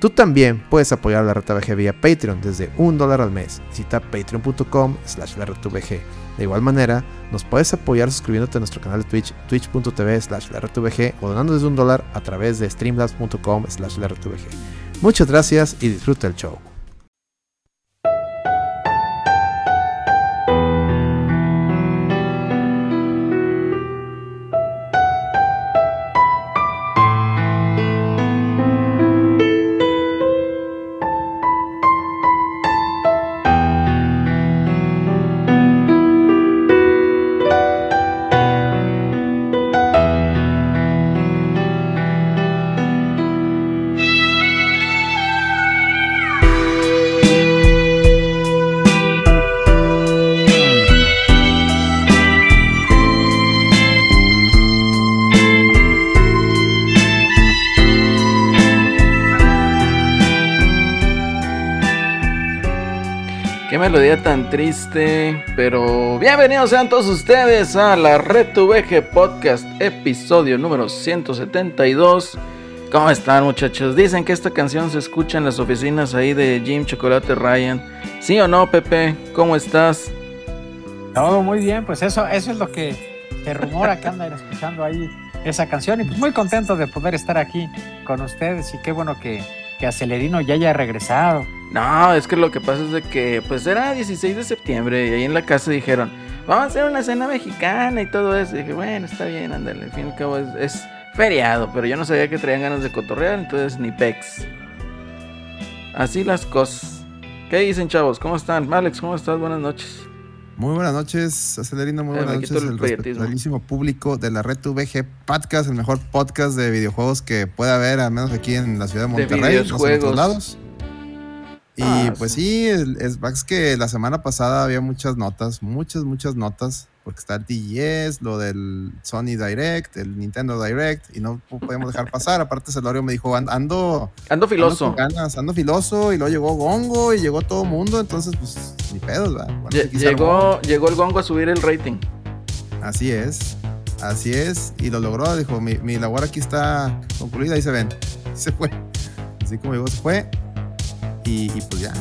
Tú también puedes apoyar la RTVG vía Patreon desde un dólar al mes. Visita patreon.com slash la De igual manera, nos puedes apoyar suscribiéndote a nuestro canal de Twitch, twitch.tv slash la o donando desde un dólar a través de streamlabs.com slash la Muchas gracias y disfruta el show. Melodía tan triste, pero bienvenidos sean todos ustedes a la Red VG Podcast, episodio número 172. ¿Cómo están muchachos? Dicen que esta canción se escucha en las oficinas ahí de Jim Chocolate Ryan. ¿Sí o no, Pepe? ¿Cómo estás? Todo muy bien, pues eso, eso es lo que se rumora que andan escuchando ahí esa canción y pues muy contento de poder estar aquí con ustedes y qué bueno que, que Acelerino ya haya regresado. No, es que lo que pasa es de que pues era 16 de septiembre y ahí en la casa dijeron, vamos a hacer una cena mexicana y todo eso. Y dije, bueno, está bien, ándale, al fin y al cabo es, feriado, pero yo no sabía que traían ganas de cotorrear, entonces ni pex. Así las cosas. ¿Qué dicen, chavos? ¿Cómo están? Alex, ¿cómo estás? Buenas noches. Muy buenas noches, Acelerino, muy buenas noches. El respetabilísimo público de la Red VG Podcast, el mejor podcast de videojuegos que pueda haber, al menos aquí en la ciudad de Monterrey, en otros lados. Y ah, pues sí, es, es, que la semana pasada había muchas notas, muchas, muchas notas, porque está el TGS, lo del Sony Direct, el Nintendo Direct, y no podemos dejar pasar. Aparte, Celorio me dijo, ando... Ando filoso. Ando, ganas, ando filoso, y luego llegó Gongo, y llegó todo el mundo, entonces, pues, ni pedos, ¿verdad? llegó, llegó el Gongo a subir el rating. Así es, así es, y lo logró, dijo, mi, mi labor aquí está concluida, y se ven, se fue. Así como digo, se fue y, pues ya.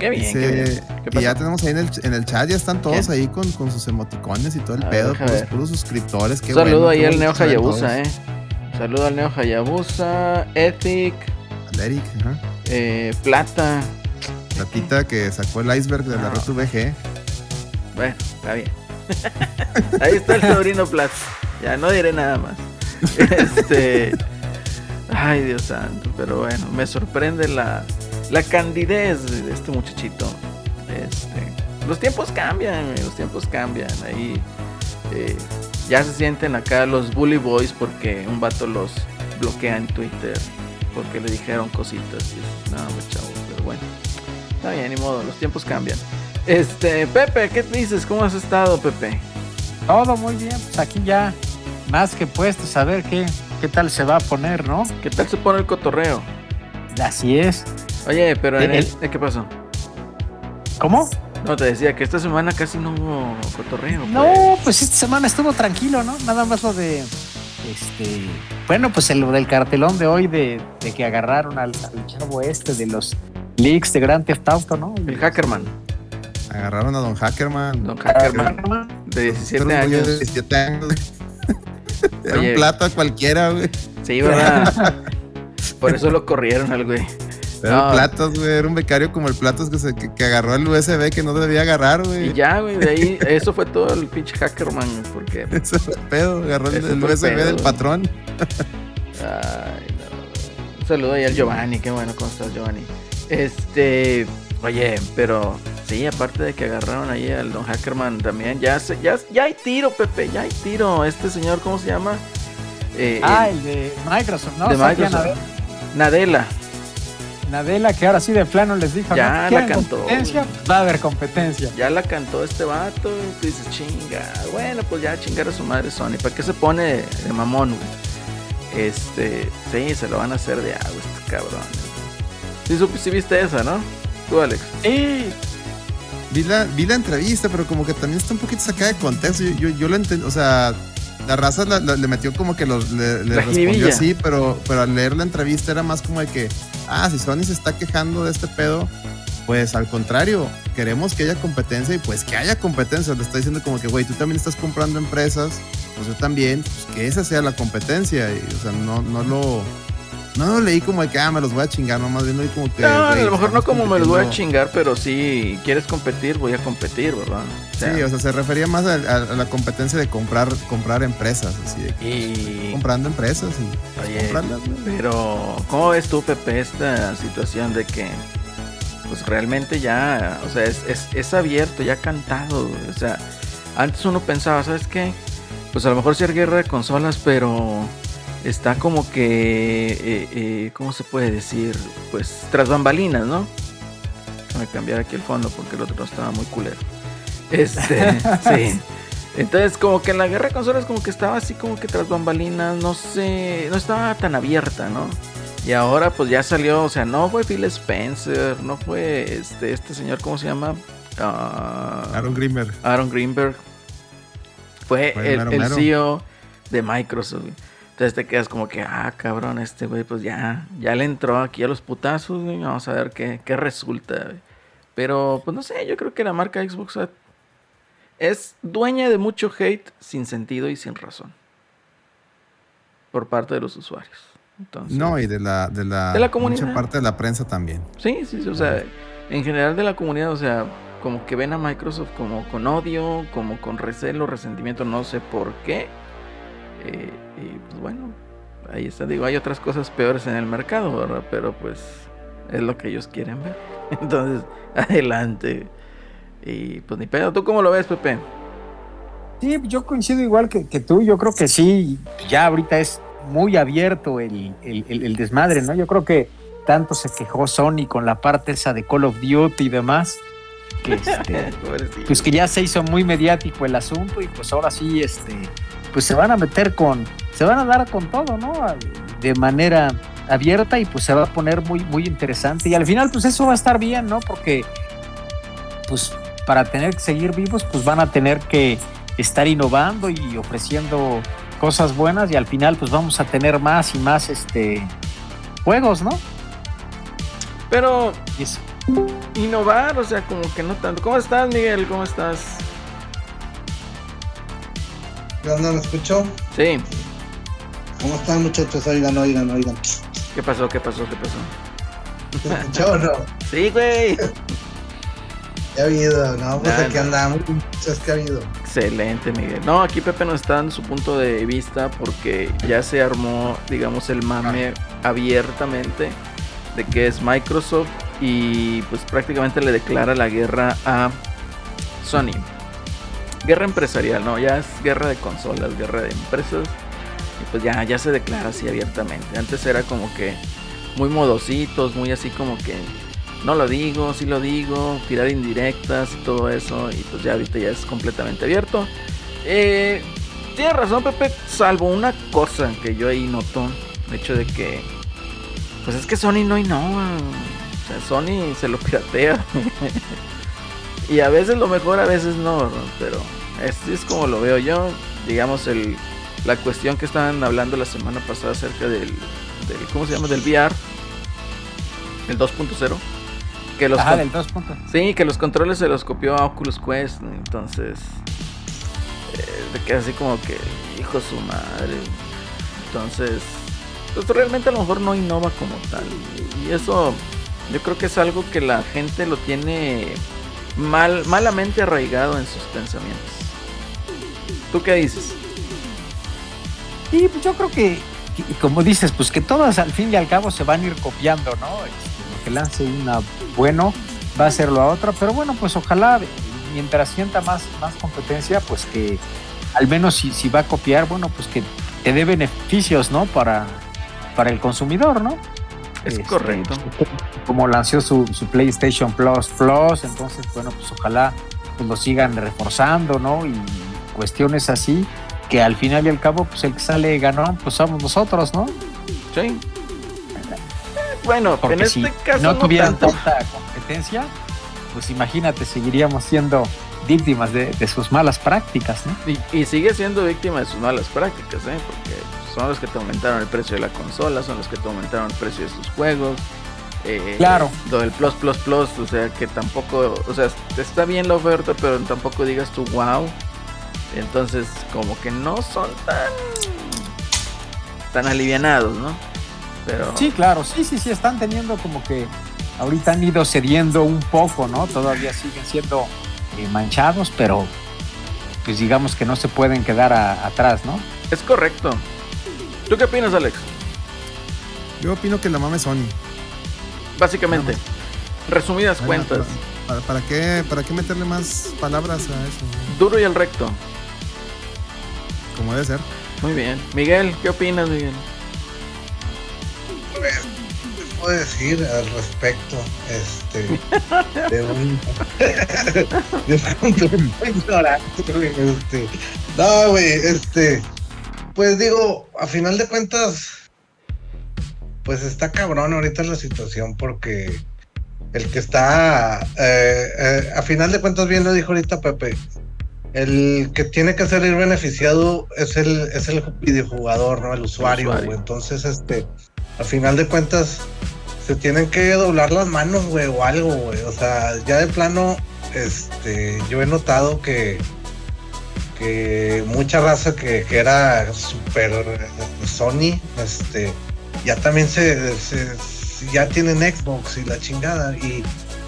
Qué bien. y ya tenemos ahí en el, en el chat, ya están todos ahí con, con, sus emoticones y todo el pedo, puros, puros, suscriptores. Qué Saludo ahí al Neo Hayabusa, eh. Saludo al Neo Hayabusa, Ethic. Al Eric, ajá. Eh, Plata. Platita que sacó el iceberg de la Rotu VG. Bueno, está bien. ahí está el sobrino Plata. Ya no diré nada más. Este. Ay, Dios santo, pero bueno, me sorprende la, la candidez de este muchachito. Este, los tiempos cambian, los tiempos cambian. Ahí eh, ya se sienten acá los bully boys porque un vato los bloquea en Twitter porque le dijeron cositas. no, chavo, pero bueno. Está bien, ni modo, los tiempos cambian. Este, Pepe, ¿qué dices? ¿Cómo has estado, Pepe? Todo muy bien, pues aquí ya más que puesto a ver qué, qué tal se va a poner, ¿no? ¿Qué tal se pone el cotorreo? Así es. Oye, pero en el, ¿qué pasó? ¿Cómo? No, te decía que esta semana casi no hubo cotorreo. No, pues. pues esta semana estuvo tranquilo, ¿no? Nada más lo de. Este. Bueno, pues el, del cartelón de hoy de, que agarraron al, chavo este de los leaks de Grand Theft Auto, ¿no? El Hackerman. Agarraron a Don Hackerman. Don Hackerman. De 17 años. De 17 años. Era un plato cualquiera, güey. Sí, ¿verdad? Por eso lo corrieron al güey. Era Platos, güey. Era un becario como el Platos que, se, que, agarró el USB que no debía agarrar, güey. Y ya, güey. De ahí, eso fue todo el pinche hackerman, porque. Eso fue pedo. Agarró el USB del patrón. Ay, no. Un saludo ahí al Giovanni. Qué bueno, ¿cómo estás, Giovanni? Este. Oye, pero sí, aparte de que agarraron ahí al Don Hackerman también, ya, se, ya, ya hay tiro, Pepe, ya hay tiro. Este señor, ¿cómo se llama? Eh, ah, el, de Microsoft, ¿no? De Microsoft. Nadella. Nadela, que ahora sí de plano les dijo, Ya ¿no? la ¿Quieren cantó. competencia? Va a haber competencia. Ya la cantó este vato, y tú dices, chinga, bueno, pues ya chingar a su madre Sony, ¿para qué se pone de mamón, güey? Este, sí, se lo van a hacer de agua estos cabrones. Sí, sí viste esa, ¿no? Tú, Alex. Sí, Vi la, vi la entrevista, pero como que también está un poquito sacada de contexto. Yo, yo, yo lo entendí, o sea, la raza la- la- le metió como que los, le, respondió así, pero, pero al leer la entrevista era más como de que, ah, si Sony se está quejando de este pedo, pues al contrario, queremos que haya competencia y pues que haya competencia. Le está diciendo como que, güey, tú también estás comprando empresas, pues yo también, pues que esa sea la competencia. Y, o sea, no, no lo... No leí como de que, ah, me los voy a chingar, no, más bien leí como que... No, a lo mejor no como me los voy a chingar, pero sí, quieres competir, voy a competir, ¿verdad? O sea, Sí, o sea, se refería más a, a- a la competencia de comprar, comprar empresas, así de que y... comprando empresas y Oye, comprarlas. ¿no? Pero, ¿cómo ves tú, Pepe, esta situación de que, pues realmente ya, o sea, es, es, es abierto, ya cantado, o sea, antes uno pensaba, ¿sabes qué? Pues a lo mejor sí hay guerra de consolas, pero está como que, eh, eh, ¿cómo se puede decir? Pues tras bambalinas, ¿no? Déjame cambiar aquí el fondo porque el otro estaba muy culero. Este, sí. Entonces, como que en la guerra de consolas, como que estaba así, como que tras bambalinas, no sé, no estaba tan abierta, ¿no? Y ahora, pues ya salió, o sea, no fue Phil Spencer, no fue este, este señor, ¿cómo se llama? Ah, Aaron Grimmer. Aaron Greenberg. Fue Fue el. CEO de Microsoft. Entonces te quedas como que, ah, cabrón, este güey, pues ya, ya le entró aquí a los putazos, güey, Vamos a ver qué, qué resulta, güey. Pero, pues no sé, yo creo que la marca Xbox es dueña de mucho hate sin sentido y sin razón. Por parte de los usuarios. Entonces, No, y de la, de la, De la comunidad. mucha parte de la prensa también. Sí, sí, sí, o sea, en general de la comunidad, o sea, como que ven a Microsoft como con odio, como con recelo, resentimiento, no sé por qué. Eh, y pues bueno, ahí está, digo, hay otras cosas peores en el mercado, ¿verdad? Pero pues es lo que ellos quieren ver. Entonces, adelante. Y pues ni pedo, ¿tú cómo lo ves, Pepe? Sí, yo coincido igual que, que tú, yo creo que sí, ya ahorita es muy abierto el, el- el- el desmadre, ¿no? Yo creo que tanto se quejó Sony con la parte esa de Call of Duty y demás, que, este, pues que ya se hizo muy mediático el asunto y pues ahora sí, este, pues se van a meter con, se van a dar con todo, ¿no? De manera abierta y pues se va a poner muy, muy interesante y al final pues eso va a estar bien, ¿no? Porque pues para tener que seguir vivos pues van a tener que estar innovando y ofreciendo cosas buenas y al final pues vamos a tener más y más este juegos, ¿no? Pero Y es- innovar, o sea, como que no tanto. ¿Cómo estás, Miguel? ¿Cómo estás? ¿Ya no me escuchó? Sí. ¿Cómo están muchachos? Oigan, oigan, oigan. ¿Qué pasó? ¿Qué pasó? ¿Qué pasó? ¿Se escuchó o no? Sí, güey. Ya ha habido, ¿no? Pues aquí no. andamos, muchachos, que ha habido. Excelente, Miguel. No, aquí Pepe nos está dando su punto de vista porque ya se armó, digamos, el mame abiertamente de que es Microsoft y pues prácticamente le declara la guerra a Sony. Guerra empresarial, no, ya es guerra de consolas, guerra de empresas. Y pues ya, ya se declara así abiertamente. Antes era como que muy modositos, muy así como que no lo digo, sí lo digo, tirar indirectas y todo eso. Y pues ya ahorita ya es completamente abierto. Eh, tienes razón, Pepe, salvo una cosa que yo ahí noto: el hecho de que, pues es que Sony no innova. O sea, Sony se lo piratea. y a veces lo mejor, a veces no. Pero así es como lo veo yo. Digamos, el, la cuestión que estaban hablando la semana pasada acerca del, del ¿cómo se llama? Del VR, el 2.0. Que los Ajá, del puntos. Sí, que los controles se los copió a Oculus Quest, ¿no? entonces eh, te queda así como que hijo su madre. Entonces, pues realmente a lo mejor no innova como tal. Y eso yo creo que es algo que la gente lo tiene mal, malamente arraigado en sus pensamientos. ¿Tú qué dices? Sí, pues yo creo que, como dices, pues que todas al fin y al cabo se van a ir copiando, ¿no? Este, lo que lance una bueno va a ser la otra, pero bueno, pues ojalá mientras sienta más, más competencia, pues que al menos si, si va a copiar, bueno, pues que te dé beneficios, ¿no? Para, para el consumidor, ¿no? Es Este, correcto. Como lanzó su, su PlayStation Plus Plus, entonces, bueno, pues ojalá pues, lo sigan reforzando, ¿no? Y cuestiones así, que al final y al cabo, pues el que sale ganón, pues somos nosotros, ¿no? Sí. Bueno, Porque en si este caso no no tuvieran tanto. tanta competencia, pues imagínate, seguiríamos siendo víctimas de, de sus malas prácticas, ¿no? Y, y sigue siendo víctima de sus malas prácticas, ¿eh? Porque son los que te aumentaron el precio de la consola, son los que te aumentaron el precio de sus juegos. eh, Claro. Lo del Plus Plus Plus, o sea, que tampoco, o sea, está bien la oferta, pero tampoco digas tú wow. Entonces, como que no son tan tan alivianados, ¿no? Pero Sí, claro, sí, sí, sí, están teniendo como que ahorita han ido cediendo un poco, ¿no? Todavía siguen siendo eh, manchados, pero pues digamos que no se pueden quedar a- atrás, ¿no? es correcto. ¿Tú qué opinas, Alex? Yo opino que la mame Sony. Básicamente, resumidas Bueno, cuentas, ¿Para, para qué, ¿Para qué meterle más palabras a eso? duro y al recto. Como debe ser. Muy bien. Miguel, ¿qué opinas, Miguel? ¿Qué puedo decir al respecto? Este, de un. de un truco ignorante, güey, Este, no, güey, este. Pues digo, a final de cuentas, pues está cabrón ahorita la situación porque el que está, eh, eh, a final de cuentas, bien lo dijo ahorita Pepe, el que tiene que salir beneficiado es el, es el videojugador, ¿no? El usuario, usuario. güey. Entonces, este, a final de cuentas, se tienen que doblar las manos, güey, o algo, güey. O sea, ya de plano, este, yo he notado que, que mucha raza que, que era super Sony, este, ya también se, se- ya tienen Xbox y la chingada y,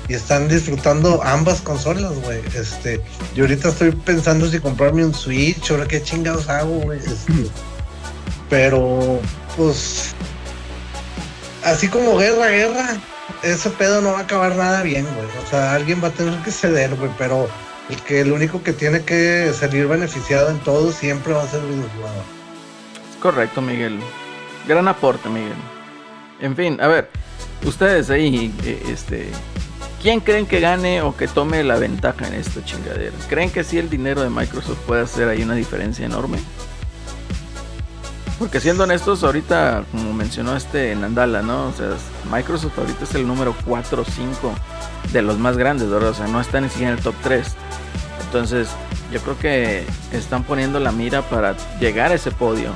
y están disfrutando ambas consolas, güey. Este, yo ahorita estoy pensando si comprarme un Switch, ahora qué chingados hago, güey. Este, pero, pues, así como guerra, guerra, ese pedo no va a acabar nada bien, güey. O sea, alguien va a tener que ceder, güey, pero que el único que tiene que salir beneficiado en todo siempre va a ser el. Correcto, Miguel. Gran aporte, Miguel. En fin, a ver, ustedes ahí, eh, este, ¿quién creen que gane o que tome la ventaja en esta chingadera? ¿Creen que sí el dinero de Microsoft puede hacer ahí una diferencia enorme? Porque siendo honestos, ahorita, como mencionó este Nandala, ¿no? O sea, Microsoft ahorita es el número 4 o 5 de los más grandes, ¿verdad? O sea, no está ni siquiera en el top 3. Entonces, yo creo que están poniendo la mira para llegar a ese podio.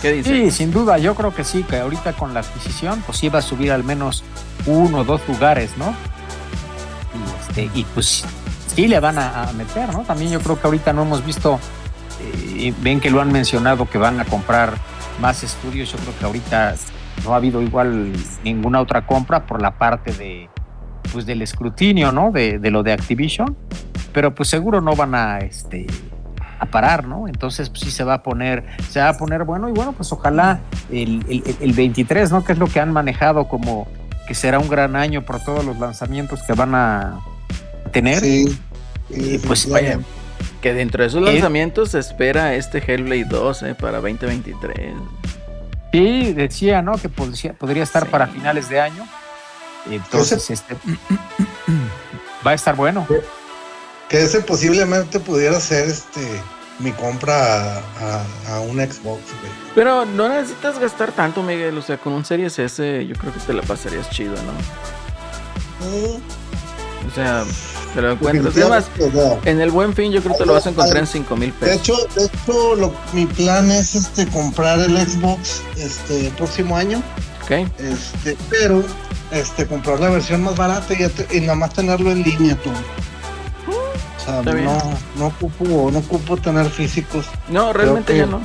¿Qué dice? Sí, sin duda, yo creo que sí, que ahorita con la adquisición, pues iba a subir al menos uno o dos lugares, ¿no? Y, este, y pues sí le van a, meter, ¿no? También yo creo que ahorita no hemos visto, eh, ven que lo han mencionado que van a comprar más estudios, yo creo que ahorita no ha habido igual ninguna otra compra por la parte de, pues del escrutinio, ¿no? De, de lo de Activision, pero pues seguro no van a, este, a parar, ¿no? Entonces, pues sí se va a poner, se va a poner bueno y bueno, pues ojalá el, el, el 23, ¿no? Que es lo que han manejado como que será un gran año por todos los lanzamientos que van a tener. Sí. Y pues vaya, Que dentro de esos Eh. lanzamientos se espera este Hellblade 2 eh, para 2023. sí, decía, ¿no? Que podría, podría estar Sí. para finales de año. Entonces, este va a estar bueno. Que ese posiblemente pudiera ser este mi compra a, a- a un Xbox, güey. Pero no necesitas gastar tanto, Miguel. O sea, con un Series S yo creo que te la pasarías chido, ¿no? Mm, O sea, te lo encuentras. Además, en el buen fin yo creo que te lo vas a encontrar en 5 mil De pesos. hecho, de hecho lo- mi plan es este comprar el Xbox este el próximo año, ¿Ok? este, pero este comprar la versión más barata y, y nada más tenerlo en línea tú. O sea, no, no ocupo, no ocupo tener físicos. No, realmente ya no.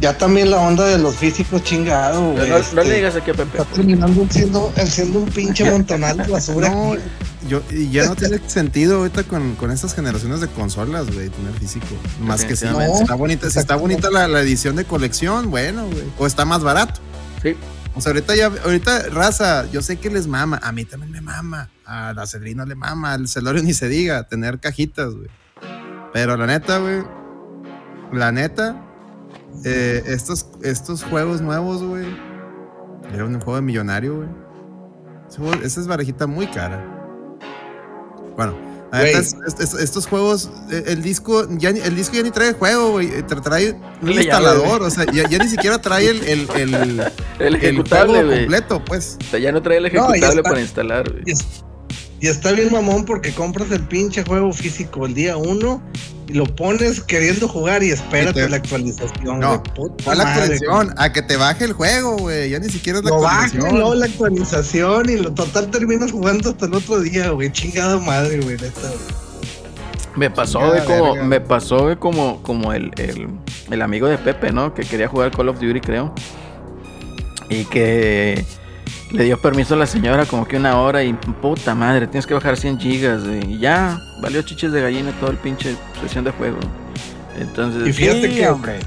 Ya también la onda de los físicos chingado, No, güey. no- no este, le digas aquí a Pepe. Está terminando siendo, siendo un pinche montonal de basura. No, yo, y ya no tiene sentido ahorita con, con estas generaciones de consolas, güey, tener físico. Más que si, está bonita, si está bonita la, la edición de colección, bueno, güey. O está más barato. Sí. O sea, ahorita ya, ahorita, raza, yo sé que les mama, a mí también me mama, a la Cedrina le mama, al Celorio ni se diga, tener cajitas, güey. Pero la neta, güey, la neta, eh, estos, estos juegos nuevos, güey. Era un juego de millonario, güey. Esa es barajita muy cara. Bueno, es- es- estos juegos, eh, el disco, ya, ni- el disco ya ni trae juego, güey. eh, tra- Trae un instalador, o sea, ya, ya ni siquiera trae el, el, el, El el ejecutable, juego completo, pues. O sea, ya no trae el ejecutable para instalar, güey. Y, es- y está bien mamón porque compras el pinche juego físico el día uno y lo pones queriendo jugar y espérate Y te- la actualización. No, güey. Puta ¿Cuál la madre, actualización? A que te baje el juego, güey. Ya ni siquiera es la Lo baja actualización. luego la actualización y lo total terminas jugando hasta el otro día, güey. Chingada madre, güey. Me pasó, Chingada güey, como, verga. me pasó, güey, como, como el, el, el amigo de Pepe, ¿no? Que quería jugar Call of Duty, creo. Y que le dio permiso a la señora como que una hora y puta madre, tienes que bajar 100 gigas, güey. Y ya, valió chiches de gallina todo el pinche sesión de juego. Entonces, Y fíjate Sí, que- hombre.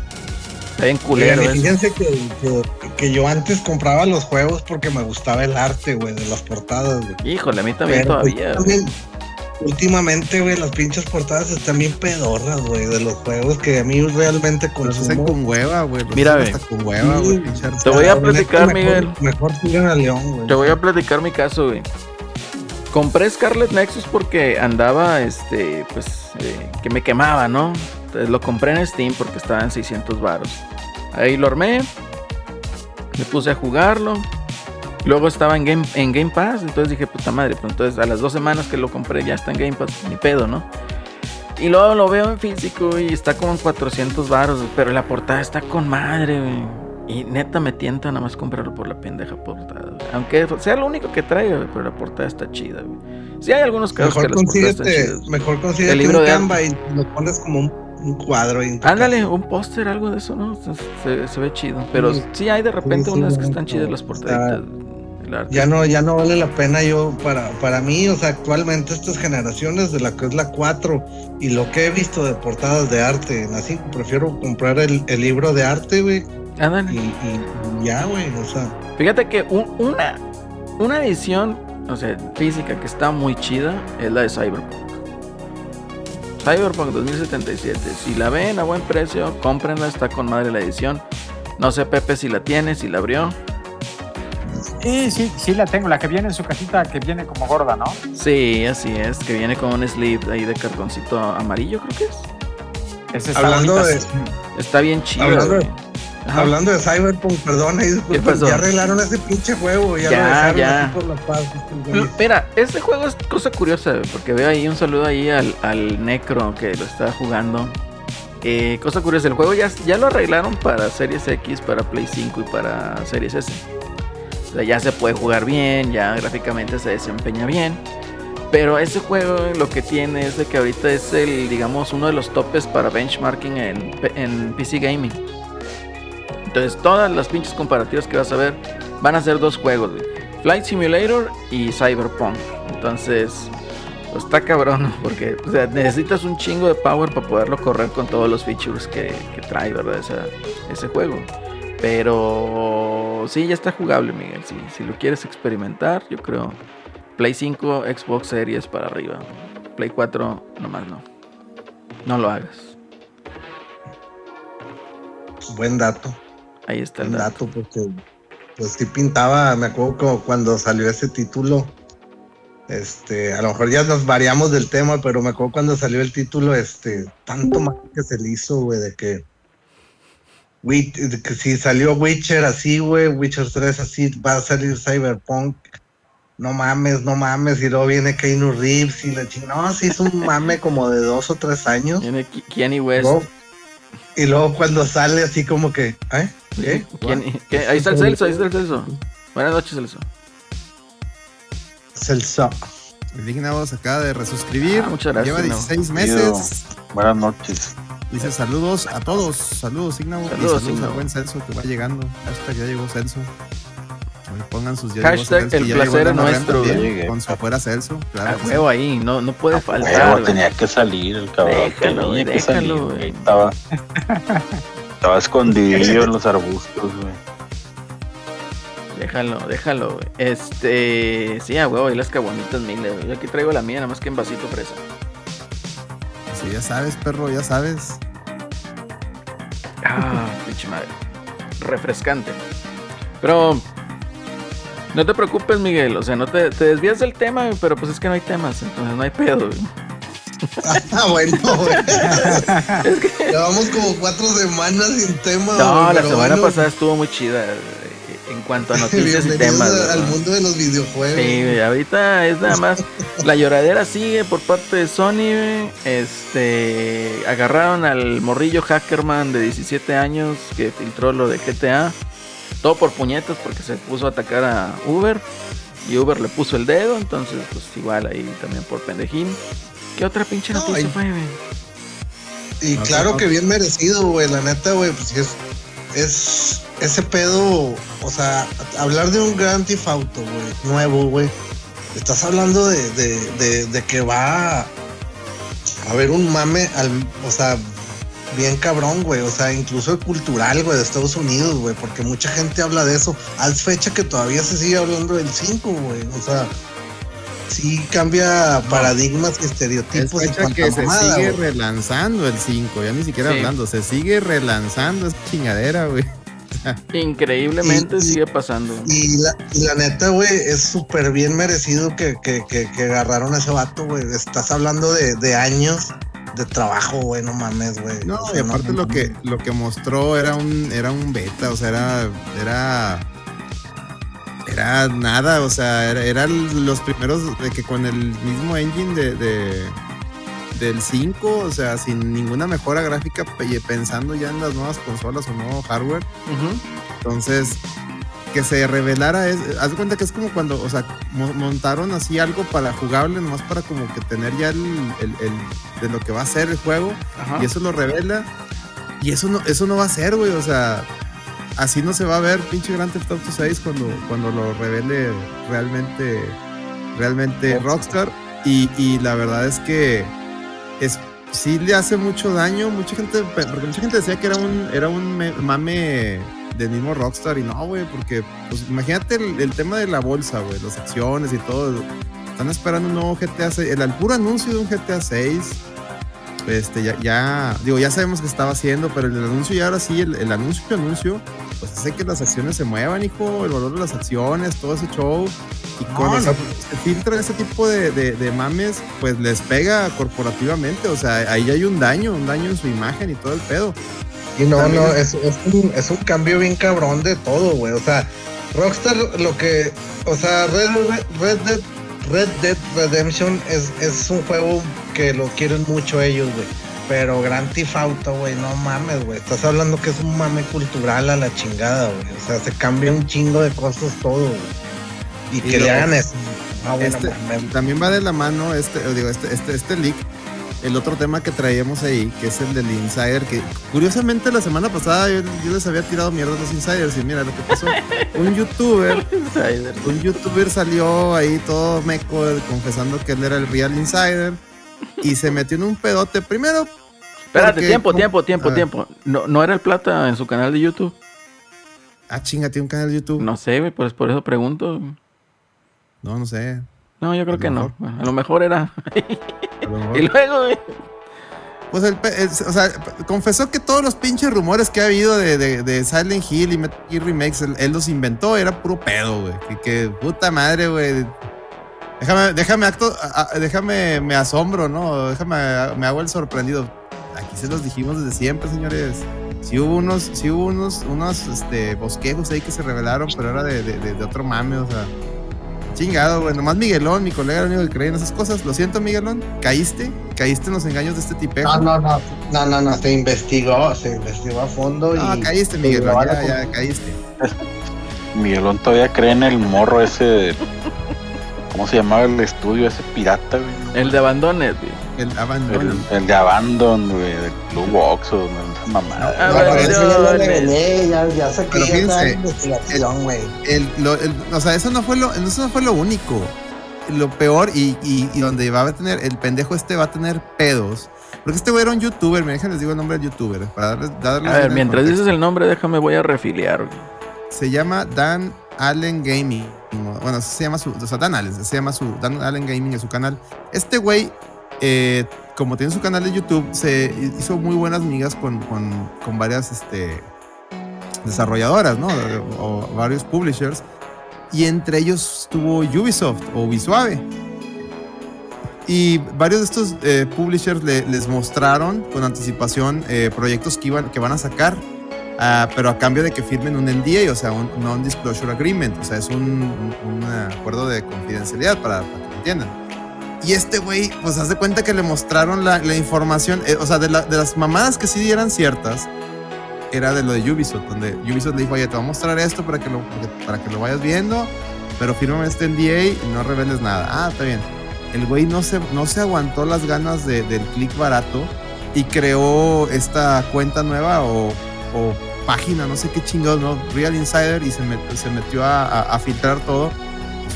está bien culero Fíjense, eso. fíjense que, que- que yo antes compraba los juegos porque me gustaba el arte, güey, de las portadas, güey. Híjole, a mí también Pero, todavía. Últimamente, güey, las pinches portadas están bien pedorras, güey, de los juegos que a mí realmente Los hacen consumo. con hueva, güey. Mira, hasta con hueva, güey. Sí. Te voy a platicar, mejor- Miguel. Mejor tiran a León, güey. Te voy a platicar mi caso, güey. Compré Scarlet Nexus porque andaba, este, pues, eh, que me quemaba, ¿no? Entonces lo compré en Steam porque estaba en 600 varos. Ahí lo armé, me puse a jugarlo. Luego estaba en Game, en Game Pass, entonces dije, puta madre, pues entonces a las dos semanas que lo compré ya está en Game Pass, ni pedo, ¿no? Y luego lo veo en físico y está como en 400 varos, pero la portada está con madre, güey. Y neta me tienta nada más comprarlo por la pendeja portada. güey. Aunque sea lo único que traiga, güey, pero la portada está chida, güey. Sí hay algunos casos Mejor que las portadas están mejor consíguete El libro un de Canva y lo pones como un, un cuadro. Ándale, casa. un póster, algo de eso, ¿no? Se, se- se ve chido. Pero Sí. sí hay de repente Sí, sí, unas que están chidas las portaditas. Ya no, ya no vale la pena yo para, para mí, o sea, actualmente estas generaciones de la que es la 4 y lo que he visto de portadas de arte, así prefiero comprar el, el libro de arte, güey, y, y- y ya, güey, o sea, Fíjate que un- una, una edición, o sea, física que está muy chida es la de Cyberpunk. Cyberpunk 2077. Si la ven a buen precio, cómprenla, está con madre la edición. No sé, Pepe, si la tiene, si la abrió. Sí, sí, sí la tengo, la que viene en su cajita, que viene como gorda, ¿no? Sí, así es, que viene con un sleeve ahí de cartoncito amarillo, creo que es. Esa está Hablando bonita, de- sí. Está bien chido. Hablando de- hablando de Cyberpunk, perdón, ya arreglaron ese pinche juego, ya, Ya, lo dejaron ya. así por la paz. Mira, este juego es cosa curiosa, porque veo ahí un saludo ahí al, al Necro que lo está jugando. Eh, cosa curiosa, el juego ya, ya lo arreglaron para Series X, para Play 5 y para Series S. Ya se puede jugar bien, ya gráficamente se desempeña bien. Pero ese juego lo que tiene es de que ahorita es el, digamos, uno de los topes para benchmarking en, en PC Gaming. Entonces todas las pinches comparativas que vas a ver van a ser dos juegos. Flight Simulator y Cyberpunk. Entonces, pues, está cabrón, porque necesitas un chingo de power para poderlo correr con todos los features que, trae, ¿verdad? Ese juego. Pero sí, ya está jugable, Miguel. Si, si lo quieres experimentar, yo creo. Play 5, Xbox Series para arriba. Play 4, nomás no. No lo hagas. Buen dato. Ahí está el el dato. dato porque pues sí pintaba, me acuerdo como cuando salió ese título, este, a lo mejor ya nos variamos del tema, pero me acuerdo cuando salió el título, este, tanto mal que se le hizo, güey, de que, que si salió Witcher así, güey, Witcher 3 así, va a salir Cyberpunk, no mames, no mames, y luego viene Keanu Reeves y la chingada, no, sí hizo un mame como de dos o tres años. Tiene Ki- Keanu West. Y luego cuando sale así como que, ¿eh? ¿Qué? ¿qué? Ahí está el Celso, ahí está el Celso. Buenas noches, Celso. Es el Ignavo se acaba de resuscribir. Ah, muchas gracias, Lleva Ignavo. 16 meses. Buenas noches. Dice saludos a todos. Saludos, Ignavo. Y Saludos, saludos al buen Celso que va llegando. Hashtag ya llegó Celso. Ahí pongan sus Hashtag el placer es nuestro, también. Con su afuera Celso. Claro. A sí. ahí, no, no puede faltar. Huevo, güey. tenía que salir el cabrón. Déjalo, tenía que salir, déjalo, güey. güey. Estaba, estaba escondido en los arbustos, güey. Déjalo, déjalo. güey. Este, sí, a huevo, y las caguamitas miles. güey. Yo aquí traigo la mía, nada más que en vasito fresa. Sí, ya sabes, perro, ya sabes. Ah, pinche madre. Refrescante. Pero no te preocupes, Miguel. O sea, no te, te desvías del tema, pero pues es que no hay temas, entonces no hay pedo. güey. Ah, bueno, güey. Llevamos como cuatro semanas sin tema. No, güey, la semana bueno, pasada estuvo muy chida en cuanto a noticias y temas. al mundo de los videojuegos. Sí, ahorita es nada más. La lloradera sigue por parte de Sony. Este. Agarraron al morrillo hackerman de 17 años que filtró lo de GTA. Todo por puñetas porque se puso a atacar a Uber. Y Uber le puso el dedo. Entonces, pues igual ahí también por pendejín. ¿Qué otra pinche No, noticia y- fue, güey? Y No, claro no. que bien merecido, güey. La neta, güey, pues sí es, es ese pedo. O sea, hablar de un Grand Theft Auto, güey, nuevo, güey. Estás hablando de, de, de, de que va a haber un mame, al, o sea, bien cabrón, güey. O sea, incluso cultural, güey, de Estados Unidos, güey. Porque mucha gente habla de eso. Al fecha que todavía se sigue hablando del 5, güey. O sea, sí cambia paradigmas y Es estereotipos y fecha cuanta que se mamada, sigue relanzando el 5, ya ni siquiera Sí. hablando, se sigue relanzando esa chingadera, güey. Increíblemente Y- y- sigue pasando. Y la, y la neta, güey, es súper bien merecido que, que, que, que agarraron a ese vato, güey. Estás hablando de, de años de trabajo, güey, no mames, güey. No, O sea, y aparte no lo que lo que mostró era un era un beta, o sea, era era era nada, o sea, era, eran los primeros de que con el mismo engine de, de- del 5, o sea, sin ninguna mejora gráfica, pe- pensando ya en las nuevas consolas o nuevo hardware. Entonces, que se revelara es, haz de cuenta que es como cuando, o sea, mo- montaron así algo para jugable, nomás para como que tener ya el, el- el- de lo que va a ser el juego, Ajá. y eso lo revela, y eso no, eso no va a ser, güey, o sea, así no se va a ver pinche Grand Theft Auto 6 cuando, cuando lo revele realmente, realmente Rockstar, y, y la verdad es que es, sí le hace mucho daño, mucha gente, porque mucha gente decía que era un, era un me- mame del mismo Rockstar y no, güey, porque pues imagínate el, el tema de la bolsa, güey, las acciones y todo. Están esperando un nuevo GTA 6, el, el puro anuncio de un GTA 6. Este, ya, ya, digo, ya sabemos que estaba haciendo, pero el anuncio y ahora sí, el, el anuncio, anuncio, pues hace que las acciones se muevan, hijo, el valor de las acciones, todo ese show. Y No, cuando no. se, filtran ese tipo de, de- de mames, pues les pega corporativamente, o sea, ahí hay un daño, un daño en su imagen y todo el pedo. Y no, También no, es- es, es, un, es un cambio bien cabrón de todo, güey. O sea, Rockstar lo que, o sea, Red, Red Dead, Red Dead Redemption es, es un juego que lo quieren mucho ellos, güey. Pero Grand Theft Auto, güey, no mames, güey. Estás hablando que es un mame cultural a la chingada, güey. O sea, se cambia un chingo de cosas todo, güey. Y, Y que lo- le hagan eso. Ah, bueno, Este- también va de la mano este, digo, este, este, este leak. El otro tema que traíamos ahí, que es el del insider, que curiosamente la semana pasada yo, yo les había tirado mierda a los insiders y mira lo que pasó. Un youtuber, un youtuber salió ahí todo meco confesando que él era el real insider y se metió en un pedote. Primero, Espérate, porque- tiempo, tiempo, tiempo, Ah. tiempo. No, no era el plata en su canal de YouTube. ah, chinga, tiene un canal de YouTube. No sé, güey, pues por eso pregunto. No, no sé. No, yo creo que no. a lo mejor era. y luego, güey. Pues el, el- o sea, confesó que todos los pinches rumores que ha habido de, de- de Silent Hill y Metal Gear Remakes, él, él los inventó, era puro pedo, güey. Que, que puta madre, güey. Déjame, déjame acto, a- déjame, me asombro, ¿no? Déjame, me hago el sorprendido. Aquí se los dijimos desde siempre, señores. Sí hubo unos, sí hubo unos, unos este, bosquejos ahí que se revelaron, pero era de, de- de- de otro mame, o sea. Chingado, güey. Nomás Miguelón, mi colega, era el único que creía en esas cosas. Lo siento, Miguelón. Caíste, caíste en los engaños de este tipejo. No, no, no, no, no, no, se investigó, se investigó a fondo No, y... caíste, y Miguel. lo van a Ya, ya, con- caíste. Miguelón todavía cree en el morro ese. de- ¿Cómo se llamaba el estudio ese pirata, güey? El de abandones, güey. El abandono. El, el de Abandon, güey, de Club esa mamada. No, bueno, pero eso ya lo revelé, ya, ya ya investigación, güey. El- lo- el- o sea, eso no fue lo, eso no fue lo único. Lo peor y, y- y donde va a tener, el pendejo este va a tener pedos. Porque este güey era un youtuber, me déjenles digo el nombre del youtuber. Para darles, darles A ver, mientras contexto. dices el nombre, déjame, voy a refiliar. Se llama Dan Allen Gaming. Bueno, se llama su. O sea, Dan Allen, se llama su. Dan Allen Gaming en su canal. Este güey, eh, como tiene su canal de YouTube, se hizo muy buenas migas con, con, con varias, este. desarrolladoras, ¿no? O varios publishers. Y entre ellos estuvo Ubisoft o Ubisuave. Y varios de estos eh, publishers le- les mostraron con anticipación eh, proyectos que, iban, que van a sacar, ah, pero a cambio de que firmen un NDA, o sea, un Non-Disclosure Agreement, o sea, es un, un- un acuerdo de confidencialidad para, para que entiendan. Y este güey, pues hace cuenta que le mostraron la, información, eh, o sea, de, la- de las mamadas que sí eran ciertas, era de lo de Ubisoft, donde Ubisoft le dijo, oye, te voy a mostrar esto para que lo, para que lo vayas viendo, pero fírmame este NDA y no reveles nada. Ah, está bien. El güey no se, no se aguantó las ganas de- del click barato y creó esta cuenta nueva o, página, no sé qué chingados, ¿no? Real Insider y se, met- se metió a filtrar todo.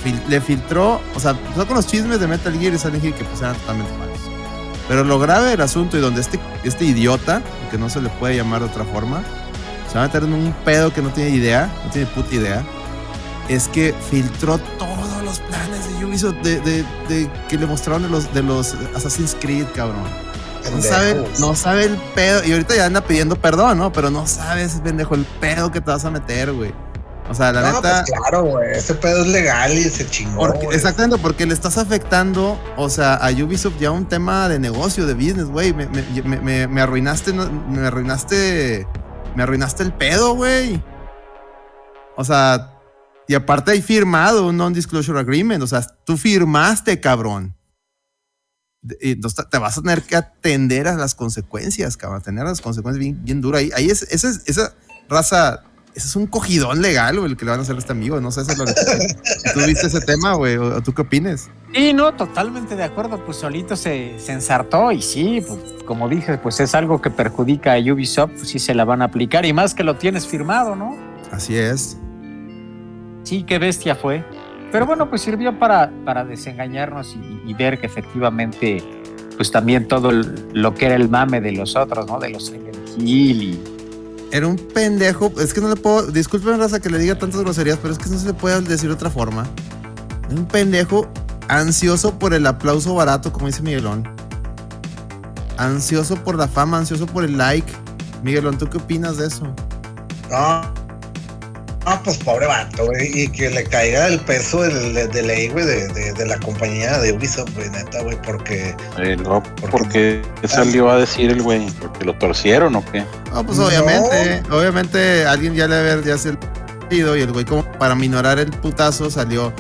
Fil- le filtró, o sea, empezó con los chismes de Metal Gear y Silent Hill que pues eran totalmente falsos. Pero lo grave del asunto y donde este, este idiota, que no se le puede llamar de otra forma, se va a meter en un pedo que no tiene idea, no tiene puta idea, es que filtró todos los planes de Ubisoft de, de- de- que le mostraron de los, de los Assassin's Creed, cabrón. No sabe, no sabe el pedo. Y ahorita ya anda pidiendo perdón, ¿no? Pero no sabes, pendejo, el pedo que te vas a meter, güey. O sea, la No, neta. pues claro, güey. Ese pedo es legal y se chingó. Porque- exactamente, porque le estás afectando, o sea, a Ubisoft ya un tema de negocio, de business, güey. Me, me- me- me- arruinaste, me arruinaste, me arruinaste el pedo, güey. O sea, y aparte hay firmado un non-disclosure agreement, o sea, tú firmaste, cabrón. Entonces te vas a tener que atender a las consecuencias, cabrón, tener las consecuencias bien, bien duras. Ahí, ahí es, esa, es- esa raza, ese es un cogidón legal, güey, el que le van a hacer a este amigo. No sé si tú viste ese tema, güey, o, tú qué opines. Sí, no, totalmente de acuerdo, pues solito se, se ensartó y sí, pues como dije, pues es algo que perjudica a Ubisoft, pues sí se la van a aplicar y más que lo tienes firmado, ¿no? Así es. Sí, qué bestia fue. Pero bueno, pues sirvió para, para desengañarnos y, y ver que efectivamente, pues también todo el- lo que era el mame de los otros, ¿no? De los Silent Hill y... Era un pendejo. Es que no le puedo. Disculpen, raza, que le diga tantas groserías, pero es que no se le puede decir de otra forma. Un pendejo ansioso por el aplauso barato, como dice Miguelón. Ansioso por la fama, ansioso por el like. Miguelón, ¿tú qué opinas de eso? No. No, pues pobre vato, güey. Y que le caiga el peso del- de, de ley, güey, de, de- de la compañía de Ubisoft, güey, neta, güey, porque. Eh, no, ¿Por qué salió a decir el güey? ¿Porque lo torcieron o qué? No, pues No. obviamente. Obviamente alguien ya le haber ya se y el güey, como para minorar el putazo, salió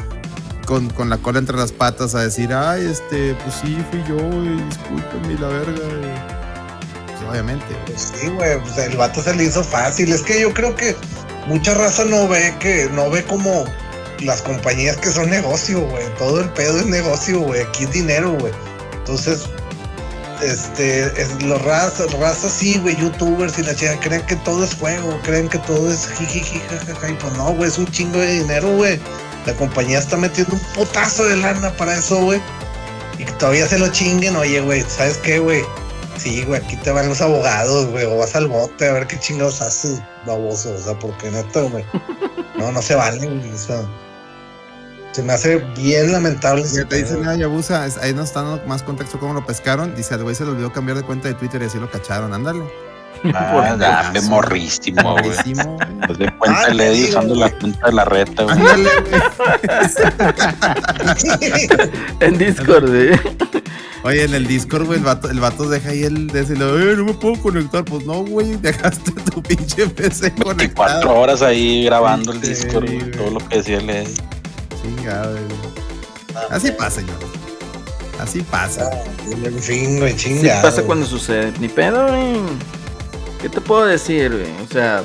con, con la cola entre las patas a decir, ay, este, pues sí, fui yo, güey, discúlpame, la verga. güey". Pues obviamente, güey. Pues sí, güey, pues el vato se le hizo fácil. Es que yo creo que mucha raza no ve que, no ve como las compañías que son negocio, güey. Todo el pedo es negocio, güey. Aquí es dinero, güey. Entonces, este, es, los razas, razas sí, güey, youtubers y la chica creen que todo es juego, creen que todo es jijiji, jajaja, y pues no, güey, es un chingo de dinero, güey. La compañía está metiendo un potazo de lana para eso, güey. Y todavía se lo chinguen, oye, güey, ¿sabes qué, güey? Sí, güey, aquí te van los abogados, güey, o vas al bote a ver qué chingados haces, baboso, o sea, porque neta, güey. No, no se vale, güey, o sea. Se me hace bien lamentable. Ya te dice nada, Yabusa, ahí nos está dando más contexto cómo lo pescaron. Dice, al güey se le olvidó cambiar de cuenta de Twitter y así lo cacharon, ándale. Ah, ya, de morrísimo, güey. Haz de cuenta Ah, digo, usando güey. la punta de la reta, güey. En Discord, ¿eh? Oye, en el Discord, güey, el vato, el vato deja ahí el decirle, eh, no me puedo conectar. Pues no, güey, dejaste tu pinche PC 24 conectado. horas ahí grabando el Discord, güey, todo lo que decía el Eddie. Chingado, güey. Así pasa, señor. Así pasa. Fin, güey, Sí chingado. pasa cuando sucede. Ni pedo, güey. ¿Qué te puedo decir, güey? O sea.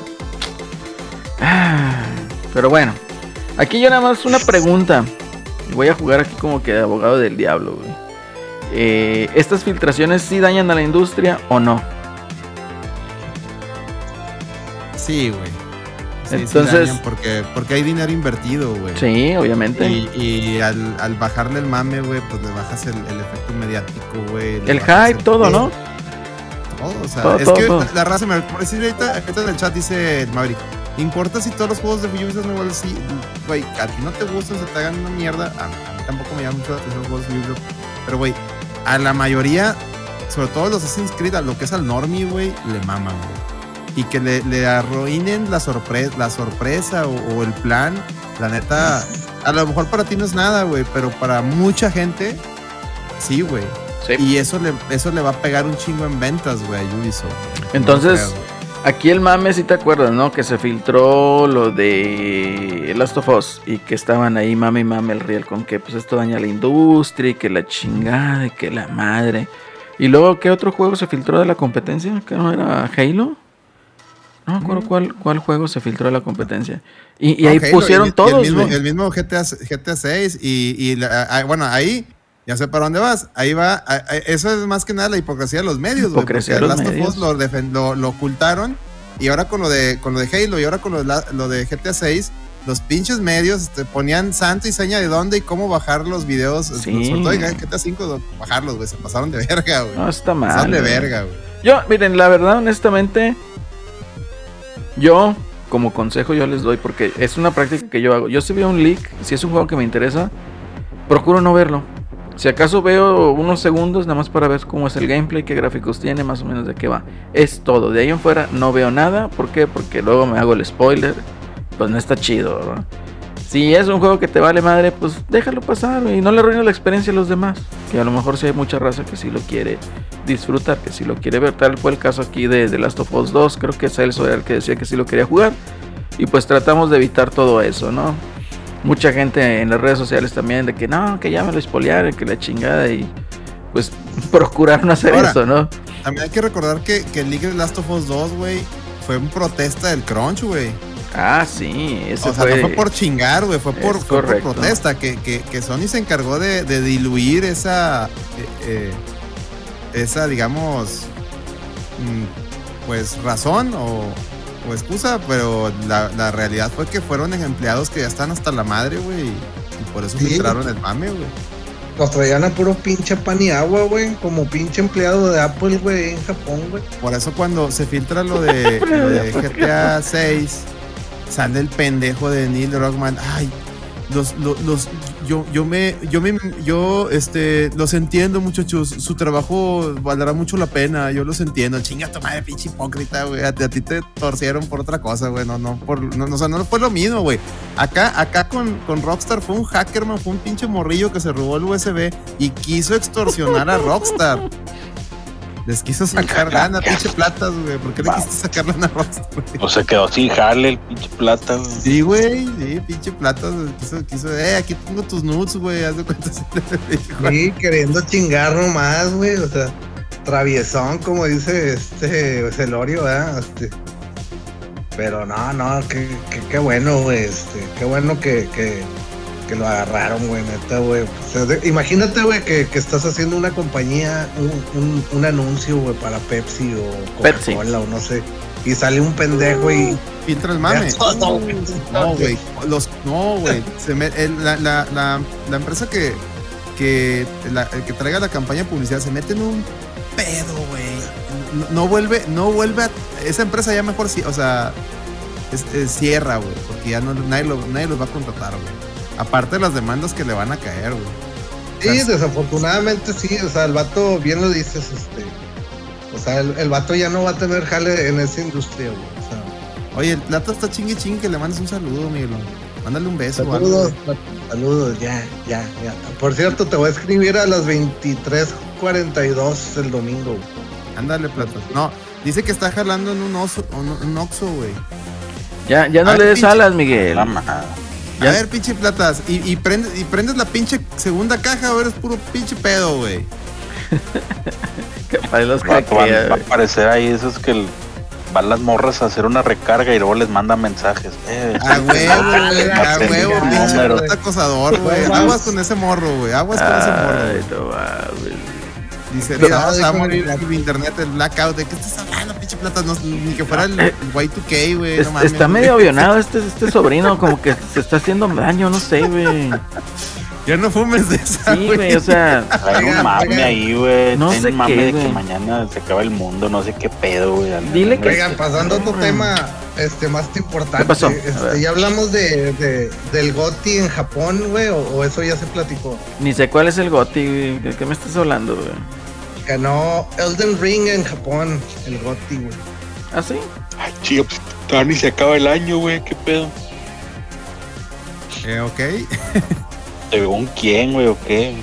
ah, Pero bueno. Aquí yo nada más una pregunta. Voy a jugar aquí como que de abogado del diablo, güey. Eh, ¿Estas filtraciones sí dañan a la industria o no? Sí, güey. Sí, Entonces- sí porque, porque hay dinero invertido, güey. Sí, obviamente. Y, y al, al bajarle el mame, güey, pues le bajas el, el efecto mediático, güey. El hype, todo, ¿no? Todo, o sea, Todo, es todo, que todo. la raza me por decir ahorita, ahorita en el chat dice el Maverick. ¿Importa si todos los juegos de Ubisoft son iguales? Sí, güey, a ti no te gustan, se te hagan una mierda. A mí, a mí tampoco me llaman mucho la atención los juegos de Ubisoft. Pero, güey, a la mayoría, sobre todo los Assassin's Creed, a lo que es al Normie, güey, le maman, güey. y que le, le arruinen la sorpresa, la sorpresa o, o el plan, la neta, a lo mejor para ti no es nada, güey, pero para mucha gente, sí, güey. Sí. Y eso le, eso le va a pegar un chingo en ventas, güey, a Ubisoft. Entonces. Aquí el mame, si te acuerdas, ¿no? Que se filtró lo de Last of Us y que estaban ahí mame y mame el riel con que pues esto daña la industria y que la chingada y que la madre. Y luego, ¿qué otro juego se filtró de la competencia? ¿Que no era Halo? No me acuerdo cuál, cuál juego se filtró de la competencia. Y, y No, ahí Halo, pusieron y- y todos, el mismo, el mismo GTA, GTA 6 y, y la- ah, bueno, ahí ya sé para dónde vas. Ahí va, eso es más que nada la hipocresía de los medios. Hipocresía de los Last of medios. Us lo, lo, ocultaron y ahora con lo de con lo de Halo y ahora con lo de, lo de GTA 6 los pinches medios este, ponían santo y seña de dónde y cómo bajar los videos, Sí. sobre todo en GTA 5 bajarlos, güey, se pasaron de verga, güey. No, está mal. pasaron de güey. verga, güey. Yo, miren, la verdad, honestamente, yo, como consejo, yo les doy, porque es una práctica que yo hago. Yo si veo un leak, si es un juego que me interesa, procuro no verlo. Si acaso veo unos segundos, nada más para ver cómo es el gameplay, qué gráficos tiene, más o menos de qué va. Es todo. De ahí en fuera no veo nada. ¿Por qué? Porque luego me hago el spoiler. Pues no está chido. Si es un juego que te vale madre, pues déjalo pasar y no le arruines la experiencia a los demás. Que a lo mejor sí hay mucha raza que sí lo quiere disfrutar, que sí lo quiere ver. Tal fue el caso aquí de The Last of Us 2. Creo que Celso era el que decía que sí lo quería jugar. Y pues tratamos de evitar todo eso, ¿no? Mucha gente en las redes sociales también de que no, que ya me lo spoilearon, que la chingada y pues procurar no hacer Ahora, eso, ¿no? También hay que recordar que, que el League of Last of Us 2, güey, fue en protesta del crunch, güey. Ah, sí, ese O sea, fue... no fue por chingar, güey, fue por, fue protesta, que, que, que Sony se encargó de, de diluir esa, eh, eh, esa, digamos, mm, pues razón o, o excusa, pero la, la realidad fue que fueron empleados que ya están hasta la madre, güey, y, por eso Sí. filtraron el mame, güey. Nos traían a puro pinche pan y agua, güey. Como pinche empleado de Apple, güey, en Japón, güey. Por eso cuando se filtra lo de, lo de GTA 6, sale el pendejo de Neil Rockman. Ay, los, los, los- yo, yo me, yo me, yo, este, los entiendo, muchachos. Su trabajo valdrá mucho la pena. Yo los entiendo. Chinga tu madre, pinche hipócrita, güey. A, ti te torcieron por otra cosa, güey. No, no, por, no, no, o sea, no fue lo mismo, güey. Acá, acá con, con Rockstar fue un hackerman, fue un pinche morrillo que se robó el USB y quiso extorsionar a Rockstar. Les quiso sacar lana, pinche platas, güey. ¿Por qué le quisiste sacar lana a Rockstar? güey? O se quedó sin jale el pinche plata, güey. Sí, güey, sí, pinche platas. güey. Quiso, quiso, eh, aquí tengo tus nudes, güey. Haz de cuenta. sí, le dijo. Sí, queriendo chingar nomás, güey. O sea, traviesón, como dice este Celorio, ¿verdad? Este, pero no, no, qué, qué, qué bueno, güey. Este, qué bueno que, que, que lo agarraron, güey, neta, güey. O sea, de- imagínate, güey, que, que estás haciendo una compañía, un, un, un anuncio, güey, para Pepsi o Pepsi. Coca-Cola o no sé. Y sale un pendejo y. Filtra el mame. Todo, güey. No, güey. Los, no, güey. Se me- el- la, la, la, la empresa que, que, la- el que traiga la campaña de publicidad se mete en un pedo, güey. No, no vuelve, no vuelve a. Esa empresa ya mejor, sí, o sea, es- es cierra, güey. Porque ya no, nadie, lo- nadie los va a contratar, güey. Aparte de las demandas que le van a caer, güey. Sí, desafortunadamente sí, o sea, el vato, bien lo dices, este, o sea, el, el vato ya no va a tener jale en esa industria, güey, o sea, Oye, el plata está chingue chingue que le mandes un saludo, Miguel. Mándale un beso, o algo, saludos, saludos, ya, ya, ya. Por cierto, te voy a escribir a las 23.42 el domingo, güey. Ándale, plata. No, dice que está jalando en un oso, un, un oxo, güey. Ya, ya no le des pinche- alas, Miguel. La. A ver, pinche platas. Y, y, prendes, y prendes la pinche segunda caja, güey. Eres puro pinche pedo, güey. Que para los Va, va- a aparecer ahí esos que el- van las morras a hacer una recarga y luego les mandan mensajes. Eh, A huevo, güey. A huevo, pinche número. plata acosador, güey. Aguas con ese morro, güey. Aguas con ese morro. Ay, no. Dice, Cuidado, no, va a morir internet, el blackout. ¿De qué estás hablando, pinche plata? No, ni que fuera el, Eh, el Y2K, güey. Es- No está medio avionado este, este sobrino, como que se está haciendo daño, no sé, güey. Ya no fumes de esa, Sí, güey, o sea, Trae un mame ahí, güey. No Traen sé un mame qué, de que mañana se acaba el mundo, no sé qué pedo, güey. Dile que- Oigan, pasando a otro tema, este, más importante. ¿Qué pasó? Este, ya hablamos de, de- del GOTI en Japón, güey, o, o eso ya se platicó. ni sé cuál es el Goti, güey. ¿De qué me estás hablando, güey? Ganó Elden Ring en Japón, el GOTI, güey. ¿Ah, sí? Ay, chido, pues todavía ni se acaba el año, güey. ¿Qué pedo? Eh, ok. ¿Según quién, güey, o qué?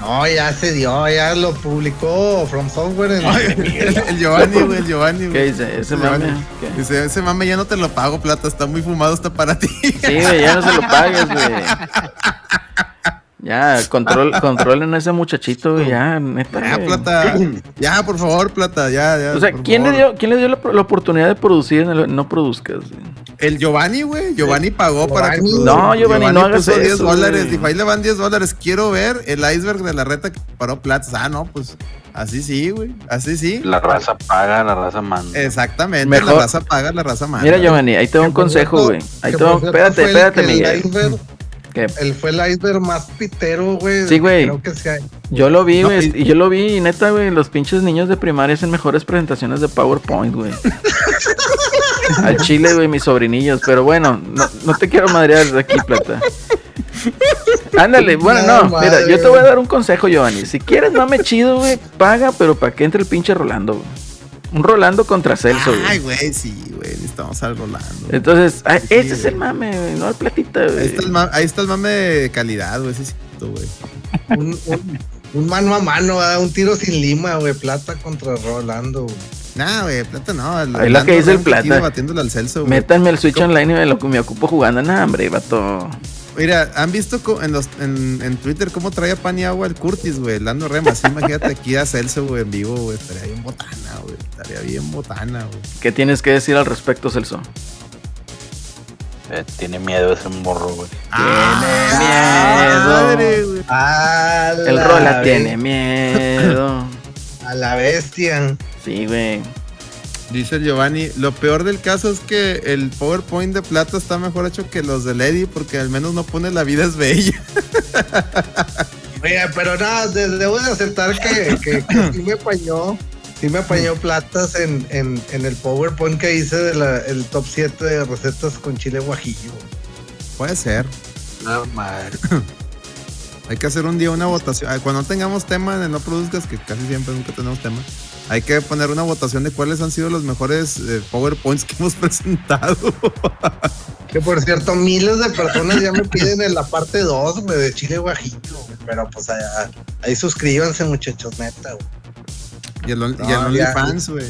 No, ya se dio, ya lo publicó From Software. En... el, el Giovanni, güey, el Giovanni, ¿Qué güey. dice? Ese Giovanni. mame. ¿Qué? Dice, ese mame ya no te lo pago, plata, está muy fumado, está para ti. Sí, güey, ya no se lo pagues, güey. Ya, control, controlen a ese muchachito, güey, ya, neta. Ya, plata. Ya, por favor, plata, ya, ya. O sea, ¿quién le, dio, ¿quién le dio la, la oportunidad de producir en el No Produzcas? güey? El Giovanni, güey. Giovanni pagó para que. Giovanni. No, Giovanni, no hagas puso 10 eso, dólares. Dijo, ahí le van 10 dólares. Quiero ver el iceberg de la reta que paró Platas. Ah, no, pues así sí, güey. Así sí. La raza paga, la raza manda. Exactamente. Mejor- La raza paga, la raza manda. Mira, Giovanni, ahí te doy un consejo, güey. Ahí te doy, espérate, espérate, el Miguel. Que Él fue el iceberg más pitero, güey. Sí, güey. Creo que sí hay. yo lo vi, güey, y- y yo lo vi, y neta, güey, los pinches niños de primaria hacen mejores presentaciones de PowerPoint, güey. Al chile, güey, mis sobrinillos. Pero bueno, no, no te quiero madrear de aquí, plata. Ándale, bueno, No, no, mira, yo te voy a dar un consejo, Giovanni. Si quieres mame chido, güey, paga, pero para que entre el pinche Rolando, güey. Un Rolando contra Celso, Ay, güey. sí, güey. Necesitamos al Rolando. Entonces, ah, Sí, ese es el mame, güey, no el platita, Ahí güey. ma- ahí está el mame de calidad, güey. Sí, sí, güey. Un, un- un mano a mano, ¿verdad? un tiro sin lima, güey. Plata contra Rolando. güey. Nah, güey, plata no. El Ahí lo que dice el Plata. Batiéndole al Celso. Métanme el Switch online y me lo me ocupo jugando. Nah, hombre, vato. Mira, ¿han visto en, los, en, en Twitter cómo traía pan y agua el Curtis, güey? Lando Remas. Imagínate aquí a Celso, güey, en vivo, güey. Estaría bien botana, güey. Estaría bien botana, güey. ¿Qué tienes que decir al respecto, Celso? Eh, tiene miedo ese morro, güey. miedo. madre, güey. El la Rola tiene miedo. A la bestia. Sí, güey. Dice Giovanni, lo peor del caso es que el PowerPoint de plata está mejor hecho que los de Lady porque al menos no pone la vida es bella. Oye, pero nada, de- debo de aceptar que, que, que sí me apañó. Sí me apañó platas en, en, en el PowerPoint que hice del top 7 de recetas con chile guajillo. Puede ser. No, madre. Hay que hacer un día una votación. Ah, Cuando no tengamos tema en el no produzcas, que casi siempre nunca tenemos tema, hay que poner una votación de cuáles han sido los mejores eh, PowerPoints que hemos presentado. Que por cierto, miles de personas ya me piden en la parte 2, güey, de chile guajillo. güey. Pero pues allá, ahí suscríbanse, muchachos, neta, güey. y el, y No, el. OnlyFans, güey.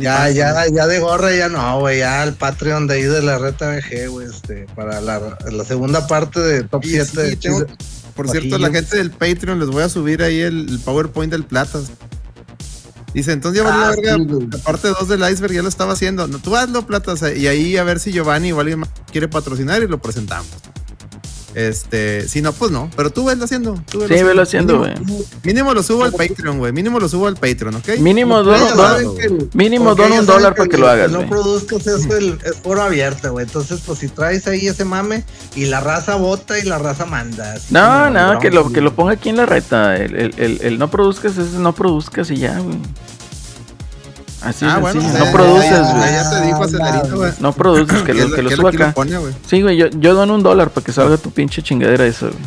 Ya, ya, ya de gorra, ya no, güey. Ya el Patreon de ahí de la Reta VG, güey, este, para la, la segunda parte de Top Y 7 sí, de tengo- chile. Por cierto, la Guajillo. gente del Patreon les voy a subir ahí el, el PowerPoint del Platas. Dice, entonces ya valió Ah, la verga. sí. La parte 2 del iceberg ya lo estaba haciendo. No, tú hazlo, Platas. eh, Y ahí a ver si Giovanni o alguien más quiere patrocinar y lo presentamos. Este, si no, pues no. Pero tú velo haciendo. Tú Sí, velo haciendo, güey. Mínimo lo subo al Patreon, güey. Mínimo lo subo al Patreon, ¿ok? Mínimo don, el- mínimo don un dólar para que el- lo hagas, No produzcas es el es foro abierto, güey. Entonces, pues si traes ahí ese mame y la raza vota y la raza manda. No, no, que lo, que lo ponga aquí en la reta. El, el, el- el no produzcas es no produzcas y ya, güey. Así Ah, es bueno, ya- no produces, güey. Ya te dijo acelerito, güey. No produces, que lo, que lo suba lo acá. pone. Sí, güey, yo, yo dono un dólar para que salga tu pinche chingadera eso, güey.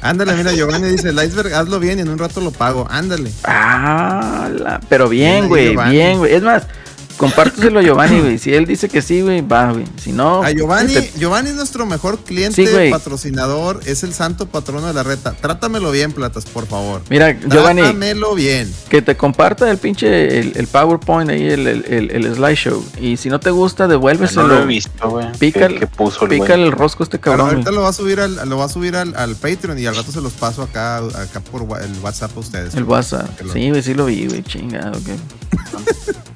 Ándale, mira, Giovanni dice, el iceberg, hazlo bien y en un rato lo pago. Ándale. Ah, la- pero Bien güey, bien, güey. Es más, compárteselo a Giovanni, güey. Si él dice que sí, güey, va, güey. Si no, A Giovanni, te- Giovanni es nuestro mejor cliente, Sí, patrocinador, es el santo patrono de la reta. Trátamelo bien, Platas, por favor. Mira, Giovanni, Trátamelo bien. que te comparta el pinche, el, el PowerPoint ahí, el, el, el, el slideshow. Y si no te gusta, No lo he devuélveselo. visto, güey. Pícale- ¿Qué, qué puso el Pícale güey? el rosco a este cabrón, ahorita güey. lo va a subir al, lo va a subir al, al Patreon y al rato se los paso acá, acá por el WhatsApp a ustedes. El WhatsApp. Lo- Sí, güey, sí lo vi, güey. Chingado, ok.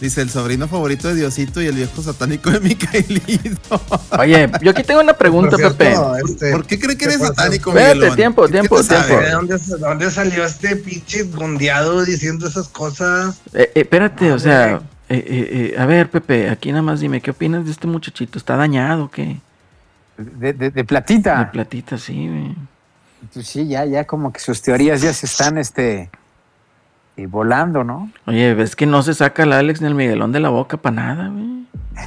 Dice el sobrino favorito de Diosito y el viejo satánico de Micaelito. Oye, yo aquí tengo una pregunta, cierto, Pepe. este, ¿Por qué cree que eres ¿Qué pasa? satánico, Espérate, tiempo, ¿Qué- qué tiempo, tiempo. ¿De dónde, de dónde salió este pinche gondeado diciendo esas cosas? Eh, eh, espérate, o sea, eh, eh, eh, a ver, Pepe, aquí nada más dime, ¿qué opinas de este muchachito? ¿Está dañado o qué? De, de- de De platita. platita, sí, güey. Pues sí, ya, ya como que sus teorías ya se están este eh, volando, ¿no? Oye, ves que no se saca el Alex ni el Miguelón de la boca para nada, güey.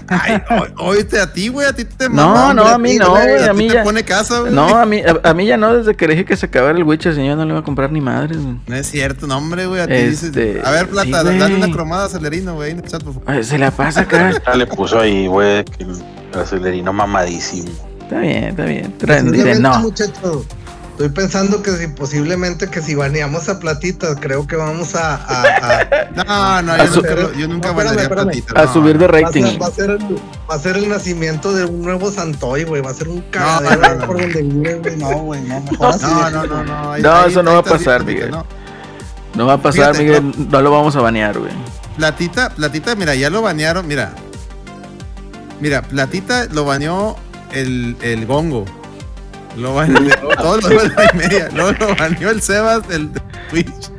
Ay, oíste a ti, güey, a ti te No, no, a mí no, güey, a mí ya- pone casa, güey. No, a mí, a, a mí ya no, desde que le dije que se acabara el Witcher, señor, no le iba a comprar ni madres, güey. No es cierto, no, hombre, güey, a ti Este, dices... A ver, Plata, sí, dale una cromada a Celerino, güey, en el chat, por favor. Se la pasa acá. Le puso ahí, güey, que el acelerino mamadísimo. Está bien, está bien. Traen, no. muchacho, estoy pensando que si posiblemente que si baneamos a Platita, creo que vamos a, a- a- No, no, A yo su- nunca, yo nunca No, espérame, valería espérame. Platita. A no. subir de va, a rating. ser, va a ser el, va a ser el nacimiento de un nuevo Santoy, güey. Va a ser un cagadero no, no, por no. donde vive, güey. No, güey, no, mejor así. No, no, no, no. ahí- No, ahí- eso no va a pasar, Miguel. no. No va a pasar, Fíjate, Miguel. No lo vamos a banear, güey. Platita, Platita, mira, ya lo banearon, mira. Mira, Platita lo baneó el, el Gongo. Lo baneó todo lo de la y media. Luego lo baneó el Sebas del de Twitch.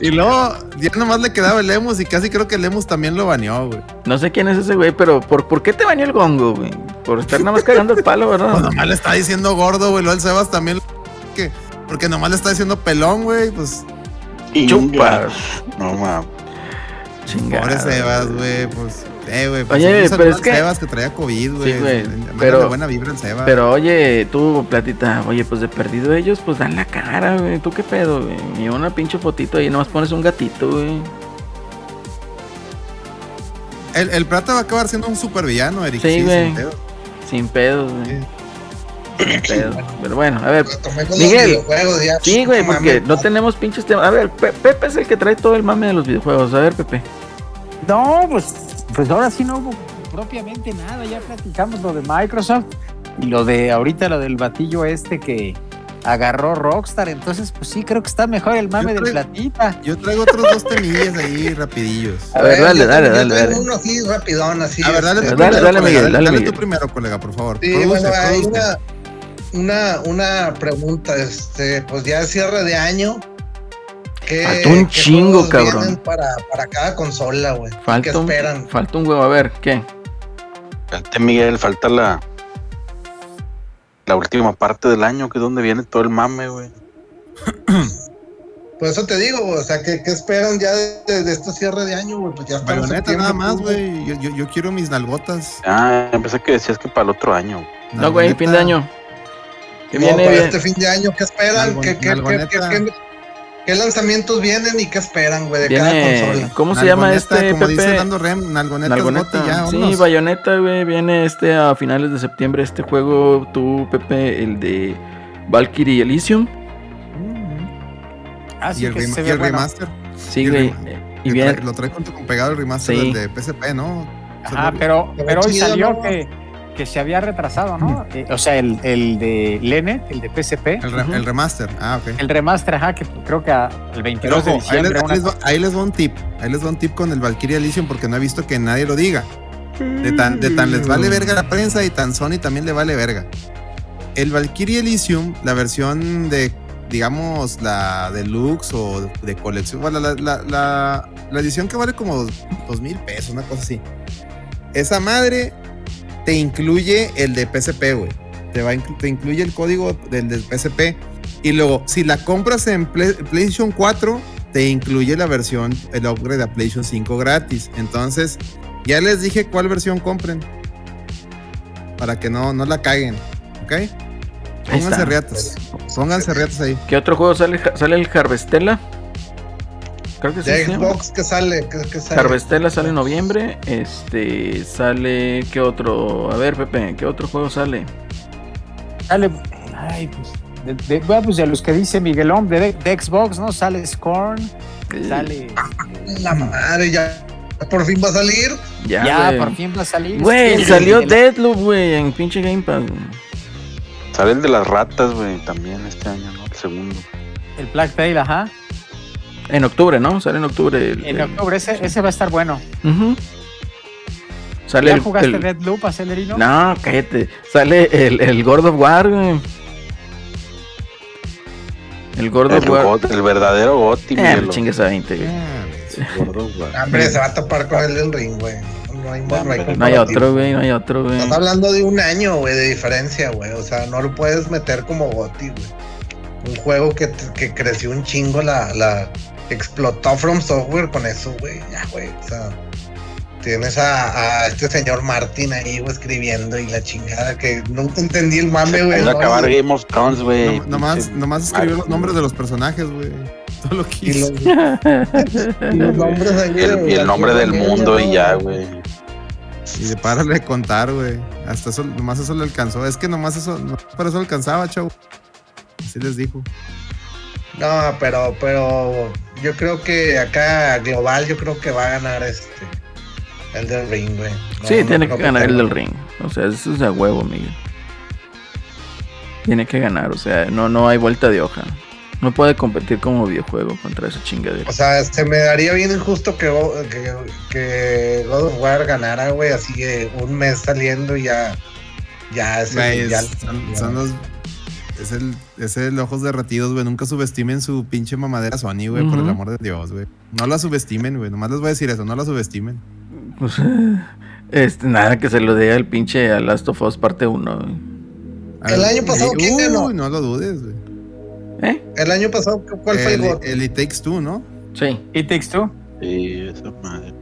Y luego ya nomás le quedaba el Lemus y casi creo que el Lemus también lo baneó, güey. No sé quién es ese güey, pero ¿por, ¿por qué te bañó el gongo, güey? Por estar nada más cagando el palo, Pues ¿verdad? nomás le está diciendo gordo, güey. Luego el Sebas también. Que, porque nomás le está diciendo pelón, güey. Pues Chupas. No mames. Chingada. pobre Sebas, güey. Pues, eh, güey. Pues, Oye, pero es que- Sebas que traía COVID, güey. güey, Mándale pero- buena vibra al Sebas. Pero oye, tú, platita, oye, pues de perdido ellos, pues dan la cara, güey. ¿Tú qué pedo, güey? Ni una pinche fotito ahí, nomás pones un gatito, güey. El, el Plata va a acabar siendo un supervillano, Eric. Sí, güey. sin pedo. Sin pedos, güey. Sí. Sin pedos. Pero bueno, a ver. Miguel. ya. Sí, güey, porque no tenemos pinches temas. A ver, Pe- Pepe es el que trae todo el mame de los videojuegos. A ver, Pepe. No, pues, pues ahora sí no hubo propiamente nada. Ya platicamos lo de Microsoft y lo de ahorita lo del batillo este que agarró Rockstar. Entonces, pues sí, creo que está mejor el mame creo- platita. Yo traigo otros dos temillas ahí rapidillos. A ver, dale, dale, dale. Uno así rapidón, así. A ver, dale, este, Dale, dale, colega, Miguel, dale, dale tú primero, colega, por favor. Sí, Produce, bueno, hay una, una, una pregunta, este, pues ya cierre de año. ¿Qué, Falta un qué chingo, cabrón. Para, para cada consola, güey. ¿Qué Falta un, esperan? falta un huevo. A ver, ¿qué? Falta Miguel, falta la. La última parte del año, que es donde viene todo el mame, güey. Por eso te digo, güey, o sea, ¿qué, qué esperan ya de, de este cierre de año, güey? Pues ya Bayoneta septiembre, nada más, pues, güey. Yo, yo, yo quiero mis nalgotas. Ah, pensé que decías que para el otro año. No, güey, fin de año. Que No, viene para bien. este fin de año, ¿qué esperan? Nalgon- ¿Qué, qué, qué, qué- qué- lanzamientos vienen y qué esperan, güey, de cada Viene. consola? ¿Cómo se llama este, Como dice Pepe? Dando Rem, nalgoneta, Nalgoneta. ya, sí. Bayonetta, güey. Viene este a finales de septiembre. Este juego, tú, Pepe, el de Valkyrie Elysium. Ah, Y sí, el, que se y ve el bueno. remaster. Sí, Y el güey. Y que viene. lo trae junto con pegado el remaster Sí. del de PSP, ¿no? Seguro. pero, Pero pero hoy salió ¿no? que, que se había retrasado, ¿no? Eh, o sea, el, el de Lene, el de PSP, El, re- Ujú. el remaster. Ah, ok. el remaster, ajá, que creo que a- el 22 Pero de ojo, ahí, les, diciembre. ahí una les va, ahí les va un tip. Ahí les va un tip con el Valkyrie Elysium porque no he visto que nadie lo diga. De tan, de tan les vale verga la prensa y tan Sony también le vale verga. El Valkyrie Elysium, la versión de, digamos, la deluxe o de colección, bueno, la, la, la- la edición que vale como dos mil pesos, una cosa así. Esa madre te incluye el de PSP, güey. Te, va te incluye el código del, del PSP. Y luego, si la compras en Play- PlayStation 4, te incluye la versión, el upgrade a PlayStation 5 gratis. Entonces, ya les dije cuál versión compren. Para que no, no la caguen. ¿Ok? Pónganse riatas. Pónganse riatas ahí. ¿Qué otro juego sale? ¿Sale el Harvestella? Creo que sí. De. Xbox, ¿qué sale? ¿Qué, qué sale? Harvestella sale en noviembre. Este sale. ¿Qué otro? A ver, Pepe, ¿qué otro juego sale? Sale, ay, pues, de, de- bueno, pues de los que dice Miguelón, de, de Xbox, ¿no? Sale Scorn, sale. La madre, ya por fin va a salir. Ya, Ya, por fin va a salir. Güey, Sí, salió Deadloop, güey, en pinche Game Pass. Sale el de las ratas, güey, también este año, ¿no? El segundo. El Black Tail, ajá. En octubre, ¿no? Sale en octubre. el- En el- octubre, ese, ese va a estar bueno. Sale ¿Ya el, jugaste el- Deadloop, Acelerino? No, cállate. Sale el, el God of War, güey. El God of El, War. got- el verdadero Goti, Eh, chingues a 20, güey. Gordo, güey. Hombre, se va a topar con el del ring, güey. No hay, no hay No hay otro, güey, no hay otro, güey. Estás hablando de un año, güey, de diferencia, güey. O sea, no lo puedes meter como Goti, güey. Un juego que, que creció un chingo, la, la explotó From Software con eso, güey. Ya, güey. O sea, tienes a, a este señor Martin ahí, güey, escribiendo y la chingada que nunca entendí el mame, güey. Es ¿no? acabar Game of Thrones, güey. No- nomás, nomás escribió los nombres de los personajes, güey. Todo lo que Y hizo. los, y los nombres ahí. El, y el nombre del mundo y ya, güey. Y de párale de contar, güey. Hasta eso, nomás eso le alcanzó. Es que nomás eso, no, por eso alcanzaba, chavo. Así les dijo. No, pero, pero yo creo que acá global, yo creo que va a ganar este. El del ring, güey. No, Sí, no tiene que ganar el del ring. O sea, eso es a huevo, Miguel. Tiene que ganar, o sea, no, no hay vuelta de hoja. No puede competir como videojuego contra esa chingadera. O sea, se me daría bien injusto que, que, que God of War ganara, güey, así que un mes saliendo y ya. Ya, ese, ya- es- son, ya- son los. Es el, es el ojos derretidos, güey. Nunca subestimen su pinche mamadera Sony, güey, por el amor de Dios, güey. No la subestimen, güey. Nomás les voy a decir eso, no la subestimen. Pues, este, nada que se lo dé al pinche a Last of Us parte 1. El año pasado, ¿quién Uy, ganó? No lo dudes, güey. ¿Eh? El año pasado, ¿cuál fue el el, gol? el It Takes Two, ¿no? Sí. ¿Y Takes Two? Sí, esa madre.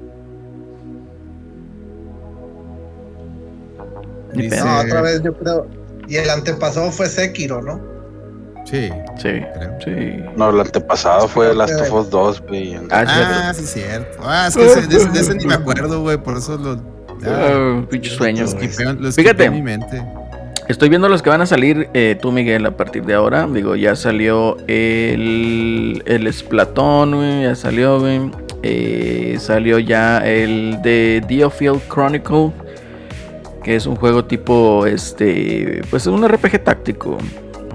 Dice-. No, otra vez yo creo. Y el antepasado fue Sekiro, ¿no? Sí, Sí. creo. Sí. No, el antepasado fue Last of Us 2, güey. Ah, Ah, sí, cierto. Ah, es que ese- de, ese- de ese ni me acuerdo, güey. Por eso lo. Ah, pinche sueño. Fíjate. esquipé en mi mente. Estoy viendo los que van a salir, eh, tú Miguel, a partir de ahora. Digo, ya salió el, el Splatoon, güey, ya salió, güey. Eh, salió ya el de Diofield Chronicle, que es un juego tipo, este, pues es un RPG táctico.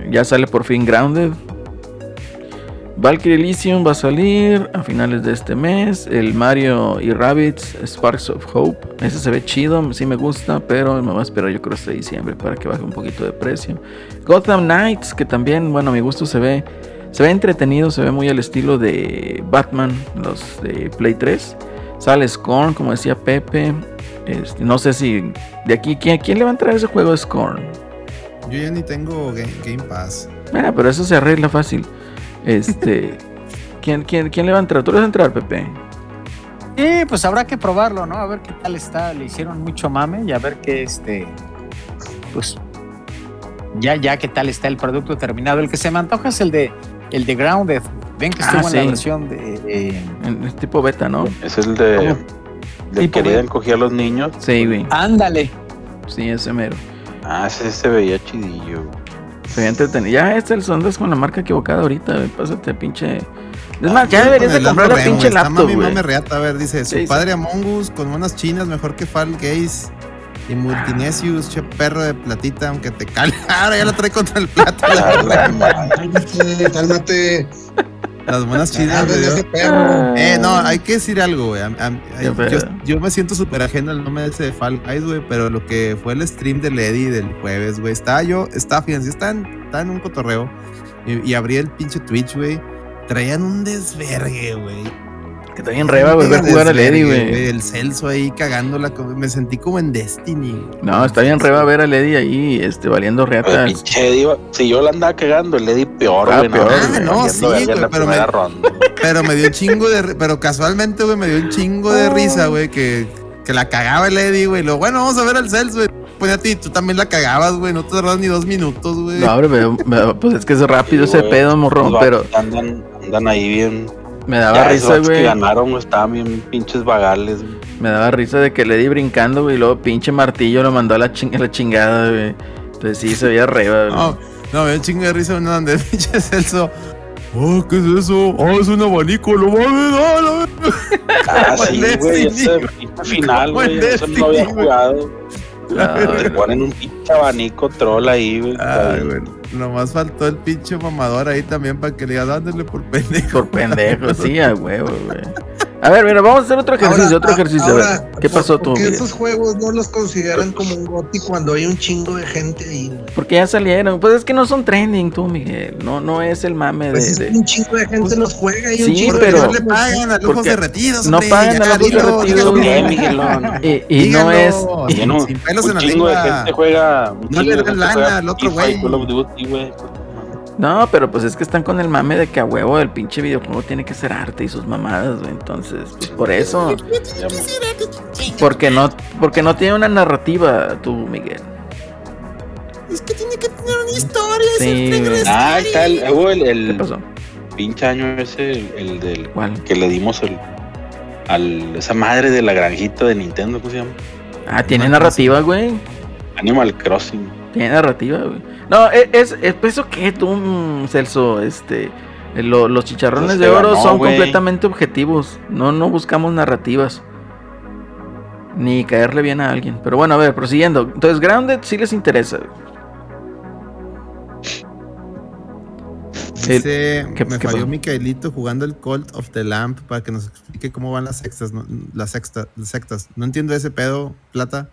Ya sale por fin Grounded. Valkyrie Elysium va a salir a finales de este mes. El Mario y Rabbids Sparks of Hope. Ese se ve chido, sí me gusta, pero me voy a esperar yo creo hasta diciembre para que baje un poquito de precio. Gotham Knights, que también, bueno, a mi gusto se ve, se ve entretenido, se ve muy al estilo de Batman, los de Play 3. Sale Scorn, como decía Pepe. Este, no sé si de aquí, ¿quién, quién le va a entrar ese juego de Scorn? Yo ya ni tengo Game, Game Pass. Mira, pero eso se arregla fácil. Este. ¿quién, quién, quién le va a entrar? ¿Tú le vas a entrar, Pepe? Sí, pues habrá que probarlo, ¿no? A ver qué tal está. Le hicieron mucho mame y a ver qué este. Pues. Ya, ya qué tal está el producto terminado. El que se me antoja es el de el de Grounded. Ven que Ah, estuvo en la versión de. eh, En- Es tipo beta, ¿no? Es el de. ¿Cómo? De Tipo, querían güey. coger a los niños. Sí, güey. ándale. Sí, ese mero. Ah, ese se veía chidillo. Se ve entretenido. Ya, este el sondas con la marca equivocada ahorita, güey. Pásate, pinche. Es más, ya deberías de comprar la pinche laptop, mami, güey. mame reata. A ver, dice, su Sí, sí. padre Among Us con unas chinas mejor que Fall Gaze. Y Multinesius, che perro de platita, aunque te cale. Ahora ya lo trae contra el plato. Cálmate, cálmate. Las buenas Ah, chinas, de güey. ese perro. Eh, no, hay que decir algo, güey. Yo, me siento súper ajeno al nombre ese de Fall Guys, güey, pero lo que fue el stream de Lady del jueves, güey, estaba yo, estaba, fíjense, estaba en, estaba en un cotorreo y, y abrí el pinche Twitch, güey. Traían un desvergue, güey. Que está bien reba, güey. Ver jugar a Lady, güey. El Celso ahí cagándola, me sentí como en Destiny. No, está bien reba ver a Lady ahí, este, valiendo Eddie, iba- si yo la andaba cagando, el Eddie peor, Ah, güey. peor, Ah, no, sí, güey, pero me- ronda. Pero me dio un chingo de. Pero casualmente, güey, me dio un chingo de risa, güey, que, que la cagaba el Eddie, güey. Lo bueno, vamos a ver al Celso, güey. Pues a ti, tú también la cagabas, güey. No te tardabas ni dos minutos, güey. No, hombre, pues es que es rápido Sí, ese güey. pedo, morrón, Los pero Andan, andan ahí bien. Me daba Ya, risa, vatos que güey. ganaron, güey, estaban bien pinches vagales, güey. Me daba risa de que Lady brincando, güey, y luego pinche martillo lo mandó a la, ching- a la chingada, güey. Entonces sí, se veía reba, güey. No, no, me dio un chingo de risa uno donde pinche Celso. Oh, ¿qué es eso? Oh, es un abanico, lo mames, no, no. Ah, Como sí, güey, ese final, güey. Eso no había güey. jugado. No, Le güey. ponen un pinche abanico troll ahí, güey. Ay, güey. Nomás faltó el pinche mamador ahí también para que le diga, dándole por pendejo. Por pendejo, sí, a huevo, güey. A ver, mira, vamos a hacer otro ejercicio, Ahora, otro ejercicio. a ahora, ver, ¿qué pasó tú? Porque estos juegos no los consideran como un goti cuando hay un chingo de gente ahí. güey? Porque ya salieron. Pues es que no son trending, tú, Miguel. No, no es el mame de. Pues es de- que un chingo de gente los juega y un Sí, chingo Porque pero- de no gente le pagan a lujos porque derretidos, no pagan a lujos. Bien, Miguelón. Y, y no Dígalo, es. sin- Lleno, sin pelos un en la chingo de gente juega. Un No chingo le de dan gente lana al otro y güey. No, pero pues es que están con el mame de que a huevo el pinche videojuego tiene que ser arte y sus mamadas, güey. Entonces, pues por eso. Porque no, porque no tiene una narrativa tú, Miguel. Es que tiene que tener una historia. Sí, es. Ah, está el, hubo el, ¿Qué el pasó? pinche año ese, el, el del ¿Cuál? que le dimos el, al esa madre de la granjita de Nintendo, ¿cómo se llama? Ah, tiene Animal narrativa, güey. Animal Crossing. Tiene narrativa, güey. No, e, es, es, pues, eso que tú, mm, Celso, este. lo- los chicharrones Pues de oro ganó, son completamente objetivos. No, no buscamos narrativas. Ni caerle bien a alguien. Pero bueno, a ver, prosiguiendo. Entonces, Grounded sí les interesa. Dice, ¿qué- me qué falló pasó? Micaelito jugando el Cult of the Lamp para que nos explique cómo van las sextas, no- las sextas, las sectas. No entiendo ese pedo, plata.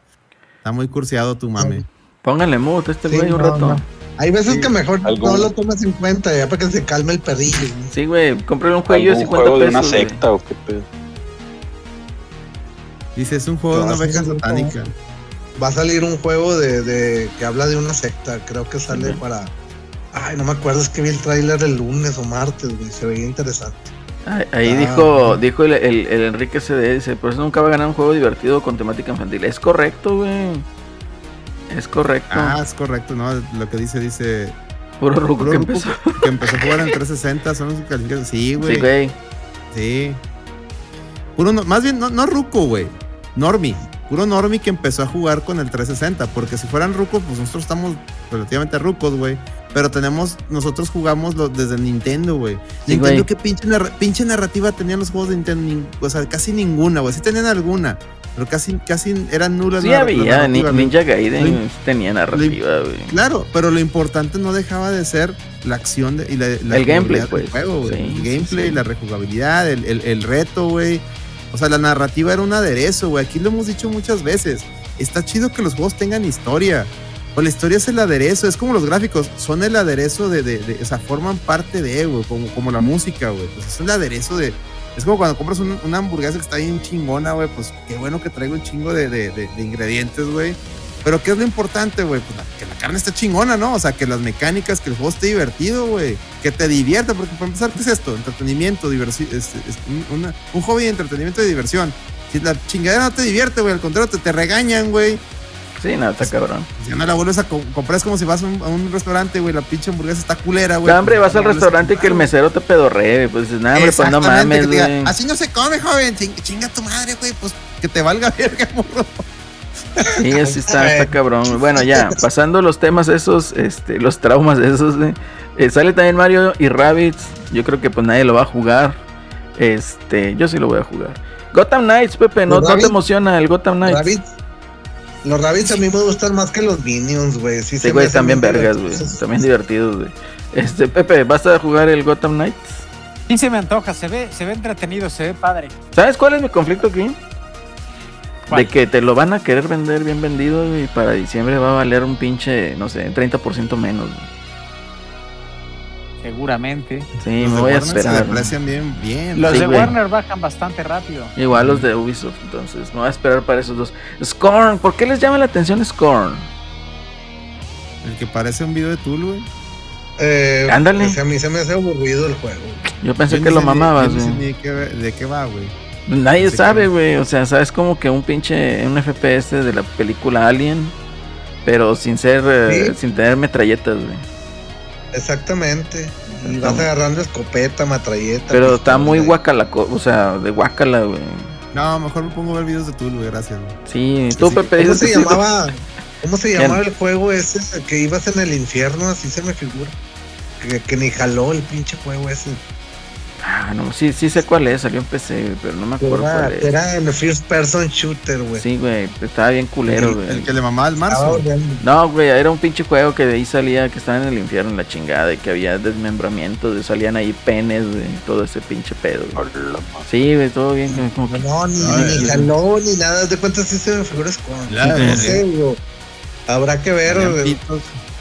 Está muy cursiado tu mame. Pónganle mute a este Sí, güey un no, rato. no. Hay veces Sí. que mejor Algún- no lo tomas en cuenta ya para que se calme el perrillo. ¿no? Sí, güey, cómprale un jueguillo de ¿Algún 50 juego pesos. de una güey. secta o qué pedo? Dice, es un juego de una vas a oveja hacer un satánica. Va a salir un juego de, de- que habla de una secta. Creo que sale para. Ay, no me acuerdo, es que vi el tráiler el lunes o martes, güey. Se veía interesante. Ahí, ahí Ah, dijo, dijo el, el- el Enrique CD, dice, por eso nunca va a ganar un juego divertido con temática infantil. Es correcto, güey. Es correcto. Ah, es correcto, ¿no? Lo que dice, dice. Puro ruco que empezó. Que empezó a jugar en 360, son los que. Sí, güey. Sí, güey. Sí. Puro no- más bien, no, no ruco, güey. Normi. Puro Normi que empezó a jugar con el 360. Porque si fueran rucos, pues nosotros estamos relativamente rucos, güey. Pero tenemos, nosotros jugamos lo- desde Nintendo, güey. Sí, Nintendo, güey. ¿qué pinche, narra- pinche narrativa tenían los juegos de Nintendo? Nin- o sea, casi ninguna, güey. Sí tenían alguna. Pero casi, casi eran nulas. Sí había, Ni-. Ninja Gaiden Lo tenía narrativa, güey. Claro, pero lo importante no dejaba de ser la acción de, y la, la El gameplay, del pues. juego, güey. Sí, el gameplay, sí. la rejugabilidad, el, el- el reto, güey. O sea, la narrativa era un aderezo, güey. Aquí lo hemos dicho muchas veces. Está chido que los juegos tengan historia. O la historia es el aderezo, es como los gráficos, son el aderezo de, de- de- o sea, forman parte de, güey, como, como la música, güey. Pues es el aderezo de, es como cuando compras un- una hamburguesa que está bien chingona, güey, pues qué bueno que traiga un chingo de, de- de- de ingredientes, güey. Pero ¿qué es lo importante, güey? Pues la- que la carne esté chingona, ¿no? O sea, que las mecánicas, que el juego esté divertido, güey. Que te divierta, porque para empezar, ¿qué es esto? Entretenimiento, diversión, es, es una- un hobby de entretenimiento y diversión. Si la chingadera no te divierte, güey, al contrario, te, te regañan, güey. Sí, no, está cabrón. Ya no la vuelves a co- comprar, es como si vas a un, a un restaurante, güey, la pinche hamburguesa está culera, güey. Hambre, pues, vas al restaurante y que el mesero te pedorree, pues nada, hombre, pues no mames, diga, güey. Así no se come, joven. Ching- Chinga tu madre, güey. Pues que te valga verga, morro. Sí, así está, está cabrón. Bueno, ya, pasando los temas esos, este, los traumas esos, güey. Eh, sale también Mario y Rabbids. Yo creo que pues nadie lo va a jugar. Este, yo sí lo voy a jugar. Gotham Knights, Pepe, ¿no, ¿Los no te emociona el Gotham Knights? Los Rabbits a mí me gustan más que los Minions, güey. Sí, Sí, güey, también bien vergas, güey. También divertidos, güey. Este, Pepe, ¿vas a jugar el Gotham Knights? Sí se me antoja, se ve, se ve entretenido, se ve padre. ¿Sabes cuál es mi conflicto aquí? ¿Cuál? De que te lo van a querer vender bien vendido y para diciembre va a valer un pinche, no sé, 30% menos. güey. Seguramente. Sí, Los me de voy a Warner Se esperar. güey. deprecian bien, bien. Los Sí, de güey. Warner bajan bastante rápido. Igual los de Ubisoft, entonces me voy a esperar para esos dos. Scorn, ¿por qué les llama la atención Scorn? El que parece un video de Tool, güey. Eh, Ándale. pues, a mí se me hace aburrido el juego. Yo pensé Yo que lo mamabas, ni güey. ni de qué, de qué va, güey. Nadie Sí, sabe, güey. O sea, sabes como que un pinche, un FPS de la película Alien, pero sin ser, eh, Sí. sin tener metralletas, güey. Exactamente. Y vas agarrando escopeta, matralleta. Pero está muy guacala, o sea, de guacala, güey. No, mejor me pongo a ver videos de güey. Gracias, güey. Sí, tú, Sí. Pepe, ¿Cómo dices se llamaba? ¿Cómo se llamaba el juego ese que ibas en el infierno? Así se me figura. Que, que ni jaló el pinche juego ese. Ah, no, sí, sí sé cuál es, salió en PC, pero no me acuerdo era, cuál es. era en el first person shooter, güey. Sí, güey, estaba bien culero, el, güey. el que le mamaba al marzo. horrendo. No, güey, era un pinche juego que de ahí salía, que estaba en el infierno, en la chingada, y que había desmembramientos, y salían ahí penes, güey, todo ese pinche pedo. ma. Sí, güey, todo bien, como que... No, ni, Ay, ni ni nada. De cuenta sí se me figura Scorn. La no sé, güey. Habrá que ver, güey.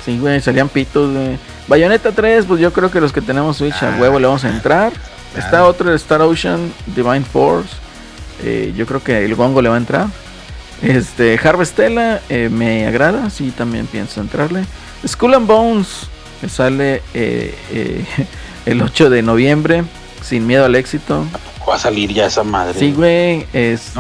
Sí, güey, salían pitos, güey. Bayonetta 3, pues yo creo que los que tenemos Switch a Ah, huevo le vamos a entrar. Claro. Está otro de Star Ocean, Divine Force. eh, yo creo que el Gongo le va a entrar. Este, Harvestella eh, me agrada, sí, también pienso entrarle. Skull and Bones, que sale eh, eh, el 8 de noviembre, sin miedo al éxito. Va a salir ya esa madre. Sí, güey, No,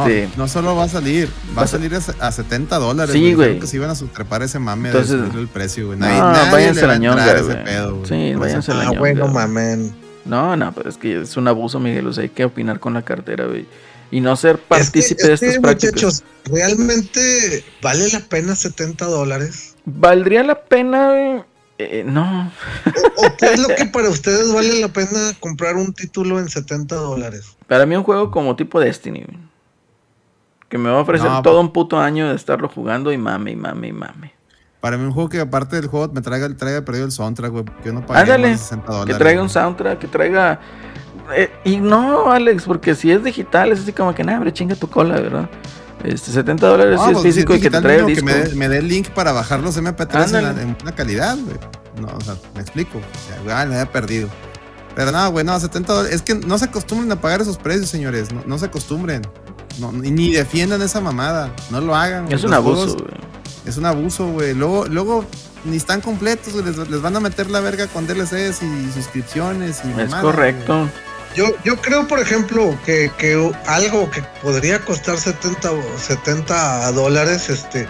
este... no solo va a salir, va a salir a, se- a 70 dólares. Sí, güey. que se iban a sutrepar ese mame Entonces- de el precio, güey. No, váyanse a la a entrar ñonga, güey. Sí, váyanse a la Ah, ñonga. güey, no güey. mamen. No, no, pero es que es un abuso, Miguel. O sea, hay que opinar con la cartera, güey. Y no ser Es que- partícipe es de estas que, prácticas. muchachos, ¿realmente vale la pena 70 dólares? ¿Valdría la pena? Eh, no. ¿O, o qué es lo que para ustedes vale la pena comprar un título en 70 dólares? Para mí un juego como tipo Destiny, güey. Que me va a ofrecer No, todo un puto año de estarlo jugando y mame, y mame, y mame. Para mí un juego que aparte del juego me traiga, traiga perdido el soundtrack, güey. Yo no pagué Ándale, más de 60 dólares. Que traiga un soundtrack, que traiga... eh, y no, Alex, porque si es digital es así como que, nah, hombre, chinga tu cola, ¿verdad? Este, 70 dólares No, si es pues, si físico y que te traiga el disco. que me dé, el link para bajar los MP3 en, la- en buena calidad, güey. No, o sea, me explico. O sea, güey, me había perdido. Pero no, güey, no, 70 dólares. Es que no se acostumbren a pagar esos precios, señores. No, no se acostumbren. No, ni, defiendan esa mamada. No lo hagan. Es un Los abuso, juegos- güey. Es un abuso, güey. Luego, luego ni están completos, güey. Les, les van a meter la verga con DLCs y suscripciones y Es correcto. Yo, yo creo, por ejemplo, que, que algo que podría costar 70, o 70 dólares, este,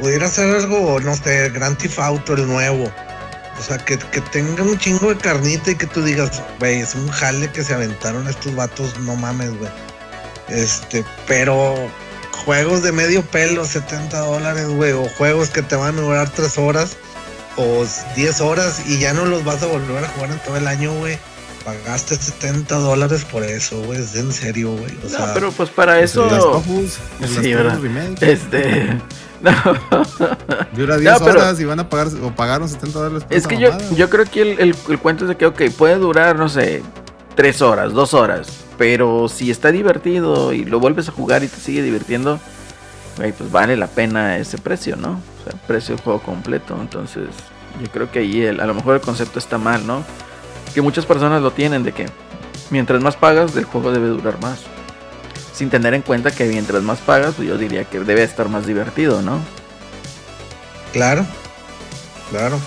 pudiera ser algo, no sé, Grand Theft Auto, el nuevo. O sea, que, que tenga un chingo de carnita y que tú digas, güey, es un jale que se aventaron estos vatos, no mames, güey. Este, pero juegos de medio pelo, 70 dólares, güey, o juegos que te van a durar 3 horas o 10 horas y ya no los vas a volver a jugar en todo el año, güey. Pagaste 70 dólares por eso, güey, es en serio, güey. O No, sea, pero pues para eso... el Sí. Este... No. Dura 10 pero- horas y van a pagar o pagaron 70 dólares por Es que yo, yo creo que el, el- el cuento es de que, ok, puede durar, no sé, tres horas, dos horas. Pero si está divertido y lo vuelves a jugar y te sigue divirtiendo, pues vale la pena ese precio, ¿no? O sea, precio del juego completo. Entonces, yo creo que ahí el- a lo mejor el concepto está mal, ¿no? Que muchas personas lo tienen de que mientras más pagas, el juego debe durar más. Sin tener en cuenta que mientras más pagas, pues yo diría que debe estar más divertido, ¿no? claro, claro.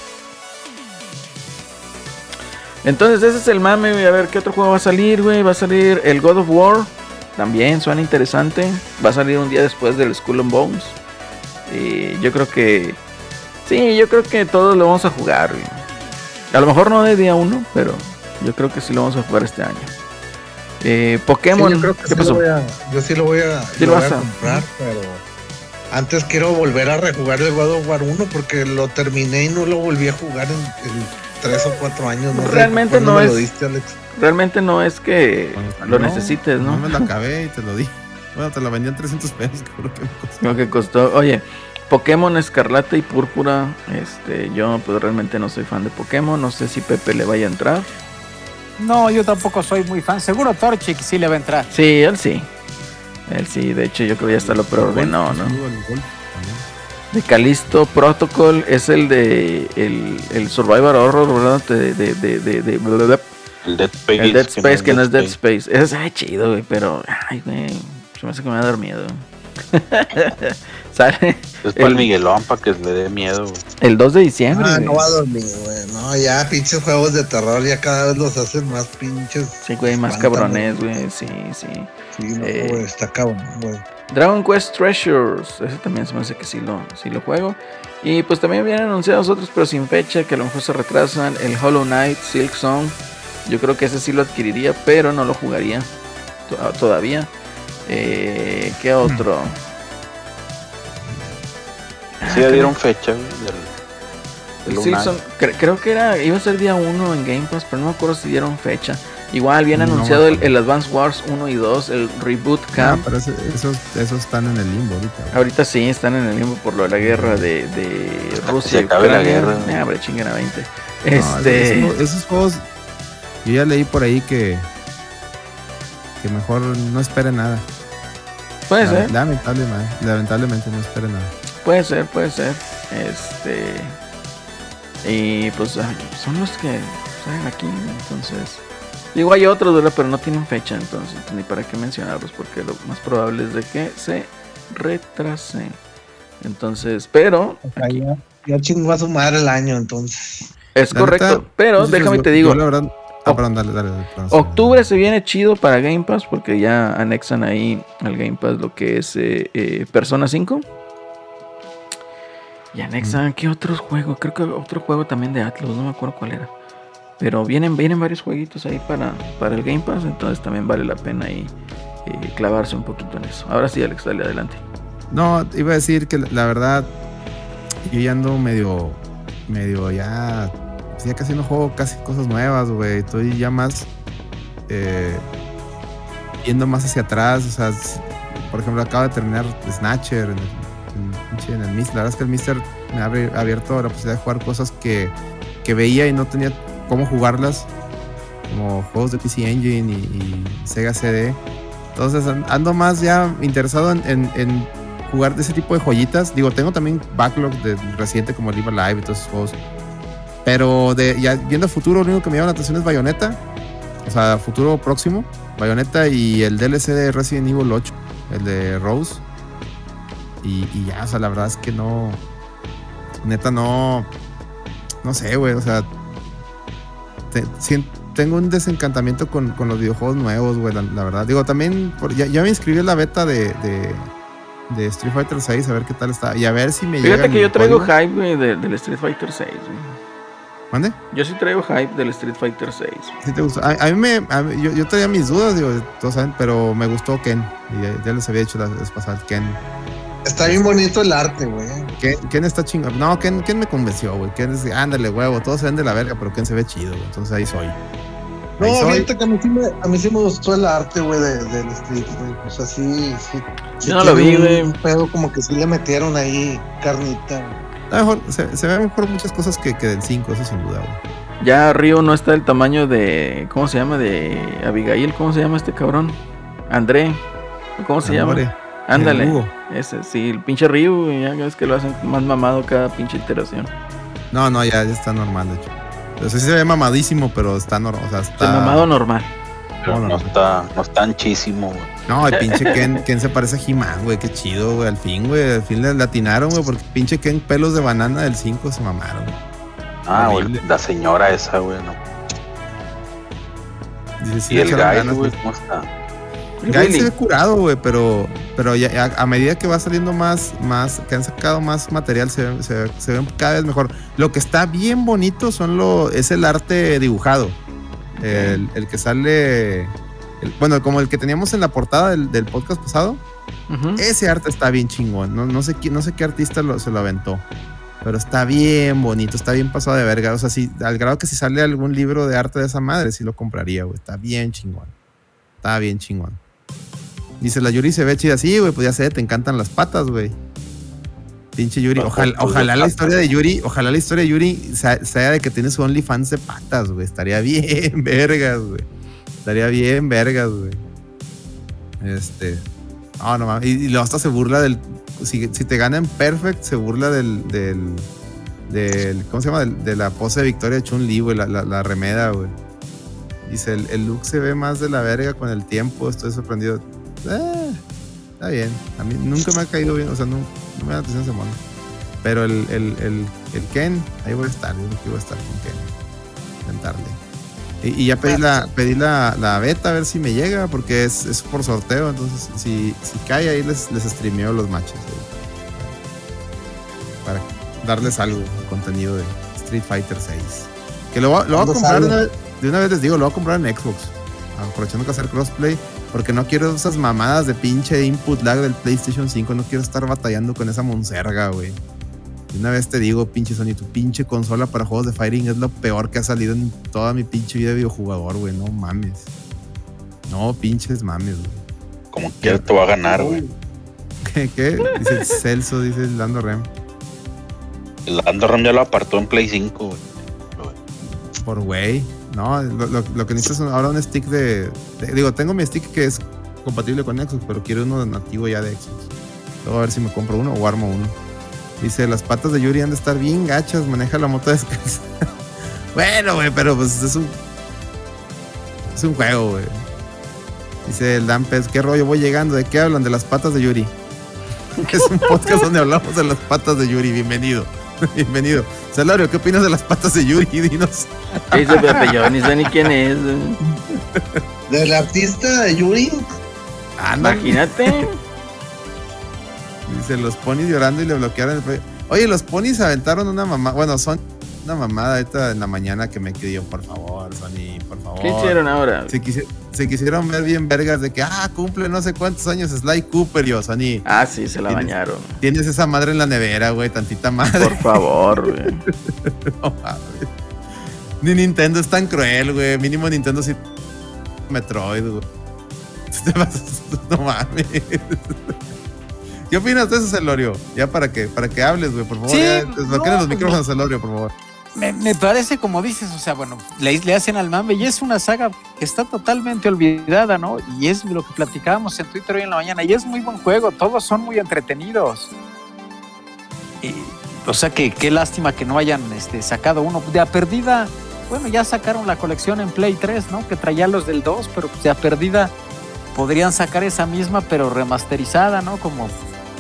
Entonces ese es el mame, güey. A ver qué otro juego va a salir, güey. Va a salir el God of War. También suena interesante. Va a salir un día después del Skull and Bones. Y yo creo que... Sí, yo creo que todos lo vamos a jugar, güey. A lo mejor no de día uno, pero yo creo que sí lo vamos a jugar este año. Eh, Pokémon. Sí, yo creo que ¿Qué sí pasó? lo voy a, yo sí lo voy a, Sí lo lo voy a vas a- comprar, pero antes quiero volver a rejugar el God of War 1 porque lo terminé y no lo volví a jugar en, en 3 o 4 años. No sé Realmente cuándo no me es- lo diste, Alex. Realmente no es que Cuando lo necesites, ¿no? No me lo acabé y te lo di. Bueno, te lo vendí en 300 pesos, lo que me costó. Lo que costó. Oye, Pokémon Escarlata y Púrpura. Este, yo pues realmente no soy fan de Pokémon. No sé si Pepe le vaya a entrar. No, yo tampoco soy muy fan. Seguro Torchic sí le va a entrar. Sí, él sí. Él sí, de hecho yo creo que ya hasta lo preordenó, ¿no? Golf también. De Calisto Protocol es el de el, el Survivor Horror, ¿verdad? De, de, de, de. El Dead Space. el Dead Space, que no es Dead Space. Ese es chido, güey, pero ay, güey, se me hace que me va a dar miedo. Sale Es para el- el Miguelón, para que le dé miedo. güey. el 2 de diciembre. Ah, no va a dormir, güey. No, ya pinches juegos de terror ya cada vez los hacen más pinches. Sí, güey, más cabrones, güey, sí, sí. Sí, no, Eh. güey, está cabrón, güey. Dragon Quest Treasures, ese también se me hace que sí lo, sí lo juego. Y pues también vienen anunciados otros, pero sin fecha, que a lo mejor se retrasan. El Hollow Knight, Silk Song. Yo creo que ese sí lo adquiriría, pero no lo jugaría to- todavía. Eh, ¿Qué otro? Sí, ya Ah, dieron fecha, del- El del Silksong, Lunar. cre- creo que era iba a ser día 1 en Game Pass, pero no me acuerdo si dieron fecha. Igual bien No me anunciado el, el Advance Wars 1 y 2, el Reboot Ah, Camp. pero ese- esos, esos están en el limbo ahorita. güey. Ahorita sí están en el limbo por lo de la guerra de, de Rusia se y acabe la guerra. Ah, hombre, chinguen a 20. No, Este, esos, esos juegos, yo ya leí por ahí que, que mejor no espere nada. puede ser, Lamentablemente, lamentablemente no espere nada. Puede ser, puede ser. Este y pues ay, son los que salen aquí, entonces. Digo, hay otros, ¿verdad? Pero no tienen fecha, entonces pues, ni para qué mencionarlos, porque lo más probable es de que se retrasen. Entonces, pero O sea, ya, ya chingó a su madre el año, entonces. Es La correcto, neta, pero muchachos, déjame yo- te digo, yo la verdad. Ah, Oc- perdón, dale, dale. dale, perdón. octubre se viene chido para Game Pass porque ya anexan ahí al Game Pass lo que es eh, eh, Persona 5. Y anexan, ¿qué otros juegos? Creo que otro juego también de Atlas, no me acuerdo cuál era. Pero vienen, vienen varios jueguitos ahí para, para el Game Pass, entonces también vale la pena ahí eh, clavarse un poquito en eso. Ahora sí, Alex, dale adelante. No, iba a decir que la, verdad, yo ya ando medio, medio ya, pues ya casi no juego casi cosas nuevas, güey. Estoy ya más eh, yendo más hacia atrás. O sea, por ejemplo, acabo de terminar Snatcher en el, Mister. La verdad es que el Mister me ha abierto la posibilidad de jugar cosas que, que veía y no tenía cómo jugarlas, como juegos de PC Engine y, Sega CD. Entonces an- ando más ya interesado en, jugar de ese tipo de joyitas. Digo, tengo también backlog reciente como Live Alive y todos esos juegos. Pero de, viendo a futuro, lo único que me llama la atención es Bayonetta. O sea, futuro próximo. Bayonetta y el DLC de Resident Evil 8, el de Rose. Y, y ya, o sea, la verdad es que no. Neta, no. No sé, güey. O sea, te- tengo un desencantamiento con, con los videojuegos nuevos, güey, la, la verdad. Digo, también por- ya, ya me inscribí en la beta de, de, de Street Fighter 6, a ver qué tal está. Y a ver si me llega. Fíjate que yo traigo código. hype güey, de- del Street Fighter 6. güey. ¿Mande? Yo sí traigo hype del Street Fighter 6. ¿Sí te gustó? A, a mí me. a mí- yo, yo tenía mis dudas, digo, todos saben, pero me gustó Ken. Y ya, ya les había dicho la vez pasada, Ken. Está bien bonito el arte, güey. Ken está chingón. No, Ken, Ken me convenció, güey. Ken es, ándale, huevo, todos se ven de la verga, pero Ken se ve chido, güey. Entonces ahí soy. No, fíjate que a mí sí me, a mí sí me gustó el arte, güey, de- del Street, güey. O sea, sí, sí. sí Yo no lo vi, güey. Un pedo como que sí le metieron ahí carnita, güey. A lo mejor, se, se ve mejor muchas cosas que, que del 5, eso sin duda, güey. Ya Río no está del tamaño de. ¿Cómo se llama? De Abigail. ¿Cómo se llama este cabrón? André. ¿Cómo se llama? Ándale. el. Ese, sí, el pinche Ryu. güey, Ya ves que lo hacen más mamado cada pinche iteración. No, no, ya, ya está normal, de hecho. O sea, sí se ve mamadísimo, pero está normal. O sea, El está. mamado normal. No, no, está, no está anchísimo, güey. No, el pinche Ken, Ken se parece a He-Man, güey. Qué chido, güey. Al fin, güey. Al fin le latinaron, güey. Porque pinche Ken pelos de banana del 5 se mamaron. Ah, güey, la señora esa, güey, no. Dice, sí Y el guy, ganas, güey, ¿cómo está? Willy. se ve curado, güey, pero, pero ya, a, a medida que va saliendo más, más, que han sacado más material, se, ve- se, ve- se ven cada vez mejor. Lo que está bien bonito son lo, es el arte dibujado. El, el que sale, el- bueno, como el que teníamos en la portada del, del podcast pasado. Ese arte está bien chingón. No, no sé, no sé qué artista lo- se lo aventó. Pero está bien bonito, está bien pasado de verga. O sea, si, al grado que si sale algún libro de arte de esa madre, sí lo compraría, güey. Está bien chingón. Está bien chingón. Dice, la Yuri se ve chida. Sí, güey, pues ya sé, te encantan las patas, güey. Pinche Yuri. Ojalá, la historia de Yuri, ojalá la historia de Yuri sea, sea de que tiene su OnlyFans de patas, güey. Estaría bien, vergas, güey. Estaría bien, vergas, güey. Este. No, no mames. Y, y luego hasta se burla del. Si, si te ganan Perfect, se burla del. del, del- ¿Cómo se llama? Del- de la pose de victoria Chun-Li, güey. La, la, la remeda, güey. Dice: el, el look se ve más de la verga con el tiempo. Estoy sorprendido. Eh, está bien. A mí nunca me ha caído bien. O sea, no, no me da atención ese mono. Pero el, el, el, el Ken, ahí voy a estar. Yo creo que voy a estar con Ken. Intentarle. Y, y ya pedí, la, pedí la, la beta a ver si me llega, porque es, es por sorteo. Entonces, si, si cae ahí, les, les streameo los matches. ahí. Para darles algo, contenido de Street Fighter 6. Que lo, lo voy a ¿Cuándo comprar, de sale? una, de una vez les digo, lo voy a comprar en Xbox. Aprovechando que hacer crossplay, porque no quiero esas mamadas de pinche input lag del PlayStation 5. No quiero estar batallando con esa monserga, güey. Una vez te digo, pinche Sony, tu pinche consola para juegos de fighting es lo peor que ha salido en toda mi pinche vida de videojugador, güey. No mames. No, pinches mames, güey. Como quiera te va a ganar, güey. ¿Qué? ¿Qué? Dice Celso, dice Lando Rem. El Andorram ya lo apartó en Play 5, güey. Por güey. No, lo, que necesitas es ahora un stick de, de- Digo, tengo mi stick que es compatible con Xbox, pero quiero uno nativo ya de Xbox. Luego a ver si me compro uno o armo uno. Dice, las patas de Yuri han de estar bien gachas, maneja la moto descalza. bueno, güey, pero pues es un... Es un juego, güey. Dice el Dampes, ¿qué rollo voy llegando? ¿De qué hablan? De las patas de Yuri. es un podcast donde hablamos de las patas de Yuri. Bienvenido. Bienvenido. Celorio, ¿qué opinas de las patas de Yuri? Dinos. ¿Qué dice Pepe? Yo ni sé ni quién es. Del artista de Yuri. Anda, Imagínate. Dice, los ponis llorando y le bloquearon el... Oye, los ponis aventaron una mamá... Bueno, son una mamada ahorita en la mañana que me quedó, por favor, Sony, por favor. ¿Qué hicieron ahora? Se, quisi- se quisieron ver bien vergas de que, ah, cumple no sé cuántos años Sly Cooper, yo, Sony. Ah, sí, se la ¿Tienes? bañaron. Tienes esa madre en la nevera, güey, tantita madre. Por favor, güey. No mames. Ni Nintendo es tan cruel, güey. Mínimo Nintendo sí. Metroid, güey. No mames. ¿Qué opinas de eso, Celorio? Ya para que, para que hables, güey, por favor. Sí, ya, desbloqueen no, los micrófonos, Celorio, por favor. Me, parece como dices, o sea, bueno, le, le hacen al mame y es una saga que está totalmente olvidada, ¿no? Y es lo que platicábamos en Twitter hoy en la mañana. Y es muy buen juego, todos son muy entretenidos. Y, o sea, que qué lástima que no hayan este, sacado uno. De a perdida, bueno, ya sacaron la colección en Play 3, ¿no? Que traía los del 2, pero pues de a perdida podrían sacar esa misma, pero remasterizada, ¿no? Como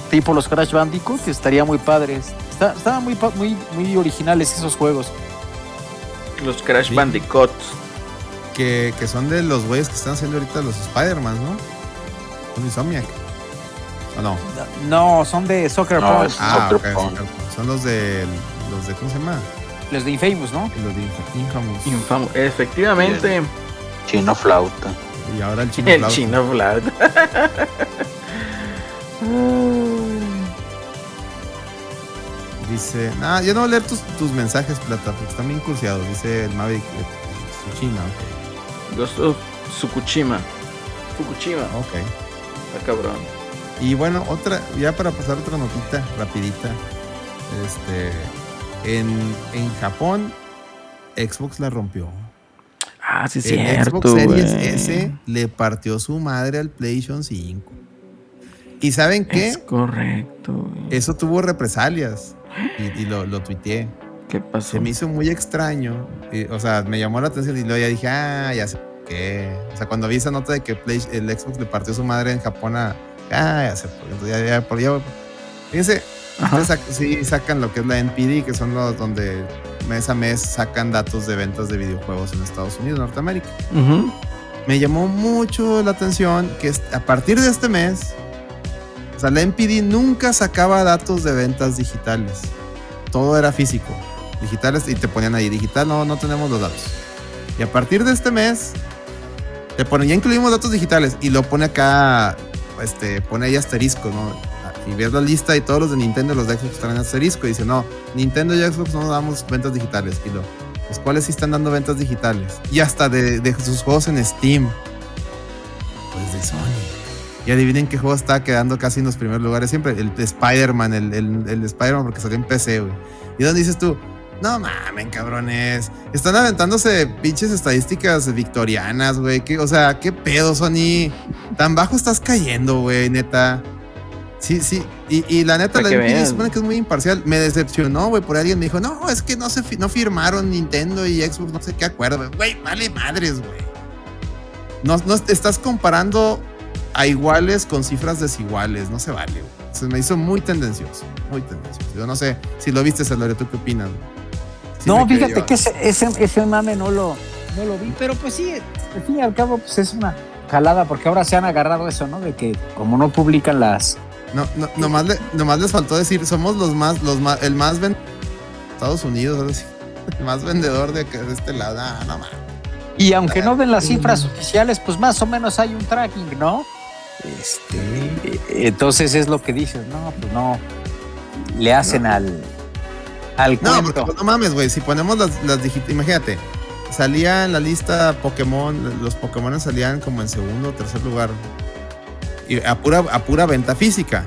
tipo los Crash Bandicoot, que estaría muy padres. Está- estaban muy, pa- muy, muy originales esos juegos. Los Crash Sí. Bandicoots. Que, que son de los güeyes que están haciendo ahorita los Spider-Man, ¿no? Son Insomniac. ¿O no? No, son de Soccer No, Punch, Ah, Soccer ok, Punch. Soccer Punch. Son los de. Los de. ¿Cómo se llama? los de Infamous, ¿no? Los de Inf- Infamous. Infamo- Efectivamente, Chino flauta. Y ahora el chino. el Flauta. chino Vlad. Dice, nah, yo no voy a leer tus, tus mensajes, Plata, porque están bien cursiados. Dice el Maverick eh, Tsushima. Ghost of Tsukushima. Fukushima. Ok. Está cabrón. Y bueno, otra, ya para pasar otra notita rapidita. Este, en, en Japón, Xbox la rompió. Ah, sí, cierto. Xbox Series güey. S le partió su madre al PlayStation 5. ¿Y saben qué? Es correcto. güey. Eso tuvo represalias. Y, y lo, lo tuiteé. ¿Qué pasó? Se me hizo muy extraño. y, o sea, me llamó la atención y luego ya dije, ah, ya sé por qué. O sea, cuando vi esa nota de que Play- el Xbox le partió su madre en Japón a. Ah, ya sé por qué. Entonces, Ya, ya, por ya. Fíjense, sac- sí sacan lo que es la NPD, que son los donde mes a mes sacan datos de ventas de videojuegos en Estados Unidos, Norteamérica. Ujú. Me llamó mucho la atención que a partir de este mes, o sea, la NPD nunca sacaba datos de ventas digitales. Todo era físico. Digitales y te ponían ahí, digital no, no tenemos los datos. Y a partir de este mes, te ponen, ya incluimos datos digitales y lo pone acá, este, pone ahí asterisco, ¿no? Y ves la lista y todos los de Nintendo los de Xbox están en asterisco y dice, no, Nintendo y Xbox no damos ventas digitales. Y lo, los cuales sí están dando ventas digitales. Y hasta de, de sus juegos en Steam. Pues de Sony. Y adivinen qué juego está quedando casi en los primeros lugares siempre. El de Spider-Man, el, el, el de Spider-Man porque salió en PC, güey. ¿Y dónde dices tú? No mamen, cabrones. Están aventándose pinches estadísticas victorianas, güey. ¿Qué- O sea, ¿qué pedo, Sony? Tan bajo estás cayendo, güey, neta. Sí, sí. Y, y la neta, Para la supone que es muy imparcial. Me decepcionó, güey, por alguien me dijo, no, es que no se no firmaron Nintendo y Xbox, no sé qué acuerdo. Güey, vale madres, güey. No, no estás comparando a iguales con cifras desiguales. No se vale, güey. Se me hizo muy tendencioso, muy tendencioso. Yo no sé si lo viste, Celorio, ¿tú qué opinas? no, fíjate que ese, ese, ese mame no lo, no lo vi, pero pues sí, al fin y al cabo, pues es una jalada, porque ahora se han agarrado eso, ¿no? De que como no publican las. No, no, nomás, le- nomás les faltó decir, somos los más, los más, el más ven Estados Unidos, el más vendedor de, de este lado. Ah, no. Y aunque no den las cifras oficiales, pues más o menos hay un tracking, ¿no? Este, entonces es lo que dices, no, pues no. Le hacen al. Al No, porque cuento. pues, no mames, güey. Si ponemos las, las imagínate, salía en la lista Pokémon, los Pokémon salían como en segundo o tercer lugar. Y a pura, a pura venta física.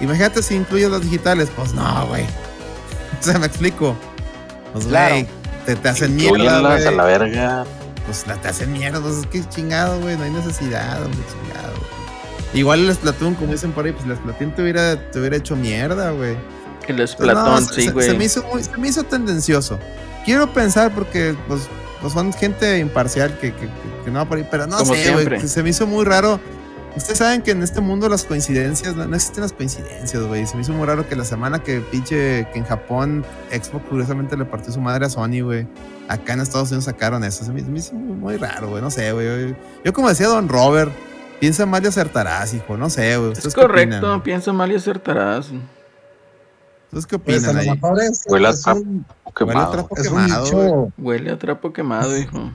Imagínate si incluyes las digitales, pues no, güey. O sea, me explico. Pues, Claro. te, te hacen mierda, a la verga. Pues la te hacen mierda, pues es que chingado, güey, no hay necesidad, hombre, chingado. güey. Igual el Splatoon, como dicen por ahí, pues el Splatoon te hubiera, te hubiera hecho mierda, güey. El Platón, no, sí, güey. se me hizo muy- se me hizo tendencioso. Quiero pensar porque pues, pues son gente imparcial que, que- que- que no va por ahí, pero no Como sé, güey, se me hizo muy raro Ustedes saben que en este mundo las coincidencias, no, no existen las coincidencias, güey. Se me hizo muy raro que la semana que pinche, que en Japón Xbox curiosamente le partió su madre a Sony, güey. Acá en Estados Unidos sacaron eso. Se me, se me hizo muy raro, güey. No sé, güey. Yo como decía Don Robert, piensa mal y acertarás, hijo. No sé, güey. Es ¿Ustedes qué correcto, opinan? piensa mal y acertarás. ¿Ustedes qué Pues a opinan lo ahí? mejor es, Huele a trapo un, Huele a quemado. trapo es un quemado. Huele a trapo quemado, hijo.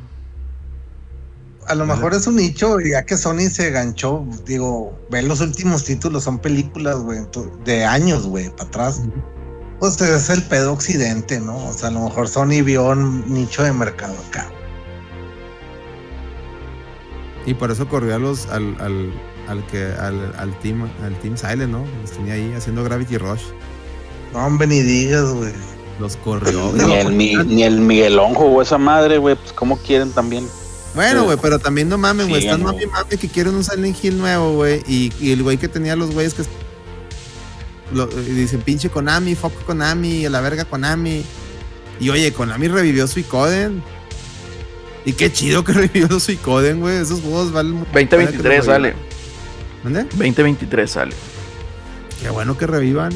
A lo mejor es un nicho, y ya que Sony se ganchó, digo, ve los últimos títulos, son películas, güey, de años, güey, para atrás. Pues es el pedo occidente, ¿no? O sea, a lo mejor Sony vio un nicho de mercado acá. Y por eso corrió a los, al, al, al que, al, al team, al team Silent, ¿no? Los tenía ahí haciendo Gravity Rush. No, hombre, ni digas, güey. Los corrió. Ni el, Mi- ni el Miguelón jugó esa madre, güey. Pues, ¿cómo quieren también? Bueno, güey, pero también no mames, güey. Sí, Están no. mami mami que quieren un Silent Hill nuevo, güey. Y, y el güey que tenía los güeyes que. lo- y dicen, pinche Konami, foco Konami, a la verga Konami. Y oye, Konami revivió Suicoden. Y qué chido que revivió Suicoden, güey. Esos juegos valen. mucho la pena que 2023 los sale. ¿Dónde? 2023 sale. Qué bueno que revivan.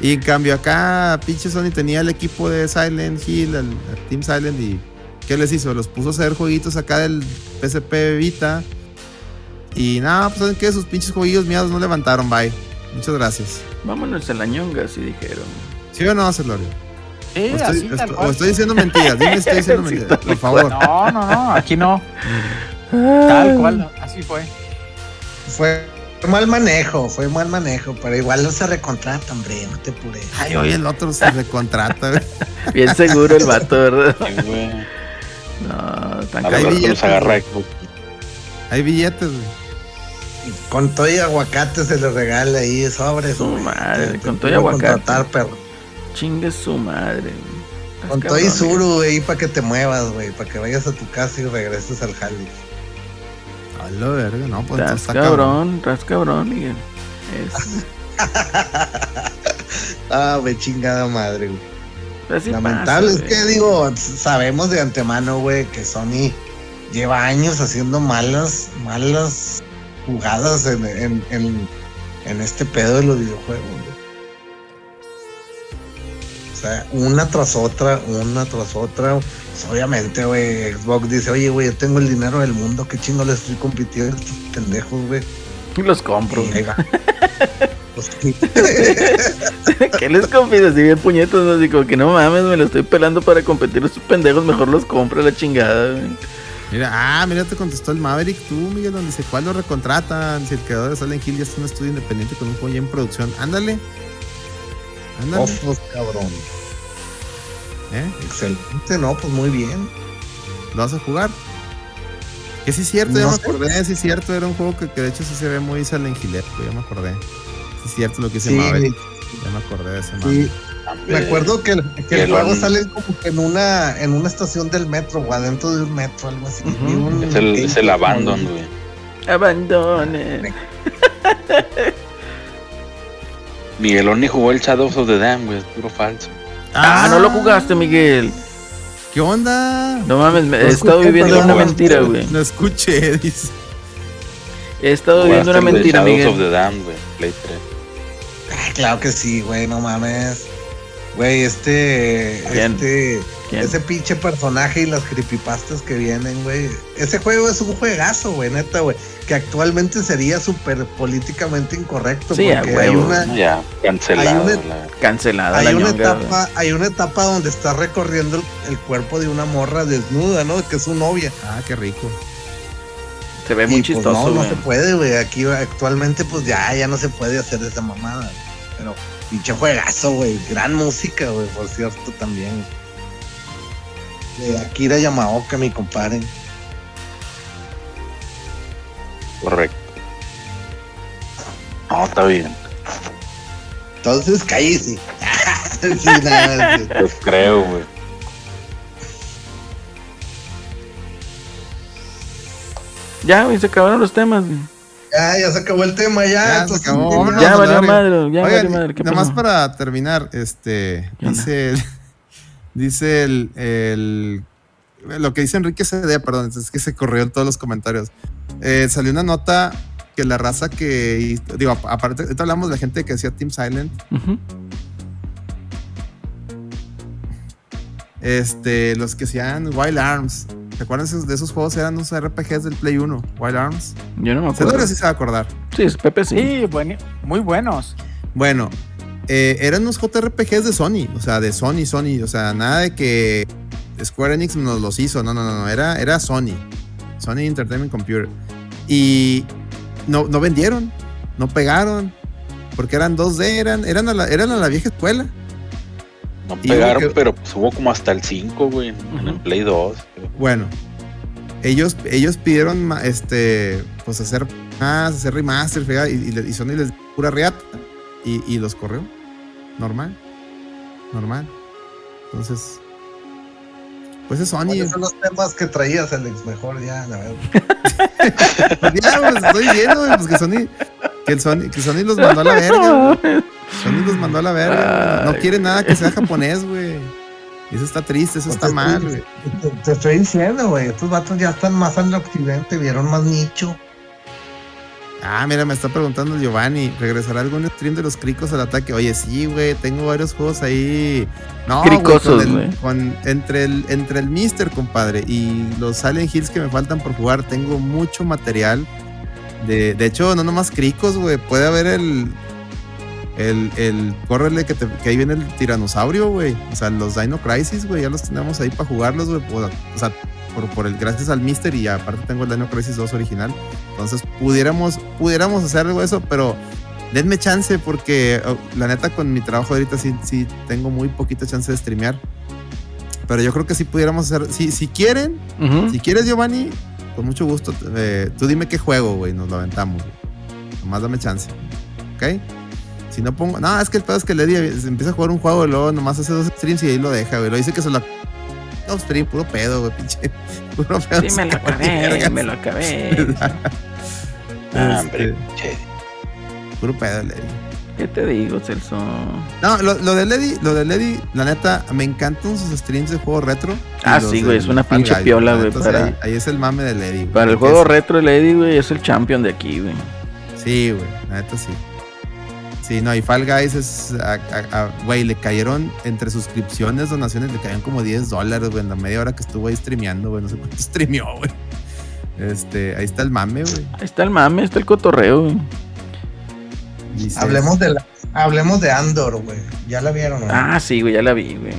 Y en cambio acá, pinche Sony tenía el equipo de Silent Hill, el, el Team Silent, y ¿qué les hizo? Los puso a hacer jueguitos acá del PSP Vita. Y nada, pues saben que sus pinches jueguillos miados no levantaron, bye. Muchas gracias. Vámonos a la ñonga, así dijeron. ¿Sí o no, Celorio? Sí, o, así estoy, tal estoy- cual. o estoy diciendo mentiras, dime si estoy diciendo Sí, mentiras, tal por favor. No, no, no, aquí no. Tal cual, así fue. Fue mal manejo, fue mal manejo, pero igual no se recontrata, hombre, no te pures. Ay, oye, el otro se recontrata. Bien seguro el vato, ¿verdad? Sí, güey. No, tan A Hay agarra billetes, güey. Con todo y aguacate se le regala ahí sobres. Su madre, con todo y aguacate. contratar, perro. Chingue su madre. güey. Con todo y suru, güey, para que te muevas, güey, para que vayas a tu casa y regreses al jale. A la verga, no, pues Estás está cabrón, estás cabrón, Miguel. Es, Ah, güey, chingada madre, güey. así Lamentable, pasa, es que güey. digo, sabemos de antemano, güey, que Sony lleva años haciendo malas, malas jugadas en, en, en, en este pedo de los videojuegos, güey. Sea, una tras otra, una tras otra. Pues, obviamente, güey, Xbox dice, oye, güey, yo tengo el dinero del mundo, qué chingo le estoy compitiendo a estos pendejos, güey. Los compro. Y. Pues. ¿Qué les confides? Así bien puñetos, ¿no? así como que no mames, me lo estoy pelando para competir a estos pendejos, mejor los compro la chingada, güey. Mira, ah, mira, te contestó el Maverick tú, Miguel, donde dice, ¿cuál lo recontratan? Si el creador de Silent Hill ya está en un estudio independiente con un juego ya en producción. Ándale. Ándale. Ofos, cabrón. ¿Eh? Excelente, no, pues muy bien. ¿Lo vas a jugar? Que sí es cierto, ya No me sé. acordé, sí es cierto, era un juego que, que de hecho sí se ve muy Silent Hill, ya me acordé. Sí es cierto lo que dice Sí, Maverick, ya me acordé de ese Sí, me acuerdo que, el- que el que juego lo- sale como que en una, en una estación del metro o adentro de un metro, algo así. Un Es el, es el Abandon, güey. Abandone. Miguelón ni jugó el Shadows of the Dam, güey. Es puro falso. Ah, no lo jugaste, Miguel. ¿Qué onda? No mames, me- he estado viviendo una mentira, güey. No escuché, dice. He estado viviendo una mentira, of Miguel. the Dam, güey. Play 3. Ah, claro que sí, güey, no mames. Güey, este, ¿Quién? este, ¿Quién? ese pinche personaje y las creepypastas que vienen, güey. Ese juego es un juegazo, güey, neta, güey. Que actualmente sería súper políticamente incorrecto. Sí, porque hay huevo. una, Ya, cancelado. Hay una- la- Cancelada hay la una ñonga, güey. etapa, hay una etapa donde está recorriendo el, el cuerpo de una morra desnuda, ¿no? Que es su novia. Ah, qué rico. Se ve Y, muy pues, chistoso, no, no güey. se puede, güey. Aquí actualmente, pues ya, ya no se puede hacer esa mamada. Pero pinche juegazo, güey. Gran música, güey, por cierto, también. De Akira Yamaoka, mi compadre. Correcto. No, está bien. Entonces, cállese. sí, nada, sí. Yo creo, güey. Ya, güey, se acabaron los temas. güey. Ya, ya se acabó el tema, ya. Ya, se acabó, vámonos. Ya valió madre, ya Oigan, valió madre. ¿Qué nada más para terminar, este, dice el, dice el, el- lo que dice Enrique CD, perdón, es que se corrió en todos los comentarios. Eh, salió una nota que la raza que. y- Digo, ap- aparte, ahorita hablamos de la gente que hacía Team Silent. Este, los que hacían Wild Arms. ¿Te acuerdas esos- de esos juegos? Eran unos RPGs del Play 1, Wild Arms. Yo no me Seguro acuerdo. sí se va a acordar. Sí, es Pepe sí. Sí, buen- muy buenos. Bueno, eh, eran unos JRPGs de Sony, o sea, de Sony, Sony, o sea, nada de que Square Enix nos los hizo, no, no, no, no, era, era Sony, Sony Entertainment Computer. Y no, no vendieron, no pegaron, porque eran 2D, eran, eran, a la, eran a la vieja escuela. No pegaron, que- pero pues hubo como hasta el 5, güey, en, en el Ujú. Play 2. Bueno, ellos, ellos pidieron este, pues hacer más, hacer remaster, y, y, le- y Sony les dio pura reata y, y los corrió. Normal. Normal. Entonces, pues es Sony. ¿Cuáles son los temas que traías, Alex? Mejor ya, la verdad. Pues ya, pues, estoy viendo, güey, pues que Sony, que el Sony, que Sony los mandó a la verga. Sony los mandó a la verga. No quiere nada que sea japonés, güey. Eso está triste, eso está Pues, mal, sí. güey. Te, te estoy diciendo, güey. Estos vatos ya están más al occidente, vieron más nicho. Ah, mira, me está preguntando Giovanni, ¿regresará algún stream de los cricos al ataque? Oye, sí, güey, tengo varios juegos ahí. No, güey, Cricosos, con el- güey. con- entre el entre el Mister, compadre, y los Silent Hills que me faltan por jugar, tengo mucho material. De, de hecho, no nomás cricos, güey, puede haber el el, el córrele que, te- que ahí viene el tiranosaurio, güey. O sea, los Dino Crisis, güey, ya los tenemos ahí para jugarlos, güey. O, sea, por, por el gracias al Mister y aparte tengo el Dino Crisis 2 original. Entonces pudiéramos, pudiéramos hacer algo de eso, pero denme chance porque oh, la neta con mi trabajo ahorita sí, sí tengo muy poquita chance de streamear. Pero yo creo que sí pudiéramos hacer, si, si quieren, Ujú. si quieres Giovanni, con mucho gusto, eh, tú dime qué juego, güey, nos lo aventamos. güey. Nomás dame chance. ¿Ok? Si no pongo, no, es que el pedo es que Lady empieza a jugar un juego y luego nomás hace dos streams y ahí lo deja, güey. Lo dice que se lo... No, stream, puro pedo, güey, pinche. Puro pedo. Sí, me lo acabé, me lo acabé. Ah, Este, hombre, che. puro pedo, Lady. ¿Qué te digo, Celso? No, lo, lo de Lady, lo de Lady, la neta, me encantan sus streams de juego retro. Ah, sí, güey, es una Fall pinche piola, la güey, para- Ahí, ahí es el mame de Lady. güey, Para el juego es- retro, Eddie, güey, es el champion de aquí, güey. Sí, güey, la neta sí. Sí, no, y Fall Guys es. Güey, le cayeron entre suscripciones, donaciones, le cayeron como 10 dólares, güey, en la media hora que estuvo ahí streameando, güey. No sé cuánto streameó, güey. Este, ahí está el mame, güey. Ahí está el mame, está el cotorreo, güey. Hablemos de la, hablemos de Andor, güey. ¿Ya la vieron, no? Ah, sí, güey, ya la vi, güey.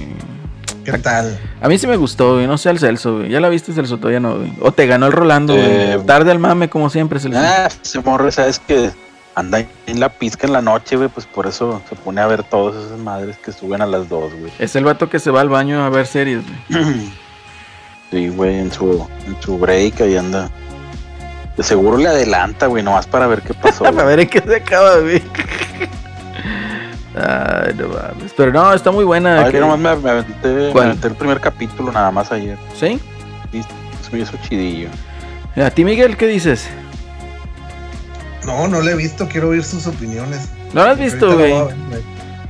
¿Qué tal? A mí sí me gustó, güey. No sé al Celso, güey. ¿Ya la viste, Celso? Todavía no, güey. O te ganó el Rolando, güey. Eh, Tarde al mame, como siempre, Celso. Ah, ese morro, sabes que anda en la pizca en la noche, güey, pues por eso se pone a ver todas esas madres que suben a las dos, güey. Es el vato que se va al baño a ver series, güey. Sí, güey, en su, en su break ahí anda. De seguro le adelanta, güey, nomás para ver qué pasó. a güey. ver en qué se acaba, güey. Ay, no mames. Pero no, está muy buena. Ay, que- nomás me, me aventé, aventé el primer capítulo nada más ayer. ¿Sí? Sí, se me hizo chidillo. A ti, Miguel, ¿qué dices? No, no la he visto, quiero oír sus opiniones. ¿No lo has visto, güey? la.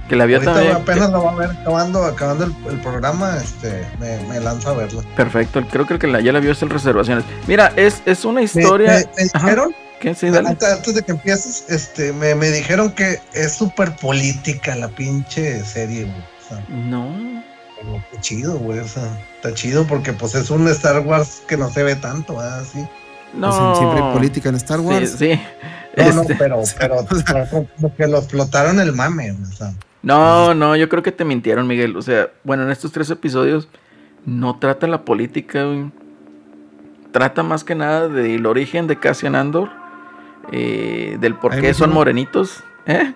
Que la vio Ahorita también. apenas la voy a ver acabando, acabando el, el programa, este, me, me lanzo a verla. Perfecto, creo que el que la, ya la vio es el Reservaciones. Mira, es, es una historia. me- me dijeron, ¿Qué? Sí, dale. antes, antes de que empieces, este, me, me dijeron que es súper política la pinche serie, güey. O sea, No. pero qué chido, güey. O sea, está chido porque pues es un Star Wars que no se ve tanto, ¿verdad? Sí. No. Pues, siempre hay política en Star Sí, Wars. sí. No, no, Este, pero, pero, pero como que lo explotaron el mame, o sea. No, no, yo creo que te mintieron, Miguel. O sea, bueno, en estos tres episodios no trata la política, güey. Trata más que nada del origen de Cassian Andor, eh, del por Ahí qué son dijeron- morenitos. ¿Eh?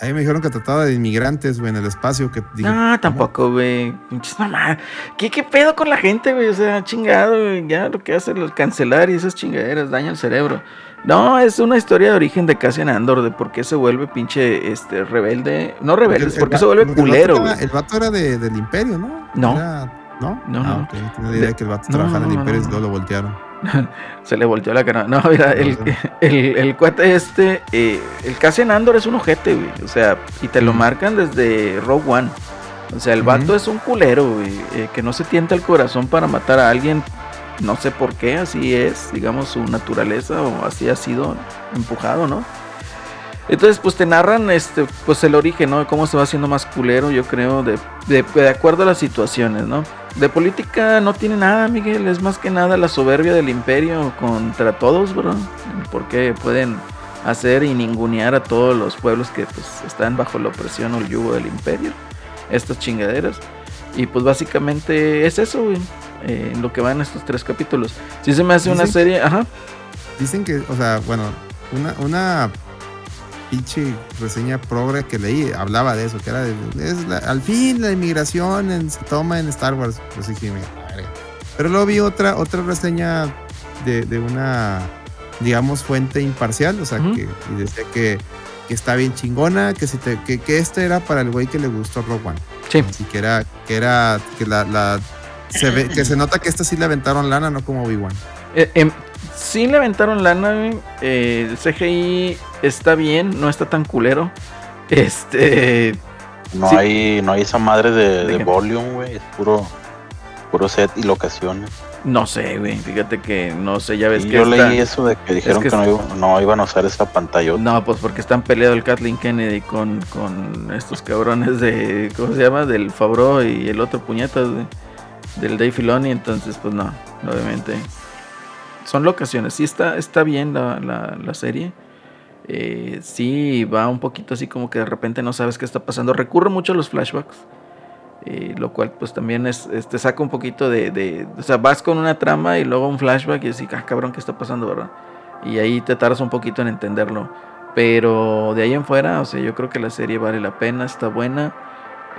Ahí me dijeron que trataba de inmigrantes, güey, en el espacio. Que dije, No, tampoco, güey. Pinches mamá. ¿Qué, ¿Qué pedo con la gente, güey? O sea, chingado, güey. Ya lo que hace es cancelar y esas chingaderas daña el cerebro. No, es una historia de origen de Cassian Andor, de por qué se vuelve pinche este, rebelde. No rebelde, el- por qué se vuelve porque el culero, vato era- El vato era de, del Imperio, ¿no? No. Era- ¿No? No, Ah, no. ok. Tenía idea de que el vato No, trabajaba en el no, Imperio no. y luego lo voltearon. Se le volteó la cara. No, mira, el, el, el cuate este, eh, el Cassian Andor es un ojete, güey. O sea, y te lo marcan desde Rogue One. O sea, el vato es un culero, güey. eh, que no se tienta el corazón para matar a alguien no sé por qué, así es, digamos, su naturaleza o así ha sido empujado, ¿no? Entonces, pues te narran este, pues el origen, ¿no? Cómo se va haciendo más culero, yo creo, de, de, de acuerdo a las situaciones, ¿no? De política no tiene nada, Miguel, es más que nada la soberbia del imperio contra todos, bro. Porque pueden hacer y ningunear a todos los pueblos que pues, están bajo la opresión o el yugo del imperio. Estas chingaderas. Y pues básicamente es eso, güey. Eh, en lo que van estos tres capítulos. Si se me hace una serie, ajá. Dicen que, o sea, bueno, una, una pinche reseña progre que leí hablaba de eso, que era de, es la- al fin la inmigración en- se toma en Star Wars. Pues dije. Pero luego vi otra, otra reseña de, de una, digamos, fuente imparcial, o sea, que y decía que, que está bien chingona, que, si te, que, que este era para el güey que le gustó Rogue One. Sí. Así que era, que era, que la, la se ve, que se nota que esta sí le aventaron lana, no como Obi-Wan. Eh, em, sí le aventaron lana, güey. Eh, el CGI está bien, no está tan culero. Este. No Sí. hay, no hay esa madre de, ¿De volume, güey. Es puro, puro set y locaciones. No sé, güey. Fíjate que no sé, ya ves que. yo leí eso de que dijeron que que, no, iba- no iban a usar esa pantalla. No, pues porque están peleados el Kathleen Kennedy con, con estos cabrones de. ¿Cómo se llama? Del Fabro y el otro puñetas de- del Dave Filoni. Entonces, pues no, obviamente. Son locaciones. Sí, está, está bien la, la, la serie. Eh, sí, va un poquito así como que de repente no sabes qué está pasando. Recurre mucho a los flashbacks. eh, lo cual, pues también es, es- te saca un poquito de, de- O sea, vas con una trama y luego un flashback y así, ah, cabrón, ¿qué está pasando, verdad? Y ahí te tardas un poquito en entenderlo. Pero de ahí en fuera, o sea, yo creo que la serie vale la pena, está buena.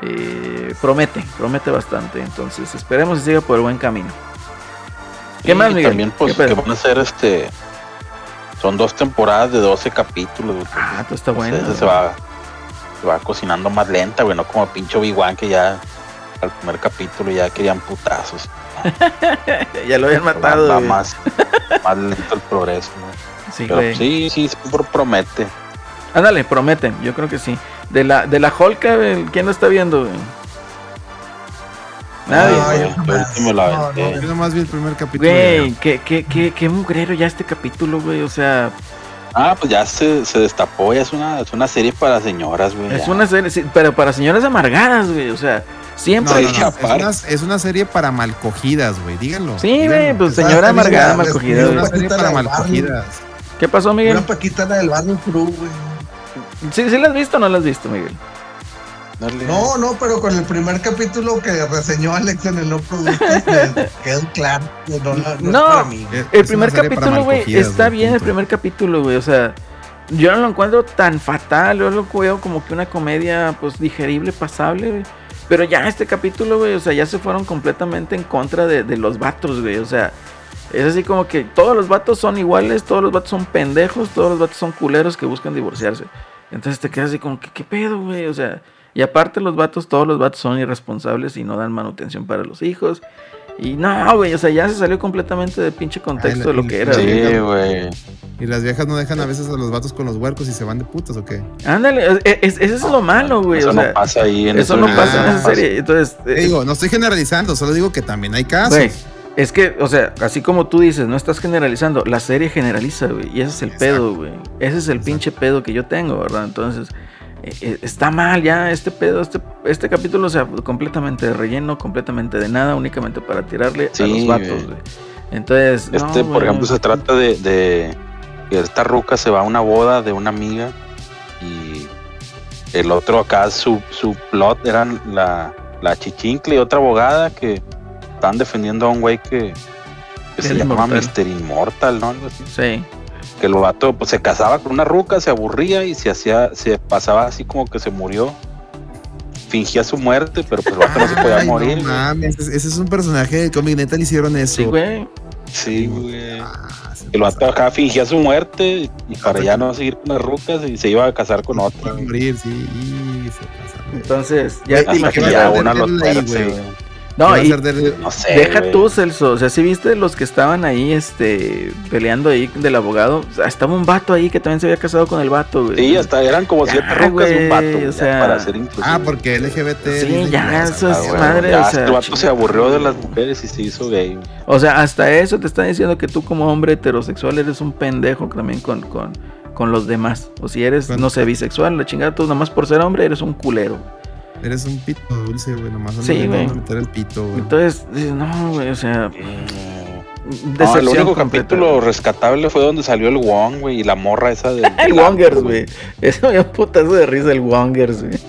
Eh, promete, promete bastante. Entonces, esperemos que siga por el buen camino. ¿Qué Y más, Miguel? También, pues, que van a ser este. Son dos temporadas de 12 capítulos, güey. Ah, pues está Entonces, bueno. se va, se va cocinando más lenta, güey. No como pinche Obi-Wan que ya al primer capítulo ya querían putazos. ya lo habían matado. va más, más lento el progreso, ¿no? Sí, Pero sí, sí, sí, pro- promete. Ándale, prometen, yo creo que sí. De la, de la Holka, güey, ¿quién lo está viendo? güey? Nadie. No, yo me la No. Yo nomás vi el primer capítulo. Güey, qué, qué, qué, qué mugrero ya este capítulo, güey. O sea, Ah, pues ya se, se destapó, ya es una, es una serie para señoras, güey. es ya. una serie, sí, pero para señoras amargadas, güey. O sea, No, siempre. no, no, Sí, es, una, es una serie para malcogidas, güey, díganlo. Sí, güey, pues señora amargada, ya mal les cogida, Es una serie para la malcogidas. ¿Qué pasó, Miguel? Una paquita la del barrio crew, güey. ¿Sí, ¿Sí la has visto o no la has visto, Miguel? Dale. No, no, pero con el primer capítulo que reseñó Alex en el No Productos, quedó claro que no, la- no, es No. para mí. Es- El es primer capítulo, güey, está bien el primer capítulo, güey. O sea, yo no lo encuentro tan fatal. Yo lo veo como que una comedia, pues, digerible, pasable, güey. Pero ya este capítulo, güey, o sea, ya se fueron completamente en contra de, de los vatos, güey. O sea, es así como que todos los vatos son iguales, todos los vatos son pendejos, todos los vatos son culeros que buscan divorciarse. Entonces te quedas así como que, ¿qué pedo, güey? O sea, y aparte los vatos, todos los vatos son irresponsables y no dan manutención para los hijos. Y no, güey, o sea, ya se salió completamente de pinche contexto Ay, de lo que era, sí. güey. Sí, güey. Y las viejas no dejan a veces a los vatos con los huercos y se van de putas o qué. Ándale, es, es- eso es lo malo, güey. Eso o no pasa ahí en eso no pasa en esa serie. Entonces, Te eh, digo, no estoy generalizando, solo digo que también hay casos. güey, es que, o sea, así como tú dices, no estás generalizando, la serie generaliza, güey. Y ese es el Exacto. pedo, güey. Ese es el Exacto. pinche pedo que yo tengo, ¿verdad? Entonces, eh, eh, está mal ya este pedo, este, este capítulo, o sea, completamente de relleno, completamente de nada, únicamente para tirarle a los vatos, güey. Entonces, no, Este, por ejemplo, se trata de, de que esta ruca se va a una boda de una amiga y el otro acá, su, su plot eran la, la chichincle y otra abogada que están defendiendo a un güey que, que se llama inmortal. Mr. Immortal, ¿no? Algo así. Sí. Que el vato pues, se casaba con una ruca, se aburría y se hacía, se pasaba así como que se murió. Fingía su muerte, pero pues el vato no se podía Ay, morir. No mames, ese ese es un personaje de cómic, neta le hicieron eso. Sí, güey. Sí, güey. Ah, El vato acá fingía su muerte y para ya no seguir con las rucas y se iba a casar con otra. a morir, sí, y se pasa. Entonces, ya Güey, te imaginas. No, y de- No sé. deja tú, Celso. O sea, si viste los que estaban ahí, este, peleando ahí del abogado. O sea, estaba un vato ahí que también se había casado con el vato, güey. Sí, hasta eran como Ya, siete rucas y un vato. o sea- para ser inclusivo. Ah, porque LGBT. Sí, ya, eso es madre, Ya, o sea, el vato se aburrió de las mujeres y se hizo gay. O sea, hasta eso te están diciendo que tú como hombre heterosexual eres un pendejo también con, con, con los demás. O si eres, no sé, bisexual, la chingada, tú nomás por ser hombre eres un culero. Eres un pito dulce, güey. Nomás Sí, güey. meter el pito, güey. Entonces, dices, no, güey, o sea, No, decepción el único completa, capítulo güey. rescatable fue donde salió el Wong, güey, y la morra esa de. El Wongers, güey. Eso me un putazo de risa el Wongers, güey.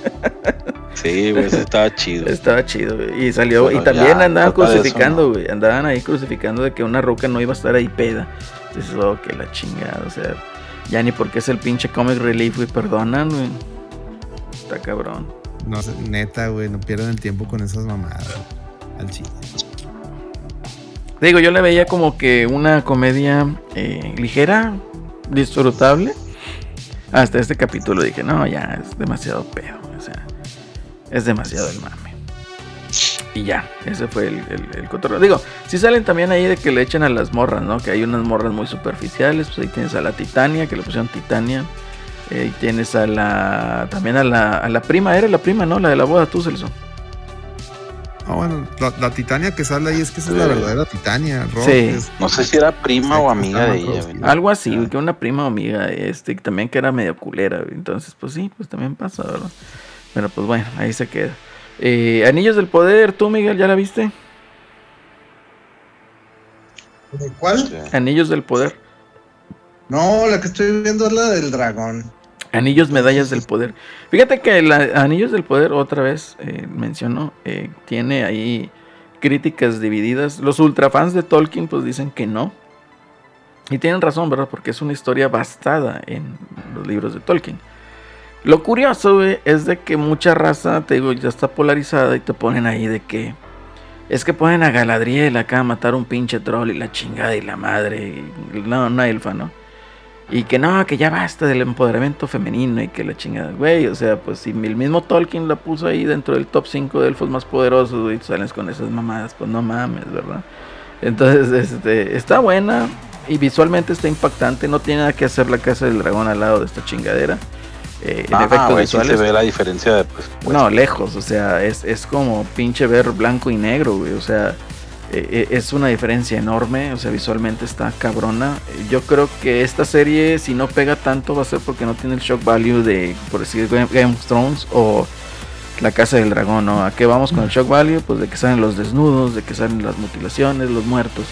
Sí, güey, ese estaba chido. Estaba chido, güey. Y salió, Bueno, y también ya, andaban eso, crucificando, güey. Andaban ahí crucificando de que una roca no iba a estar ahí peda. Entonces, oh, que la chingada, o sea, ya ni porque es el pinche comic relief, güey, perdonan, güey. Está cabrón. No, neta, güey. No pierdan el tiempo con esas mamadas. Al chile. Digo, yo le veía como que una comedia eh, ligera, disfrutable. Hasta este capítulo dije, no, ya es demasiado pedo. O sea, es demasiado el mame. Y ya, ese fue el, el, el cotorreo. Digo, si salen también ahí de que le echan a las morras, ¿no? Que hay unas morras muy superficiales. Pues ahí tienes a la Titania, que le pusieron Titania. Eh, y tienes a la. También a la, a la prima, era la prima, ¿no? La de la boda, tú, Celso. Ah, bueno, la, la Titania que sale ahí es que esa es la Sí. verdadera Titania. Rock, Sí. es- No sé si era prima o amiga de ella. Algo así, güey, que una prima o amiga, este, que también que era medio culera. Entonces, pues sí, pues también pasa, ¿verdad? Pero pues bueno, ahí se queda. Eh, Anillos del Poder, tú, Miguel, ¿ya la viste? ¿De ¿Cuál? Anillos del Poder. No, la que estoy viendo es la del dragón. Anillos, medallas del poder. Fíjate que la Anillos del Poder, otra vez eh, mencionó, eh, tiene ahí críticas divididas. Los ultrafans de Tolkien, pues dicen que no. Y tienen razón, ¿verdad? Porque es una historia basada en los libros de Tolkien. Lo curioso, es de que mucha raza, te digo, ya está polarizada y te ponen ahí de que. Es que ponen a Galadriel acá a matar un pinche troll y la chingada y la madre. No, una elfa, ¿no? Y que no, que ya basta del empoderamiento femenino y que la chingada, güey. O sea, pues si el mismo Tolkien la puso ahí dentro del top 5 de elfos más poderosos, tú sales con esas mamadas, pues no mames, ¿verdad? Entonces, este, está buena y visualmente está impactante. No tiene nada que hacer la casa del dragón al lado de esta chingadera. Eh, en Ah, efectos güey, sí se visuales. ve la diferencia de pues, pues, No, lejos, o sea, es, es como pinche ver blanco y negro, güey, o sea, eh, eh, es una diferencia enorme, o sea, visualmente está cabrona. Yo creo que esta serie, si no pega tanto, va a ser porque no tiene el shock value de, por decir, Game of Thrones o La Casa del Dragón, ¿no? ¿A qué vamos con el shock value? Pues de que salen los desnudos, de que salen las mutilaciones, los muertos.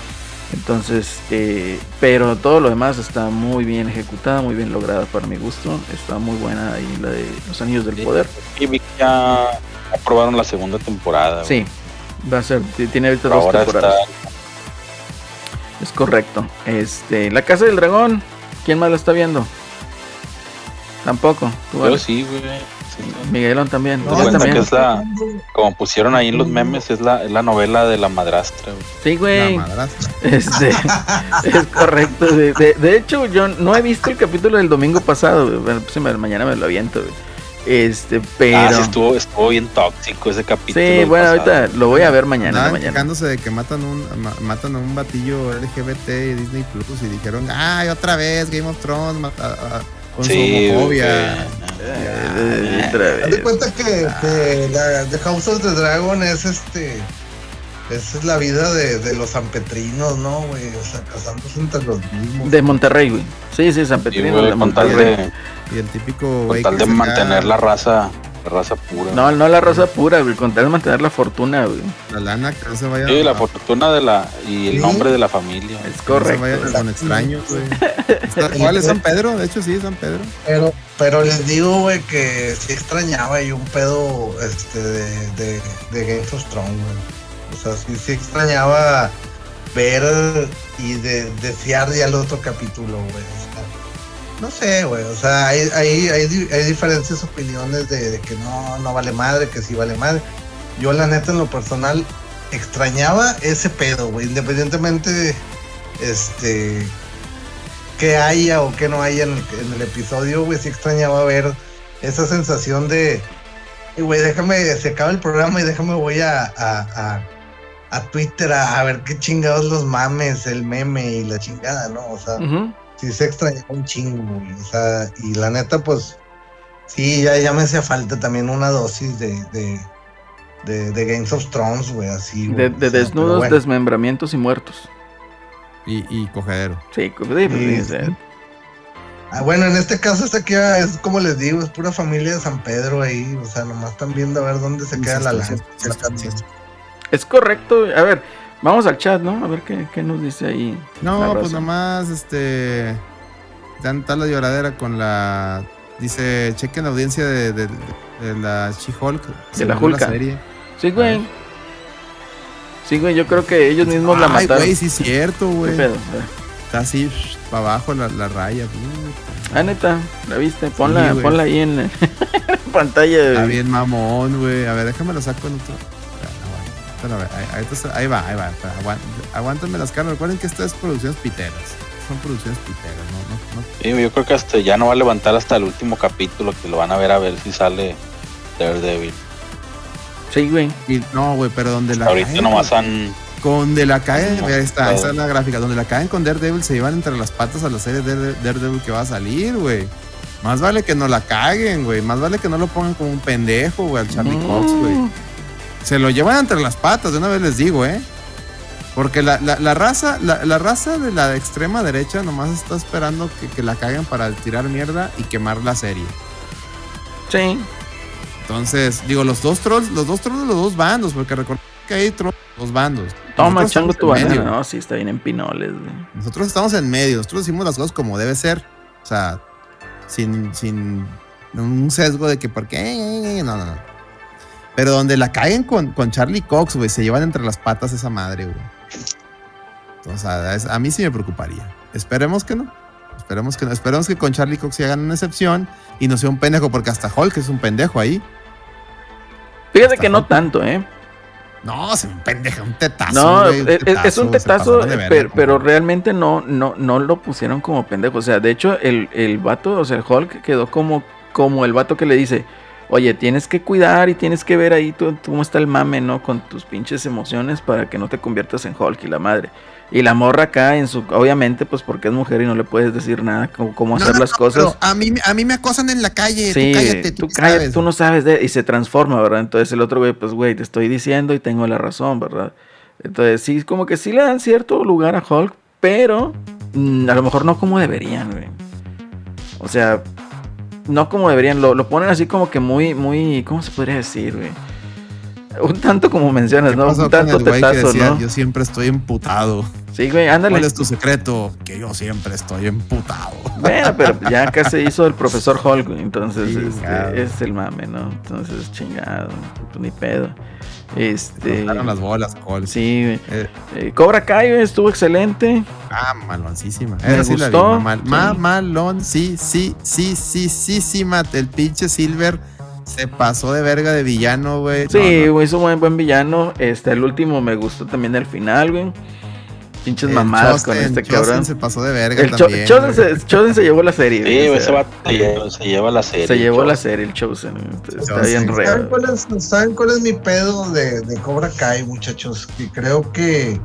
Entonces, eh, pero todo lo demás está muy bien ejecutada, muy bien lograda para mi gusto. Está muy buena ahí la de Los Anillos del. Poder. Y ya aprobaron la segunda temporada. Sí, va a ser, tiene ahorita dos temporadas. está. Es correcto. Este, La Casa del Dragón, ¿quién más la está viendo? Tampoco. Tú, Yo vale. sí, güey. sí. Miguelón también. Haz ¿Tú de cuenta también? que es la, como pusieron ahí en los memes, es la, es la novela de la madrastra. güey. Sí, La güey. madrastra. Este, es correcto. De, de- de hecho, yo no he visto el capítulo del domingo pasado. güey. Bueno, pues, ma- mañana me lo aviento. güey. Este, pero. Ah, sí, estuvo, estuvo bien tóxico ese capítulo. Sí, bueno, pasado. ahorita lo voy a ver mañana. Andaban mañana. quejándose de que matan, un, ma- matan a un batillo LGBT y Disney Plus y dijeron, ay, otra vez Game of Thrones mata- a- a- con Sí, su homofobia. Eh, otra Haz de vez. cuenta que, que la de House of the Dragon es este. Esa es la vida de, de los ampetrinos, ¿no, güey? O sea, casándose entre los mismos. De Monterrey, güey. Sí, sí, San Sí, de con tal Monterrey. de, Y el típico con güey tal que de mantener la raza, la raza pura. No, no la raza pura, güey. Con tal de mantener la fortuna, güey. La lana que no se vaya Sí, la a- fortuna de la y el Sí. nombre de la familia. Es que no se correcto. vaya con extraños, güey. Está- ¿Cuál es San Pedro? De hecho, sí, es San Pedro. Pero, pero les digo, güey, que sí extrañaba y un pedo este, de, de, de Game of Thrones, güey. O sea, sí, sí extrañaba ver y de, desear ya el otro capítulo, güey. O sea, no sé, güey. O sea, hay, hay, hay, hay diferentes opiniones de, que no, no vale madre, que sí vale madre. Yo, la neta, en lo personal, extrañaba ese pedo, güey. Independientemente de, este, que haya o que no haya en el, episodio, güey, sí extrañaba ver esa sensación de, "Eh, güey, déjame, se acaba el programa y déjame voy a- a Twitter a, a ver qué chingados los mames, el meme y la chingada, ¿no? O sea, Ujú. sí se extrañó un chingo, güey. O sea, y la neta, pues, sí, ya, ya me hacía falta también una dosis de, de, de, de Games of Thrones, güey, así. De, güey. de O sea, pero desnudos, bueno. desmembramientos y muertos. Y, y cogedero. Sí, sí, pues, Sí, sí, sí. sí. Ah, bueno, en este caso esta queda, es como les digo, es pura familia de San Pedro ahí, o sea, nomás están viendo a ver dónde se queda la Incesto, lanza. Es correcto. A ver, vamos al chat, ¿no? A ver qué, qué nos dice ahí. No, la pues raza. nomás, este. Dan tal la lloradera con la. Dice, chequen la audiencia de, de- de la She-Hulk. De la serie. Sí, güey. Sí, güey, yo creo que ellos mismos la Ay, mataron. güey, sí es cierto, ¿Qué güey. Está así, para abajo la, la raya. puta. Ah, neta, ¿la viste? Ponla, Sí, ponla ahí en, en pantalla. Está bien mamón, güey. A ver, déjame lo saco en otro. Espera, no, güey. Espera, a ver, ahí, ahí está- ahí va, ahí va. espera, aguán- aguántenme las caras. Recuerden que estas es producciones piteras. Son producciones piteras, no, no, no Sí, yo creo que hasta ya no va a levantar hasta el último capítulo, que lo van a ver a ver si sale Daredevil. Sí, güey. Y- no, güey, pero donde la Ahorita caen, nomás han... con de la caen, No, mira, ahí está, todo. la gráfica, donde la caen con Daredevil se llevan entre las patas a la serie de Daredevil que va a salir, güey. Más vale que no la caguen, güey. Más vale que no lo pongan como un pendejo, güey, al Charlie Cox, güey. Se lo llevan entre las patas, de una vez les digo, ¿eh? Porque la, la- la raza, la, la raza de la extrema derecha nomás está esperando que, que la caguen para tirar mierda y quemar la serie. Sí. Entonces, digo, los dos trolls, los dos trolls de los dos bandos, porque recuerda que hay trolls de los bandos. Toma, chango tu banana. No, sí, está bien en pinoles, güey. Nosotros estamos en medio, nosotros decimos las cosas como debe ser. O sea, sin, sin un sesgo de que por qué. No, no, no. Pero donde la caen con, con Charlie Cox, güey, se llevan entre las patas esa madre, güey. O sea, es- a mí sí me preocuparía. Esperemos que no. Esperemos que no. Esperemos que con Charlie Cox se hagan una excepción y no sea un pendejo, porque hasta Hulk es un pendejo ahí. Fíjate que no tanto, ¿eh? No, se me un pendejo, un tetazo. No, güey, es, es- es un tetazo, verga pero, realmente no, no, no lo pusieron como pendejo. O sea, de hecho, el, el vato, o sea, el Hulk quedó como, como el vato que le dice, oye, tienes que cuidar y tienes que ver ahí tú- cómo está el mame, ¿no? Con tus pinches emociones para que no te conviertas en Hulk y la madre. Y la morra acá en su, obviamente, pues porque es mujer y no le puedes decir nada cómo, cómo No, hacer no, las no, cosas. A mí, a mí me acosan en la calle. Sí, tú cállate, tú, tú qué cállate, sabes. tú no sabes de... Y se transforma, ¿verdad? Entonces el otro güey, pues güey, te estoy diciendo y tengo la razón, ¿verdad? Entonces sí, como que sí le dan cierto lugar a Hulk, pero mm, a lo mejor no como deberían, güey. O sea, no como deberían, lo, lo ponen así como que muy, muy, ¿cómo se podría decir, güey? Un tanto como mencionas, ¿Qué ¿no? Un tanto tetazo, decía, ¿no? Yo siempre estoy emputado. Sí, güey, ándale. ¿Cuál es tu secreto? Que yo siempre estoy emputado. Bueno, pero ya acá se hizo el profesor Hulk, entonces este, es el mame, ¿no? Entonces, chingado, pues, ni pedo. Este. Las bolas, Cole. Sí, güey. Eh, Eh, Cobra Kai güey, estuvo excelente. ah, maloncísima. Me sí la vi, gustó, mamal- sí. Mamalón, sí, sí, sí, sí, sí, sí, Matt. El pinche Silver se pasó de verga de villano, güey. Sí, No, no. güey, hizo un buen, buen villano. Este, el último me gustó también el final, güey. Pinches El mamadas con este Chosen cabrón. se pasó de verga El Cho-. Chosen, se, Chosen se llevó la serie. Sí, ese vato se lleva, se lleva la serie. se llevó la serie, el Chosen. Está bien ¿Saben real. cuál, es, saben cuál es mi pedo de, de Cobra Kai, muchachos? Que creo que.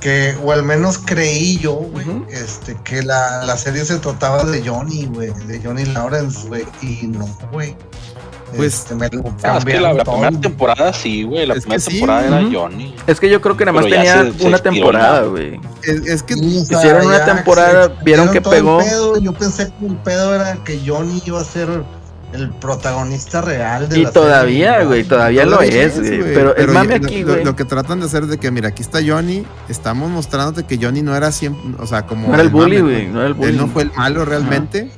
que o al menos creí yo, güey, este, que la, la serie se trataba de Johnny, güey, de Johnny Lawrence, güey, y no, güey. Pues, Este, me lo Ah, es que la, primera temporada sí, güey. La Es primera sí, temporada era. Johnny. Es que yo creo que nada más Pero tenía se- una temporada, güey. Es, es que Sí, o sea, Hicieron una temporada, se vieron que pegó. pedo, yo pensé que el pedo era que Johnny iba a ser el protagonista real de Y la todavía, serie, güey, todavía lo es, güey. Pero el mame lo- aquí, lo, güey. lo que tratan de hacer es de que, mira, aquí está Johnny, estamos mostrándote que Johnny no era siempre, o sea, como... No era el bully, mame, güey, no era el bully. Él no fue el malo realmente.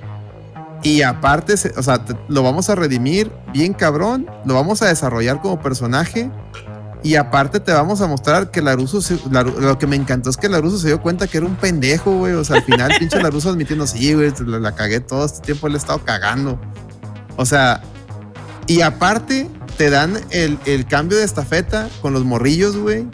Y aparte, o sea, lo vamos a redimir bien cabrón, lo vamos a desarrollar como personaje. Y aparte te vamos a mostrar que Laruso, lo que me encantó es que Laruso se dio cuenta que era un pendejo, güey. O sea, al final pinche Laruso admitiendo, sí, güey, la, la cagué todo este tiempo, le he estado cagando. O sea, y aparte te dan el, el cambio de estafeta con los morrillos, güey.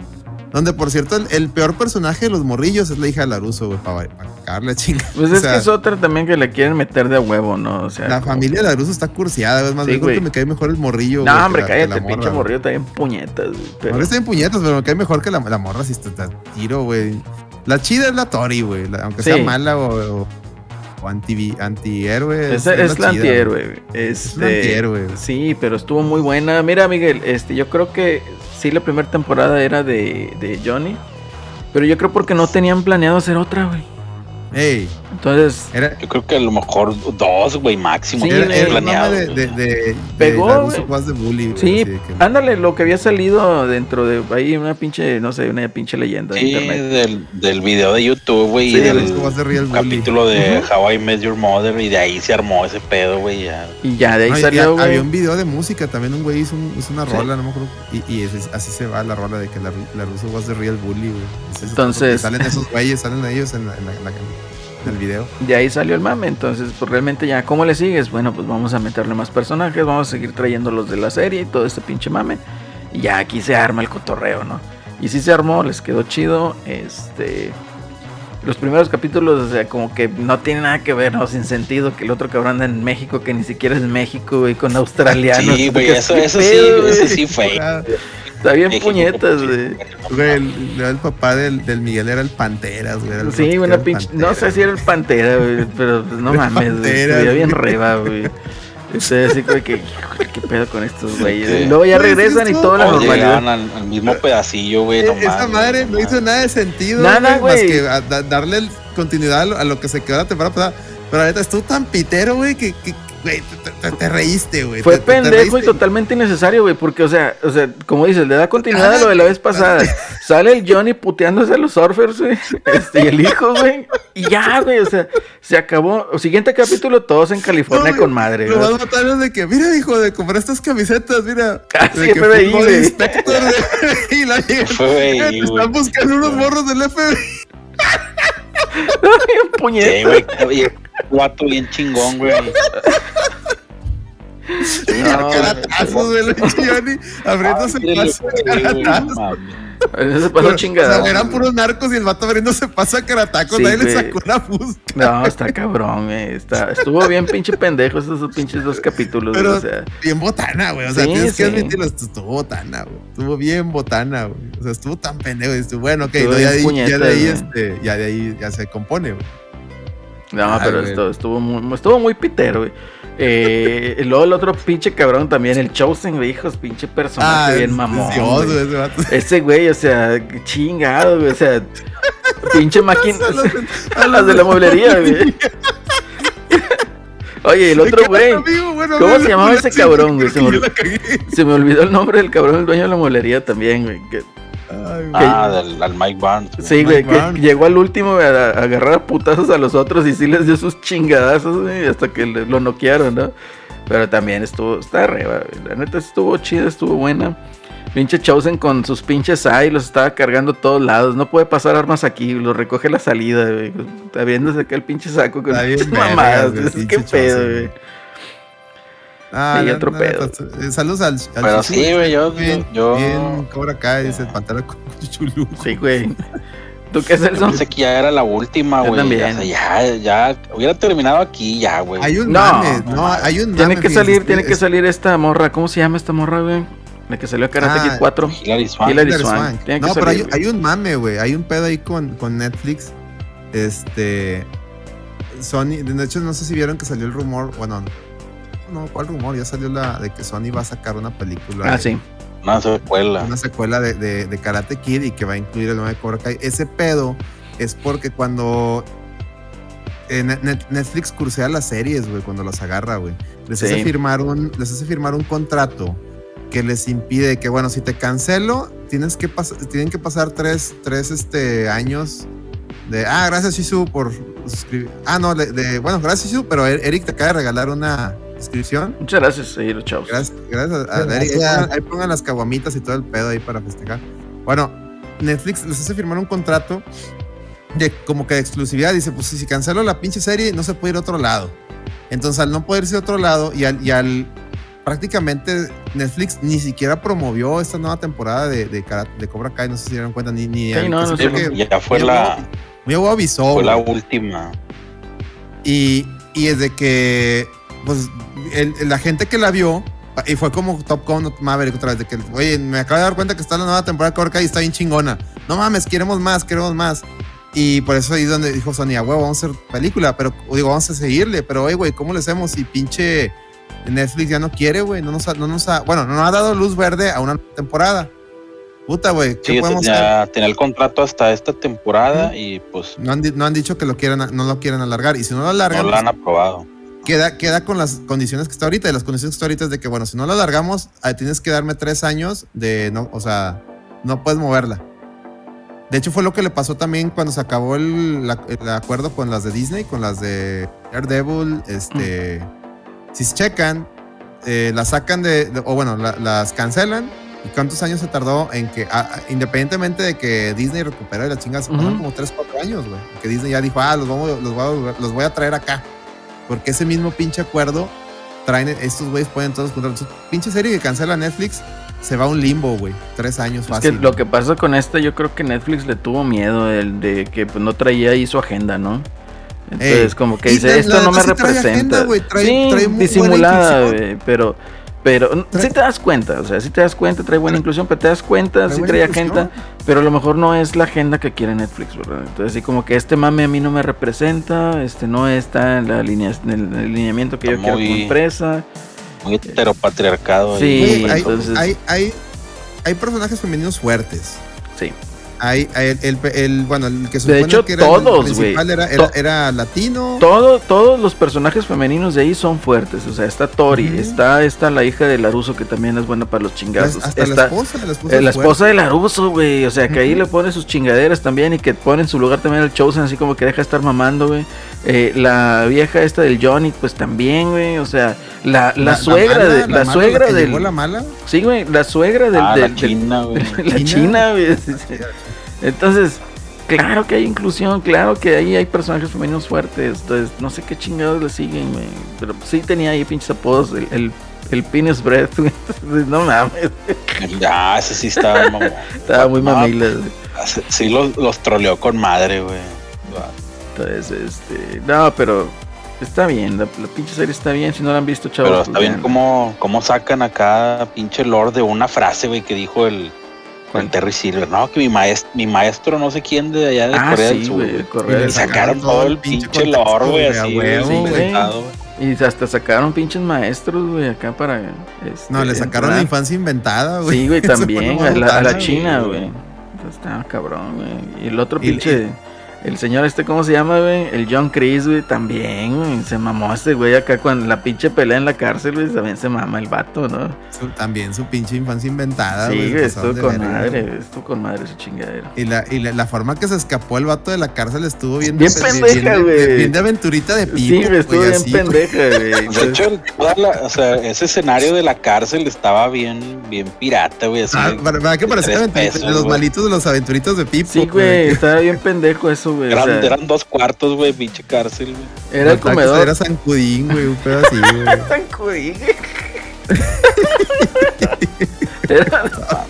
Donde, por cierto, el, el peor personaje de los morrillos es la hija de Laruso, güey, para, para chinga. Pues O es sea, que es otra también que le quieren meter de huevo, ¿no? O sea, La familia de Laruso está cursiada, güey. Es más, Sí, que me cae mejor el morrillo. No, hombre, la- cállate, la morra, pinche morrillo está bien puñetas, güey. Pero... Ahora está en puñetas, pero me cae mejor que la, la morra si está, está tiro, güey. La chida es la Tori, güey. Aunque sea mala o, o, o anti, antihéroe. Esa es, la chida, antihéroe. Es Este, antihéroe. güey. Sí, pero estuvo muy buena. Mira, Miguel, este, yo creo que sí la primera temporada era de, de Johnny. Pero yo creo porque no tenían planeado hacer otra, güey. Ey, Entonces, era, Yo creo que a lo mejor dos, güey, máximo. Sí, era, era el planeado, de, de, de, de Pegó, bully, sí, de que- ándale, lo que había salido dentro de ahí, una pinche, no sé, una pinche leyenda de Sí, internet. del, del video de YouTube, güey, Sí, y del bully. capítulo de Ujú. How I Met Your Mother, y de ahí se armó ese pedo, güey, ya. Y ya de ahí No, salió, Había un video de música, también un güey hizo, un- hizo una Sí. rola, no me acuerdo. Y, y ese- así se va la rola de que la, la ruso was the real bully, güey. Entonces- Salen esos güeyes, salen ellos en, la- en, la- en la- en el video. De ahí salió el mame, entonces pues realmente ya, ¿cómo le sigues? Bueno, pues vamos a meterle más personajes, vamos a seguir trayendo los de la serie y todo este pinche mame. Y ya aquí se arma el cotorreo, ¿no? Y sí se armó, les quedó chido. Este. Los primeros capítulos, o sea, como que no tiene nada que ver, ¿no? Sin sentido que el otro cabrón anda en México, que ni siquiera es México, güey, con australianos. Sí, güey, ¿Qué eso, eso sí, ese sí fue. Está bien México, puñetas, güey. Güey, el, el papá del, del Miguel era el Panteras, güey. Sí, una pinche. No sé si era el Pantera, güey, pero pues, no El mames, güey. Pantera, Se veía bien güey. reba, güey. Estoy así como que, ¿qué pedo con estos güeyes? Sí. Y luego ya Güey, sí regresan y toda la Todos normalidad. al, al mismo pedacillo, güey, no Esa mames, madre no hizo nada de sentido. Nada, güey. Más güey. que a- da- darle continuidad a lo, a lo que se quedó la temporada pasada. Pero ahorita estuvo tan pitero, güey, que, que, güey, te, te- te reíste, güey. Fue Te- te- te pendejo y totalmente innecesario, güey, porque, o sea, o sea, como dices, le da continuidad a lo de la vez pasada. Sale el Johnny puteándose a los surfers, güey, este, y el hijo, güey, y ya, güey, o sea, se acabó. O siguiente capítulo, todos en California No, con madre, Lo güey. más matable es de que, mira, hijo, de comprar estas camisetas, mira. Ah, de sí, que FBI, güey. Inspector, güey, y la. FBI, "Eh, te güey. Están buscando unos morros del FBI. Bien Sí, puñeta. güey, oye, guato bien chingón, güey. No, Caratazos, güey, el Johnny, abriéndose Ándale, paso caratazos. Eso se pasó chingada. O sea, eran puros narcos y el vato abriéndose paso a caratacos. Sí, Nadie le güey. sacó una fusca. No, está cabrón, güey. Está, estuvo bien pinche pendejo esos pinches dos capítulos, Pero o sea. bien botana, güey. O sea, Sí, tienes sí. que admitirlo. Estuvo botana, güey. Estuvo bien botana, güey. O sea, estuvo tan pendejo. Y estuvo, bueno, ok. Estuvo no, ya, ahí, ya de puñetas, ahí, güey. este, ya de ahí ya se compone, güey. No, Ay, pero güey. esto, estuvo muy, estuvo muy pitero, güey. Eh, luego el otro pinche cabrón también, el Chosen, güey, hijos, pinche personaje bien Ah, es- mamón. Dios, güey. ese vato. Ese güey, o sea, chingado, güey, o sea, pinche máquina. A los de- A las de la mueblería, güey. Oye, el otro ¿Qué güey? Bueno, ¿cómo se llamaba ese cabrón, güey? Se me olvidó. la cagué. se me olvidó el nombre del cabrón, el dueño de la mueblería también, güey. que- Ay, güey. Ah, del, al Mike Barnes. güey. Sí, güey, Mike que Brown. llegó al último a, a agarrar a putazos a los otros y sí les dio sus chingadazos, güey, hasta que le- lo noquearon, ¿no? Pero también estuvo, está arriba, güey. La neta estuvo chida, estuvo buena. Pinche Chosen con sus pinches ahí los estaba cargando a todos lados. No puede pasar armas aquí, lo recoge la salida, güey. Está viéndose acá el pinche saco con vergas, mamadas. Qué pedo, Chosen, güey. Ah, Sí, otro la pedo. eh, Saludos al, al Pero Chuchu, sí, güey, yo- Bien, yo- bien, Cobra Kai, dice Pantera con Chuchulú. Sí, güey. ¿Tú qué es Yo Celso? pensé que ya era la última, Yo güey. también. O sea, ya, ya, hubiera terminado aquí ya, güey. Hay un No, mame, no no, hay un Tiene mame, que salir, es tiene que es- salir esta morra. ¿Cómo se llama esta morra, güey? La que salió a Karate Ah, Kid 4. Hilary Swank. Hilary Swank. Swank. Tiene que No, pero hay, salir, güey. hay un mame, güey. Hay un pedo ahí con, con Netflix. Este. Sony. De hecho, no sé si vieron que salió el rumor. Bueno, no, ¿cuál rumor? Ya salió la de que Sony va a sacar una película. Ah, de- sí. Una secuela. Una secuela de, de- de Karate Kid y que va a incluir el nuevo de Cobra Kai. Ese pedo es porque cuando. eh, Net- Net- Netflix cursea las series, güey, cuando las agarra, güey. Les, Sí. hace firmar un, les hace firmar un contrato que les impide que, bueno, si te cancelo, tienes que pas- tienen que pasar tres, tres este, años de, ah, gracias Shizu por suscribir. Ah, no, de, de- bueno, gracias Shizu, pero Er- Eric te acaba de regalar una suscripción. Muchas gracias, ahí los chavos. Gracias, gracias a Eric. Ahí pongan, las caguamitas y todo el pedo ahí para festejar. Bueno, Netflix les hace firmar un contrato de como que de exclusividad. Dice, pues si cancelo la pinche serie, no se puede ir a otro lado. Entonces, al no poder irse a otro lado y al, y al prácticamente Netflix ni siquiera promovió esta nueva temporada de, de, Cobra Kai, no sé si se dieron cuenta, ni, ni Sí, no, no que- ya fue la, abuelo- mi abuelo avisó, fue la última. Y, y desde que, pues, el- la gente que la vio, y fue como Top Gun Maverick otra vez, de que, oye, me acabo de dar cuenta que está la nueva temporada de Cobra Kai y está bien chingona. No mames, queremos más, queremos más. Y por eso ahí es donde dijo Sony, "A huevo, vamos a hacer película, pero digo, vamos a seguirle, pero oye, güey, ¿cómo le hacemos si pinche Netflix ya no quiere, güey? No nos ha, no nos ha, bueno, no nos ha dado luz verde a una temporada. Puta, güey, ¿qué Sí, podemos hacer? ya tenía el contrato hasta esta temporada y pues No han, no han dicho que lo quieran, no lo quieren alargar. Y si no lo alargan, no lo pues, han aprobado. Queda, queda con las condiciones que está ahorita. Y las condiciones que está ahorita es de que, bueno, si no lo alargamos, tienes que darme tres años de no, o sea, no puedes moverla. De hecho, fue lo que le pasó también cuando se acabó el, la- el acuerdo con las de Disney, con las de Daredevil. Este, si se checan, eh, las sacan de, de- o bueno, la- las cancelan. ¿Y cuántos años se tardó en que, ah, ah, independientemente de que Disney recuperó y la chingada, se pasaron Ujú. como 3, 4 años, güey? Que Disney ya dijo, ah, los, vamos, los, voy a, los voy a traer acá. Porque ese mismo pinche acuerdo traen, estos güeyes pueden todos juntar. Pinche serie que cancela Netflix se va a un limbo, güey. Tres años Es que fácil. lo que pasa con esta, yo creo que Netflix le tuvo miedo el de que pues, no traía ahí su agenda, ¿no? Entonces, Ey. como que dice, la- esto la no me sí trae representa. agenda, güey, trae- sí, trae muy disimulada, güey, pero, pero Trae- sí te das cuenta, o sea, sí te das cuenta, trae buena inclusión, pero te das cuenta, Trae sí trae agenda, pero a lo mejor no es la agenda que quiere Netflix, ¿verdad? Entonces, sí, como que este mame a mí no me representa, este no está en, la línea, en el alineamiento que yo quiero como empresa. Muy heteropatriarcado. ahí. Sí. Güey, hay, entonces- hay, hay, hay personajes femeninos fuertes. Sí. Hay, hay el, el- el- bueno, el que se De supone hecho, que era el todos, principal güey. Era, era, era latino. Todo, todos los personajes femeninos de ahí son fuertes. O sea, está Tori, está, está la hija de Laruso, que también es buena para los chingazos. hasta está la esposa, la esposa, eh, la es esposa de Laruso, güey. O sea, que ahí le pone sus chingaderas también y que pone en su lugar también al Chosen, así como que deja de estar mamando, güey. Eh, la vieja esta del Johnny, pues también, güey. O sea, la, la, fuerte. suegra mala, de, la, mala, suegra del. la mala. Sí, güey, la suegra del. Ah, del- la China, güey. la China. China, güey. Entonces, claro que hay inclusión, claro que ahí hay personajes femeninos fuertes. Entonces, no sé qué chingados le siguen, güey. Pero sí tenía ahí pinches apodos. El, el, el penis breath, güey. Entonces, no mames. Ah, ese sí estaba. Estaba muy mamila. güey. Sí los, los troleó con madre, güey. Entonces, este. No, pero está bien. La, la pinche serie está bien. Si no la han visto, chavos. Pero pues está bien cómo, cómo sacan acá pinche Lord de una frase, güey, que dijo el, El Terry Silver. No, que mi maestro, mi maestro no sé quién de allá de Ah, Corea del sí, Sur. güey. güey. de Corea Y del le Sur. Sacaron todo el pinche lore, güey, así, huevo, güey. Y hasta sacaron pinches maestros, güey, acá para. este, No, le sacaron la infancia inventada, güey. Sí, güey, también, a la, a la China, güey. Entonces, Estaba cabrón, güey. Y el otro Y- pinche, el señor este, ¿cómo se llama, güey? El John Chris, güey, también, güey. Se mamó este güey acá con la pinche pelea en la cárcel, güey. También se mama el vato, ¿no? Su- también su pinche infancia inventada, sí, güey. pasaron estuvo con verga, madre, güey. Estuvo con madre ese chingadero. Y, la, y la, la forma que se escapó el vato de la cárcel estuvo bien, Bien de- pendeja, bien, güey. bien de aventurita de pipo. Sí, güey, estuvo güey, bien así, pendeja, güey. De hecho, toda la- o sea, ese escenario de la cárcel estaba bien, bien pirata, güey. así Ah, de- ¿Verdad que parecía tres aventurita? pesos, de los güey. malitos de los aventuritos de pipo. Sí, güey, estaba bien pendejo eso, güey. o Eran, sea, eran dos cuartos, güey, pinche cárcel, güey. era el comedor. Era San Cudín, güey, un pedo así, güey. Tan cudín. Era-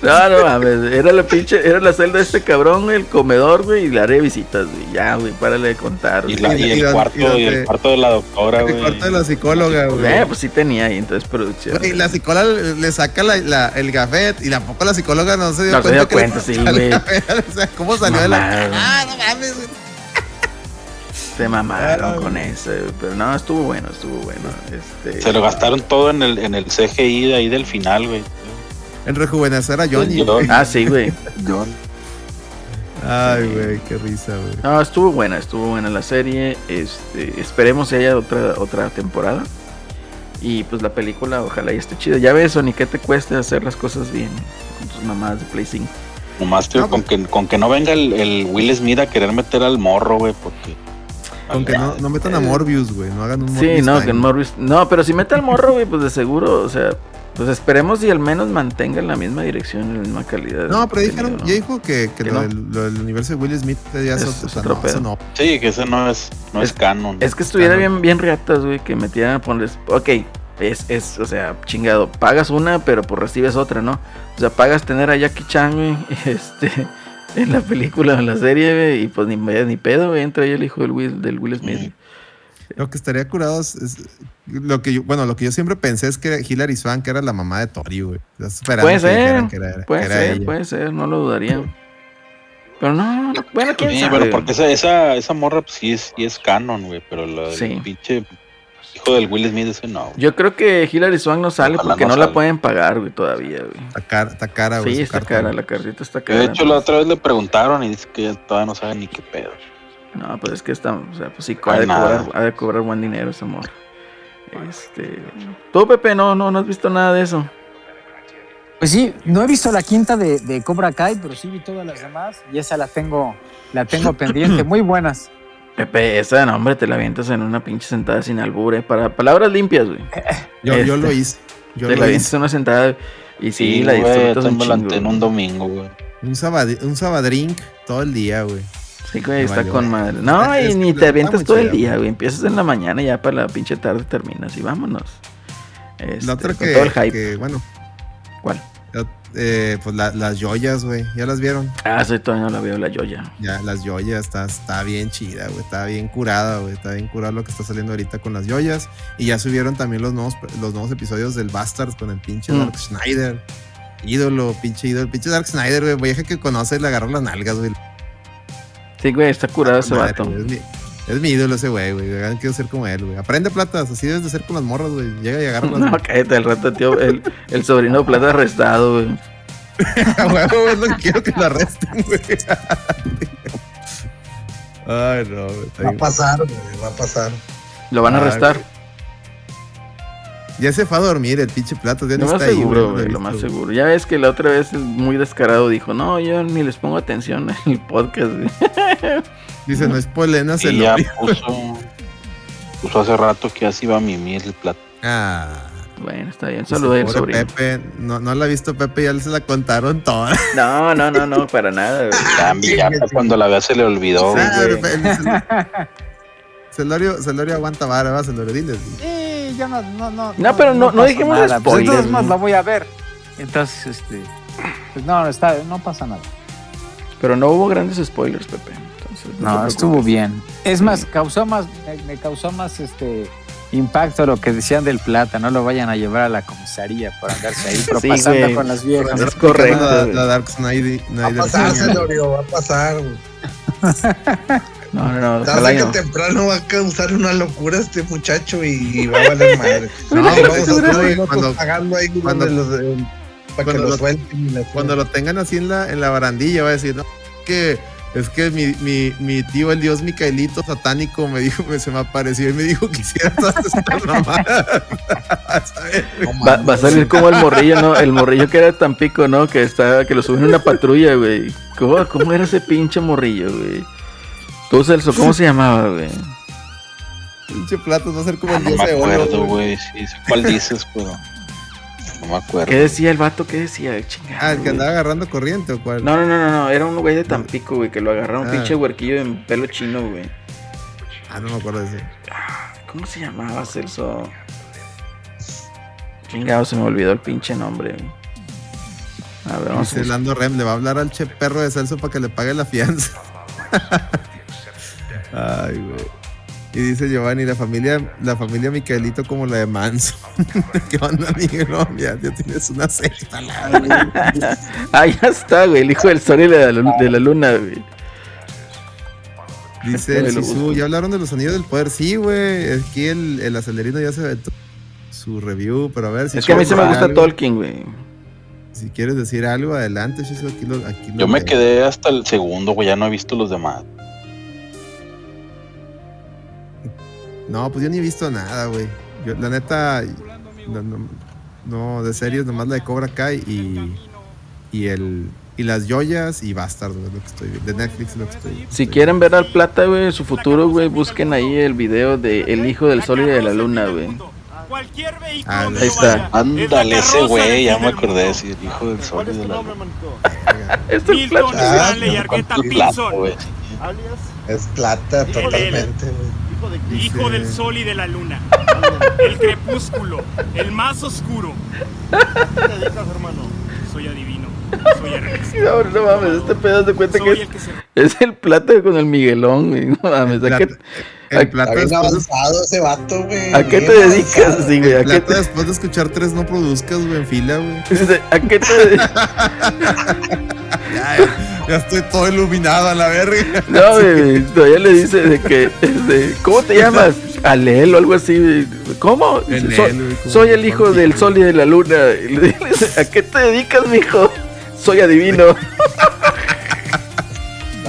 No, no mames, era la pinche, era la celda de este cabrón, el comedor, güey, y le haré visitas, güey. Ya, güey, párale de contar. Y, la- Y- y y el cuarto, y y el cuarto de la doctora, El güey. cuarto de la psicóloga, güey. Eh, pues sí tenía ahí, entonces producción. Güey, la psicóloga le saca la, la- el gafet y tampoco la psicóloga no se dio No cuenta. cuenta, sí, el güey. O sea, ¿cómo salió de la. Ah, no mames, güey. Se mamaron Ah, con eso, pero no, estuvo bueno, estuvo bueno. Este, Se lo gastaron todo en el, en el CGI de ahí del final, güey. En rejuvenecer a Johnny. John. Ah, sí, güey. Ay, güey, qué risa, güey. No, estuvo buena, estuvo buena la serie. Este, esperemos que haya otra, otra temporada. Y pues la película, ojalá y esté chida. Ya ves, Sony, ¿qué te cuesta hacer las cosas bien con tus mamás de Play 5? Nomás que, No, con, que, con que no venga el, el Will Smith a querer meter al morro, güey, porque. Con que no, no metan a Morbius, güey. No hagan un Sí, Morbius no, time. que en Morbius. No, pero si mete al morro, güey, pues de seguro, o sea, pues esperemos y al menos mantengan la misma dirección y la misma calidad. No, pero dijeron, contenido, ya dijo que, que Que lo, no. del, lo del universo de Will Smith ya Es- eso, es o sea, otro no, pedo. eso no. Sí, que ese no es, no es, canon. Es que estuviera bien, bien riatas, güey, que metieran a ponerles. Ok, es, es, o sea, chingado, pagas una, pero pues recibes otra, ¿no? O sea, pagas tener a Jackie Chan, güey, este, en la película o en la serie, güey, y pues ni, ni pedo, güey, entra ahí el hijo del Will, del Will Smith. Lo que estaría curado es, es- lo que yo, bueno, lo que yo siempre pensé es que Hilary Swank era la mamá de Tori, güey. Puede que ser, dijeran que era- puede que era ser, ella. puede ser, no lo dudaría. Pero no, no, bueno, quién Sí, sabe. pero porque esa, esa, esa morra pues, sí, es, sí es canon, güey, pero del Sí. pinche hijo del Will Smith ese no. Yo creo que Hilary Swank no sale Ojalá porque no no, la pueden pagar, güey, todavía, güey. Está cara, está cara, güey. Sí, está cara, güey. la cartita está cara. de hecho la otra vez le preguntaron y dice que todavía no sabe ni qué pedo. No, pues es que está, o sea, pues sí, ha de, cobrar, ha de cobrar buen dinero esa morra. Este. Tú, Pepe, no, no, no has visto nada de eso. Pues sí, no he visto la quinta de, de Cobra Kai, pero sí vi todas las demás y esa la tengo, la tengo pendiente, muy buenas. Pepe, esa, no, hombre, te la avientas en una pinche sentada sin albure. Para palabras limpias, güey. Yo, yo Este, lo hice. Yo te lo la avientas en una sentada y sí, la disfrutas un chingo. en un domingo, güey. Un, sabad- un sabadrink todo el día, güey. Sí, güey, está valió, con madre. No, Es- y es- ni te avientas todo el día, güey. güey. Empiezas en la mañana y ya para la pinche tarde terminas y vámonos. Este, La otra con que, todo el hype. que, bueno, ¿Cuál? eh, pues la- las joyas, güey. ¿Ya las vieron? Ah, sí, todavía no la veo, la Joya. Ya, las joyas, está, está bien chida, güey. Está bien curada, güey. Está bien curada lo que está saliendo ahorita con las joyas. Y ya subieron también los nuevos, los nuevos episodios del Bastards con el pinche Mm. Dark Schneider. Ídolo, pinche ídolo. Pinche Dark Schneider, güey. Vieja que conoce, le agarró las nalgas, güey. Sí, güey, está curado ese Madre, vato. güey, Es mi, es mi ídolo ese güey, güey. Quiero ser como él, güey. Aprende platas, así debes de ser con las morras, güey. Llega y agarra las No, cállate al rato, tío. El, el sobrino de plata arrestado, güey. A huevo, es lo que quiero que lo arresten, güey. Ay, no, güey. Va a pasar, güey, va a pasar. Lo van a arrestar. Ya se fue a dormir el pinche plato. Ya Lo no más está seguro, no lo güey, más seguro. Ya ves que la otra vez muy descarado dijo, no, yo ni les pongo atención en el podcast, güey. Dice, no es polena, se lo ya puso, puso hace rato que así va a mimir el plato. Ah. Bueno, está bien. Saludos al sobrino. Pepe, no, no la ha visto Pepe, ya se la contaron toda. No, no, no, no, para nada. Ya, ya cuando la vea se le olvidó, Celorio, Celorio aguanta vara, va, Celorio, diles. Sí, no, no, no. No, pero no- no dijimos nada. Pues, spoilers, entonces más ¿no? la voy a ver. Entonces, este, pues no, está, no pasa nada. Pero no hubo grandes spoilers, Pepe. Entonces, No, estuvo bien. Es más, causó más, me, me causó más este impacto lo que decían del plata. No lo vayan a llevar a la comisaría por andarse ahí propasando con las viejas. Es correcto, La, Dark Snyder. Va a pasar, va a pasar. No, no, no, Tarde que no. temprano va a causar una locura este muchacho y, y va a valer madre. No, güey, vamos a cuando- pagando ahí cuando- donde los, eh, para que cuando lo lo- suelten. y la Cuando lo tengan así en la, en la barandilla, va a decir, no, que es que mi, mi, mi tío, el dios Micaelito satánico, me dijo, me, se me apareció y me dijo que hiciera todas estas. No Va, a salir como el morrillo, ¿no? El morrillo que era de Tampico, ¿no? Que está, que lo suben en una patrulla, güey. ¿Cómo, cómo era ese pinche morrillo, güey? Tú, Celso, ¿cómo se llamaba, güey? Pinche platos va a ser como el No dios me de oro. acuerdo, güey. güey. Sí, sé cuál dices, pero no me acuerdo. ¿Qué decía el vato? ¿Qué decía? Chingada, Ah, el que güey. andaba agarrando corriente o cuál. No, no, no, no, no, era un güey de Tampico, güey, que lo agarraron, un Ah. pinche huerquillo en pelo chino, güey. Ah, no me acuerdo de ese. ¿Cómo se llamaba Celso? Chingado, se me olvidó el pinche nombre. güey. A ver, vamos a Dice buscar. Lando Rem, le va a hablar al che perro de Celso para que le pague la fianza. Ay, güey. Y dice Giovanni, la familia, la familia Micaelito como la de Manso. ¿Qué onda, Miguel? No, ya, ya tienes una verga. Ah, ya está, güey, el hijo del sol y de la, de la luna, güey. Dice el Sisu, ya hablaron de los sonidos del poder. Sí, güey. Aquí el, el acelerino ya se aventó su review, pero a ver si Es que a mí se me gusta algo, Tolkien, güey. Si quieres decir algo, adelante, Shizu, aquí lo, aquí lo Yo me quedé hasta el segundo, güey. Ya no he visto los demás. No, pues yo ni he visto nada, güey. Yo, la neta, no, no- no, de series, nomás la de Cobra Kai y, y el y las joyas y Bastard, güey, lo que estoy viendo. De Netflix lo que estoy Si estoy quieren ver al plata, güey, su futuro, güey, busquen ahí el video de El hijo del sol y de la luna, güey. Cualquier vehículo Ah, ahí está. Ándale, ese güey, ya me acordé de decir, hijo del sol y de la luna. Este es plata. Ah, Es plata totalmente, güey. Hijo de Cristo. Hijo del sol y de la luna. El crepúsculo, el más oscuro. ¿Qué te dedicas, hermano? Soy adivino. Soy Ernesto. No, no mames, este pedazo de cuenta que Soy es, el que se es el plata con el Miguelón. No mames, ¿a qué, Plata- el a- plata bien avanzado ese vato, güey. ¿a qué te dedicas? Sí, güey, ¿a qué te, después de escuchar tres no produzcas, güey, en fila, güey. ¿a qué te Ya, ya estoy todo iluminado a la verga. No, güey, todavía le dice de que, este, ¿cómo te llamas? Alel o algo así. ¿Cómo? Soy, güey, como soy el hijo del sol y de la luna. ¿a qué te dedicas, mijo? Soy adivino.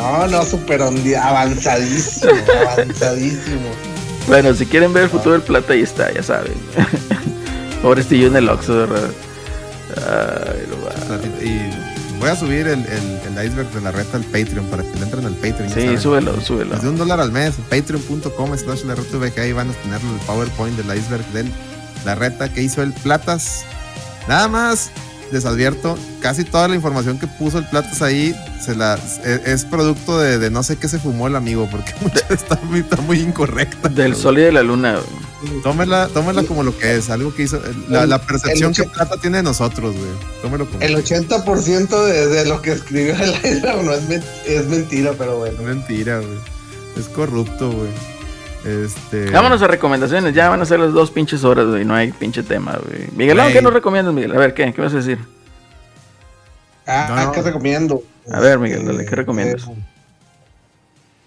No, no, súper avanzadísimo, avanzadísimo. Bueno, si quieren ver el futuro del plata, ahí está, ya saben. Ahora estoy yo en el Oxxo, ¿verdad? Ay, no va. Y voy a subir el, el, el iceberg de la reta al Patreon para que le entren al Patreon. Sí, súbelo, súbelo. Desde un dólar al mes, patreon.com slash la reta VG, ahí van a tener el PowerPoint del iceberg de la reta que hizo el Platas. Nada más les advierto, casi toda la información que puso el Platas ahí se la, es, es producto de, de no sé qué se fumó el amigo, porque está muy, está muy incorrecta. Del sol y de la luna. Tómela, tómela como lo que es, algo que hizo, la, la percepción que Plata tiene de nosotros, güey. Tómelo como El 80% de, de lo que escribió el no es, men- es mentira, pero bueno. mentira, güey. Es corrupto, güey. Este. Vámonos a recomendaciones, ya van a ser las dos pinches horas, güey. No hay pinche tema, güey. Miguelón, Güey. ¿qué nos recomiendas, Miguel? A ver, ¿qué? ¿Qué vas a decir? Ah, No. ¿qué recomiendo? A ver, Miguel, dale, ¿qué recomiendas? eh,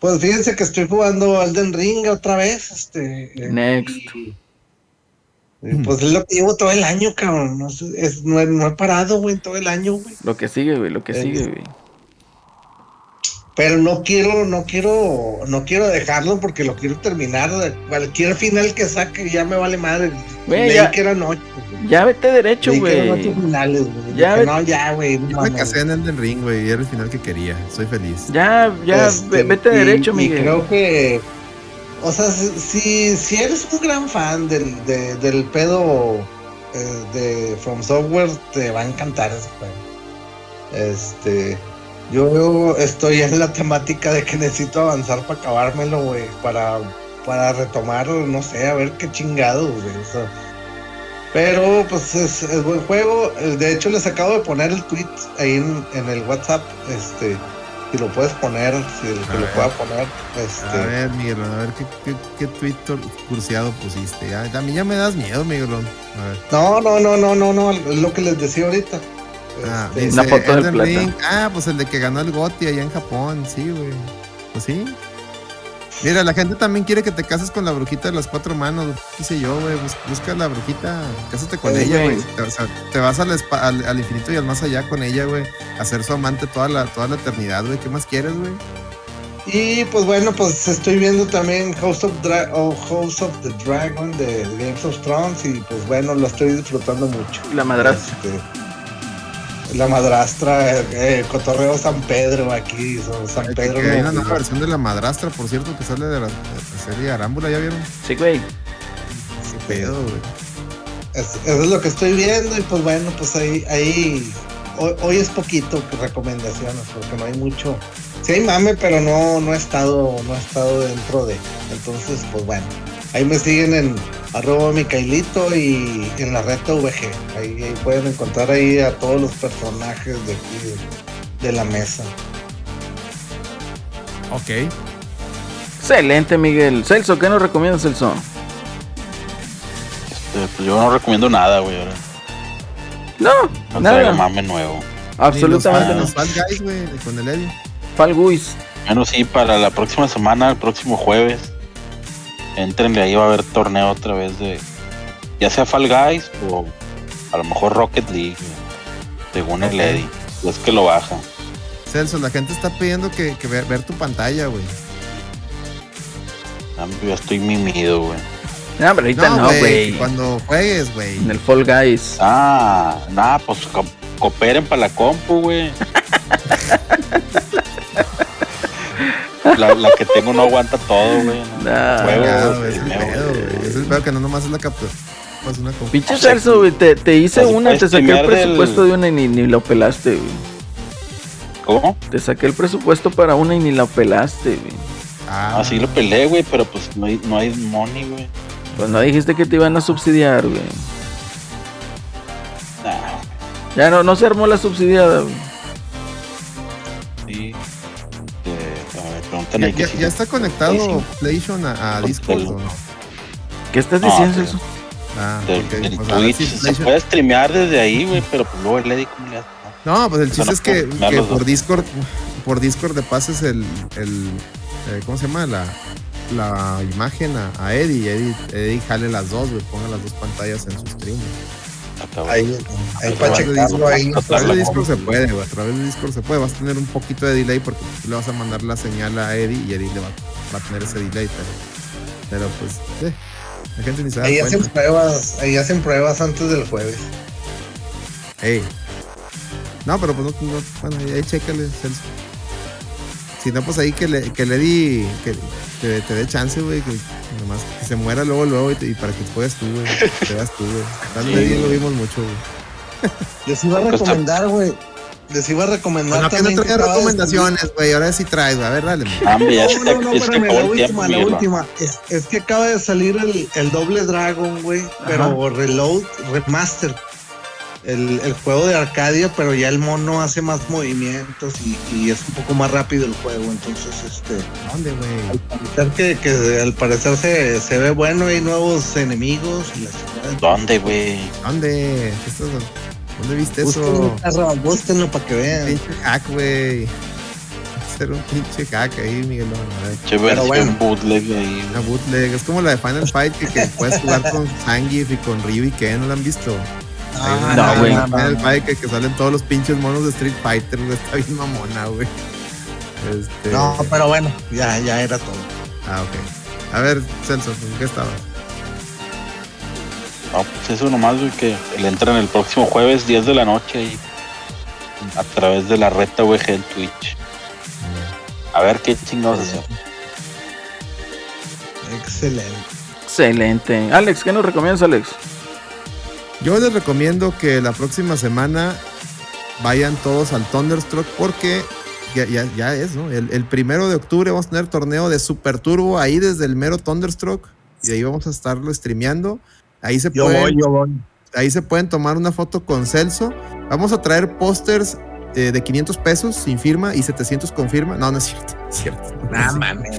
pues fíjense que estoy jugando Elden Ring otra vez. Este, eh, Next. y- y, pues es lo que llevo todo el año, cabrón. No, es, no, he, no he parado, güey, todo el año, güey. Lo que sigue, güey, lo que Eh, sigue, güey. Pero no quiero, no quiero, no quiero dejarlo porque lo quiero terminar. Cualquier final que saque ya me vale madre. Leí ya- que eran ocho. güey. Ya vete derecho, güey. Ya ve- no, ya, güey. no Yo me casé en Elden Ring, güey, y era el final que quería. Soy feliz. Ya, ya, Este, ve- vete y- derecho, y Miguel. creo que, o sea, si, si, eres un gran fan del, de- del pedo eh, de From Software, te va a encantar ese juego. Este, yo estoy en la temática de que necesito avanzar para acabármelo, güey, para, para retomar, no sé, a ver qué chingados, güey. o sea. pero pues es, es buen juego. Eh, De hecho, les acabo de poner el tweet ahí en, en el WhatsApp. Este, si lo puedes poner, si el que lo pueda poner. Este, A ver, Miguelón, a ver qué, qué, qué tweet cursiado pusiste. Ya, a mí ya me das miedo, Miguelón. A ver. No, no, no, no, no, no, es lo que les decía ahorita. Ah, Este, dice Una foto del Elden. Ring. Ah, pues el de que ganó el GOTY allá en Japón, sí, güey. Pues sí. Mira, la gente también quiere que te cases con la brujita de las cuatro manos. ¿Qué sé yo, güey? Bus- busca a la brujita, cásate con ella, güey. o sea, te vas al, al, al infinito y al más allá con ella, güey. A ser su amante toda la, toda la eternidad, güey. ¿Qué más quieres, güey? Y pues bueno, pues estoy viendo también House of, Dra- o House of the Dragon de Games of Thrones y pues bueno, lo estoy disfrutando mucho. La madrastra. Este, la madrastra, eh, Cotorreo San Pedro aquí, San Que Pedro. hay una nueva versión de la madrastra, por cierto, que sale de la, de la serie Arámbula, ¿ya vieron? Sí, güey. Qué pedo, güey. Es- eso es lo que estoy viendo y pues bueno, pues ahí, ahí hoy, hoy es poquito recomendaciones porque no hay mucho. Sí hay mame, pero no, no he estado, no he estado dentro de. Entonces, pues bueno, ahí me siguen en arroba Micailito y en la reta VG. Ahí, ahí pueden encontrar ahí a todos los personajes de aquí de, de la mesa. Ok. Excelente, Miguel. Celso, ¿qué nos recomiendas, Celso? Este, pues yo no recomiendo nada, güey. ahora. No, No nada. mame nuevo. Absolutamente no. los Fall Guys, güey, con el Eddie. Fall Guys. Bueno, sí, para la próxima semana, el próximo jueves, entrenle ahí va a haber torneo otra vez de ya sea Fall Guys o a lo mejor Rocket League, según el Eddie. Es que lo baja. Celso, la gente está pidiendo que, que ver, ver tu pantalla, güey. Ah, Yo ya estoy mimido, güey. No, pero ahorita no, güey. Cuando juegues, güey. En el Fall Guys. Ah, nada, pues co- cooperen para la compu, güey. La, la que tengo no aguanta todo, güey. ¿no? Nah. Es el pedo, güey. Es el pedo que no nomás es la captura. Es una compu. Pinche Celso, güey. Te, te hice una, te saqué el del- presupuesto de una y ni, ni lo pelaste, güey. ¿Cómo? Te saqué el presupuesto para una y ni la pelaste, güey. Ah, Así lo peleé, güey, pero pues no hay, no hay money, güey. Pues no dijiste que te iban a subsidiar, güey. Nah, Ya no, no se armó la subsidiada, güey. ¿Ya, ya- sí. ya está conectado Sí, sí. PlayStation a, a Discord o no? ¿Qué estás diciendo pero- eso? Ah, porque, del pues, Twitch si se puede streamear desde ahí, güey, pero pues luego el Eddie, ¿cómo le hace? No, pues el chiste no es que, puedo que por dos. Discord, por Discord le pases el, el eh, ¿cómo se llama? La, la imagen a, a Eddie y Eddie, Eddie jale las dos, güey, ponga las dos pantallas en su stream. güey. Ahí, ahí ahí. A través de la Discord se puede, a través de Discord se puede. Vas a tener un poquito de delay porque tú le vas a mandar la señal a Eddie y Eddie le va, va a tener ese delay, pero, pero pues, eh, la gente ni da Ahí hacen pruebas, ahí hacen pruebas antes del jueves. Ey. No, pero pues no, no bueno, ahí, ahí chécale, Celso. Si no, pues ahí que le, que le di, que, que te dé chance, güey, que nomás que se muera luego, luego y, te- y para que juegues tú, güey, que te veas tú, güey. Sí. Lo vimos mucho, güey. Les iba a Cuesta- recomendar, güey. Les iba a recomendar Bueno, que no también. traes acaba de recomendaciones, güey, ahora sí traes, güey. a ver, dale. Ah, No, no, no, espérame, la última, la última. Es, es que acaba de salir el, el doble Dragon, güey, pero Reload Remaster. El, el juego de Arcadia, pero ya el mono hace más movimientos y, y es un poco más rápido el juego. Entonces, este, ¿Dónde, güey? al parecer que, que al parecer se, se ve bueno, hay nuevos enemigos y. ¿Dónde, güey? ¿Dónde? ¿Qué estás- ¿Dónde viste Búsquenlo, eso? búsquenlo para que vean. Pinche hack, güey. Ser un pinche hack ahí, Miguel. Che, versión bueno. bootleg ahí, Una bootleg. Es como la de Final Fight que, que puedes jugar con Zangief y con Ryu y Ken. ¿No la han visto? No, güey. Final Fight que, que salen todos los pinches monos de Street Fighter. güey. Está bien mamona, güey. Este... No, pero bueno, ya, ya era todo. Ah, ok. A ver, Celso, ¿en qué estabas? No, pues eso nomás, güey, que le entran el próximo jueves, 10 de la noche, y a través de la reta VG en Twitch. A ver qué chingados hacemos. Excelente. Excelente. Alex, ¿qué nos recomiendas, Alex? Yo les recomiendo que la próxima semana vayan todos al Thunderstruck porque ya, ya, ya es, ¿no? El, el primero de octubre vamos a tener torneo de Super Turbo ahí desde el mero Thunderstruck y ahí vamos a estarlo streameando. Ahí se Yo pueden, voy, yo voy. ahí se pueden tomar una foto con Celso. Vamos a traer pósters eh, de 500 pesos sin firma y 700 con firma. No, no es cierto. Es cierto. Mames.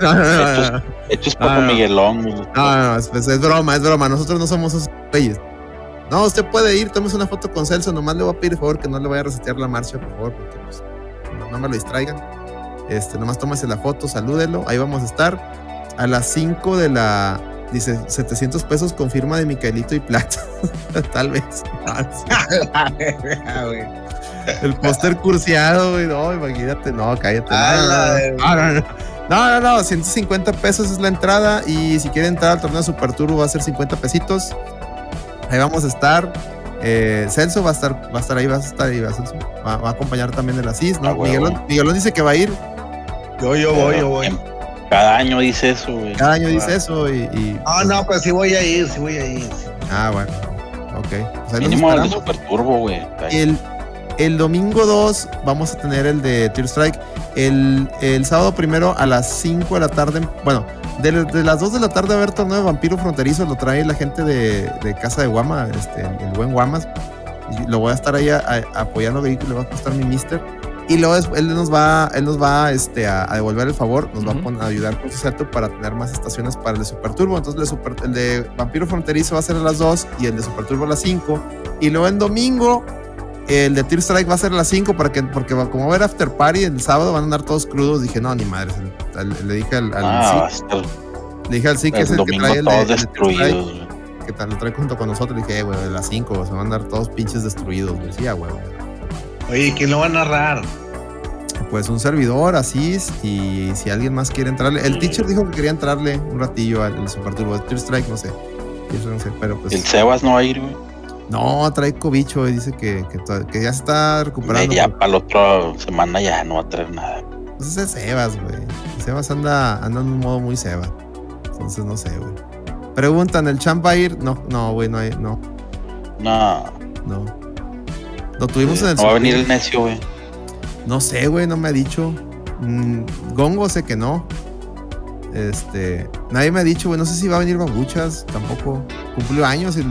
No, no. Esto es para no. Miguelón. No, no, no, es, es broma, es broma. Nosotros no somos esos güeyes. No, usted puede ir, tómese una foto con Celso. Nomás le voy a pedir por favor que no le vaya a resetear la marcha, por favor, porque pues, no, no me lo distraigan. Este, nomás tómese la foto, salúdelo. Ahí vamos a estar. A las 5 de la. Dice 700 pesos con firma de Micaelito y Plata. Tal vez. Ah, El póster cursiado, güey. No, imagínate. No, cállate. A No, la no, de- no, no, no. No, no, no, 150 pesos es la entrada y si quieren entrar al torneo Super Turbo va a ser 50 pesitos. Ahí vamos a estar. Eh, Celso va a estar, va a estar ahí, va a estar ahí, va, Celso. Va, va a acompañar también el Asís, ¿no? Ah, huevo. Miguelón, Miguelón dice que va a ir, Yo, yo voy, yo voy. Em, Cada año dice eso, güey. cada año dice eso y... y- No, no, pues sí voy a ir, sí voy a ir. Ah, bueno, ok. Pues los Mínimo el de. Super Turbo, güey. El, el domingo 2 vamos a tener el de Tear Strike. El, el sábado primero a las 5 de la tarde. Bueno, de, de las 2 de la tarde a ver torneo de vampiro fronterizo. Lo trae la gente de, de Casa de Guama, este, el buen Guamas. Y lo voy a estar ahí a- a- apoyando que le va a costar mi mister. Y luego es- él nos va, él nos va este, a, a devolver el favor, nos va a, a ayudar con su setup para tener más estaciones para el de Super Turbo. Entonces el de, Super- el de Vampiro Fronterizo va a ser a las 2 y el de Super Turbo a las 5. Y luego en domingo el de Tear Strike va a ser a las 5 para que, porque va- como va a haber after party el sábado van a andar todos crudos. Dije, no, ni madre. Le dije al, al Ah, va a Zik- estar le dije al Zik que es el el que trae el de, todos el de Strike, que tal, lo trae junto con nosotros. Le dije, eh, güey, a las 5 se van a andar todos pinches destruidos. Sí, ah, güey. Oye, ¿quién lo va a narrar? Pues un servidor, así, y si alguien más quiere entrarle. El teacher dijo que quería entrarle un ratillo al al Super Turbo. Tear Strike, no sé. Eso no sé, pero pues. El Sebas no va a ir, güey. No, trae cobicho y dice que, que, ya se está recuperando. Ya para la otra semana ya no va a traer nada. Pues ese es Sebas, güey. Sebas anda, anda en un modo muy Seba. Entonces no sé, güey. Preguntan, ¿el champ va a ir? No, no, güey, no, hay- no, No, no. Lo tuvimos en el no va a venir el necio, güey. No sé, güey, no me ha dicho. Mm, Gongo sé que no. Este, nadie me ha dicho, güey, no sé si va a venir Babuchas, tampoco. Cumplió años y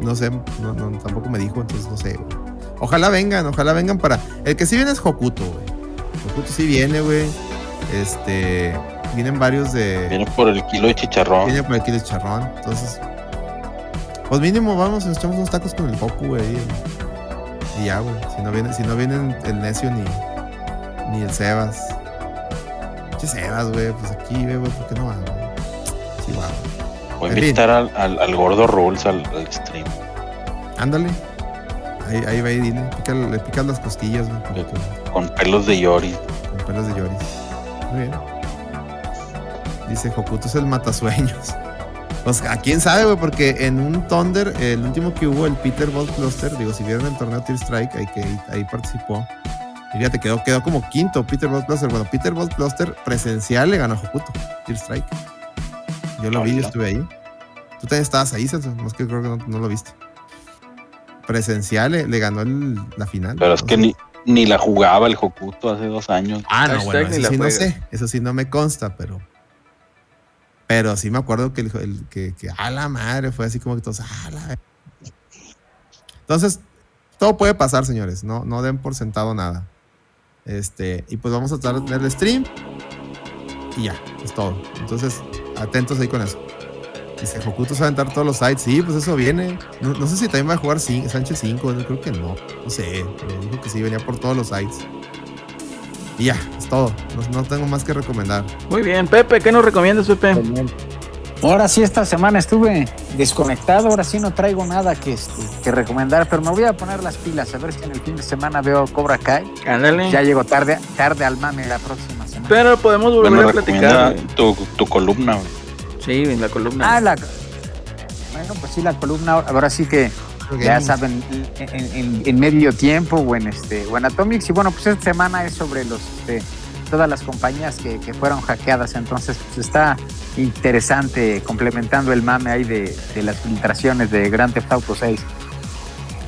no sé, no, no, tampoco me dijo, entonces no sé, güey. Ojalá vengan, ojalá vengan para. El que sí viene es Hokuto, güey. Hokuto sí viene, güey. Este, vienen varios de. Viene por el kilo de chicharrón. Viene por aquí de charrón. Entonces, pues mínimo vamos, nos echamos unos tacos con el Hoku, güey. Y, ya, güey. Si no viene, si no vienen el necio ni, ni el Sebas. Che Sebas, güey. Pues aquí, güey, ¿por qué no va, güey? Sí, va, güey. Voy a invitar al, al, al gordo Rules al, al stream. Ándale. Ahí, ahí va y dile. Pica- le picas las costillas, güey. Con pelos de Yori. Con pelos de Yoris. Muy bien. Dice Hokuto es el matasueños. Pues a quién sabe, güey, porque en un Thunder, el último que hubo, el Peter Bolt Cluster, digo, si vieron el torneo Tear Strike, ahí, que, ahí participó. Fíjate, quedó, quedó como quinto Peter Bolt Cluster. Bueno, Peter Bolt Cluster presencial le ganó a Hokuto, Tear Strike. Yo lo vi, yo estuve ahí. Tú también estabas ahí, Celso, más que creo que no, no lo viste. Presencial le, le ganó el- la final. Pero es No que ni, ni la jugaba el Hokuto hace dos años. Ah, no, Hashtag bueno, eso sí no sé, eso sí no me consta, pero. Pero sí me acuerdo que el, el- que, que a la madre fue así como que todos, a la. Entonces, todo puede pasar, señores. No, no den por sentado nada. Este, y pues vamos a tratar de tener el stream. Y ya, es todo. Entonces, atentos ahí con eso. Dice, Hokuto se va a aventar todos los sites. Sí, pues eso viene. No, no sé si también va a jugar cin- Sánchez 5. Yo creo que no. No sé. Me dijo que sí, venía por todos los sites. Y ya, es todo. No, no tengo más que recomendar. Muy bien, Pepe, ¿qué nos recomiendas, Pepe? Ahora sí, esta semana estuve desconectado, ahora sí no traigo nada que, este, que recomendar, pero me voy a poner las pilas, a ver si en el fin de semana veo Cobra Kai. Ándale. Ya llego tarde, tarde al mame la próxima. Pero podemos volver Bueno, a platicar. tu, tu columna, güey. Sí, en la columna. Ah, la... Bueno, pues sí, la columna, ahora sí que ya saben, en, en- en medio tiempo o en este o en Atomics. Y bueno, pues esta semana es sobre los este, todas las compañías que, que fueron hackeadas. Entonces, pues está interesante complementando el mame ahí de, de las filtraciones de Grand Theft Auto 6.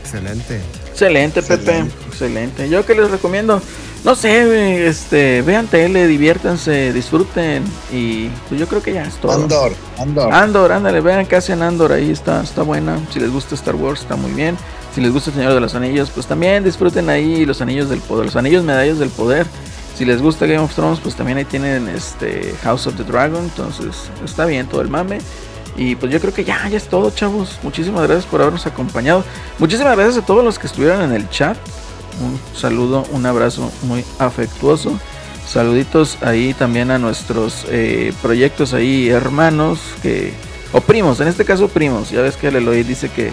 Excelente. Excelente, Pepe. Excelente. Yo que les recomiendo, no sé, este, vean tele, diviértanse, disfruten y pues yo creo que ya es todo. Andor, Andor. Andor, ándale, vean qué hacen Andor, ahí está, está buena. Si les gusta Star Wars, está muy bien. Si les gusta el Señor de los Anillos, pues también disfruten ahí los anillos del poder, los anillos medallas del poder. Si les gusta Game of Thrones, pues también ahí tienen este House of the Dragon, entonces está bien todo el mame. Y pues yo creo que ya, ya es todo, chavos. Muchísimas gracias por habernos acompañado. Muchísimas gracias a todos los que estuvieron en el chat. Un saludo, un abrazo muy afectuoso. Saluditos ahí también a nuestros eh, proyectos ahí hermanos que o primos, en este caso primos. Ya ves que el Eloy dice que,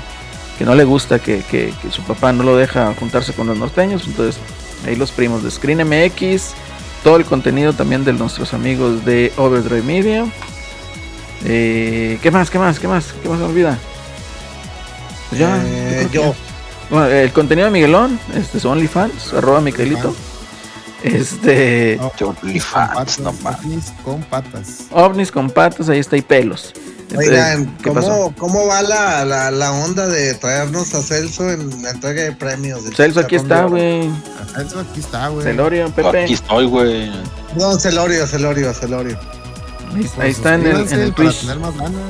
que no le gusta que, que- que su papá no lo deja juntarse con los norteños. Entonces ahí los primos de Screen MX. Todo el contenido también de nuestros amigos de Overdrive Media. Eh, ¿Qué más? ¿Qué más? ¿Qué más? ¿Qué más me olvida? Pues ya, Eh, yo. Bueno, el contenido de Miguelón, este, su OnlyFans, arroba Micaelito. Este, No, Yo, con OnlyFans, patas, no ovnis con patas. ovnis con patas, ahí está, y pelos. Entonces, Oigan, ¿qué pasó? ¿cómo, ¿cómo va la, la, la onda de traernos a Celso en la entrega de premios? Celso, aquí está, güey. Eso aquí está, güey. Celorio, Pepe. Aquí estoy, güey. No, Celorio, Celorio, Celorio. Ahí, Pues ahí está en el, en el para Twitch. tener más ganas.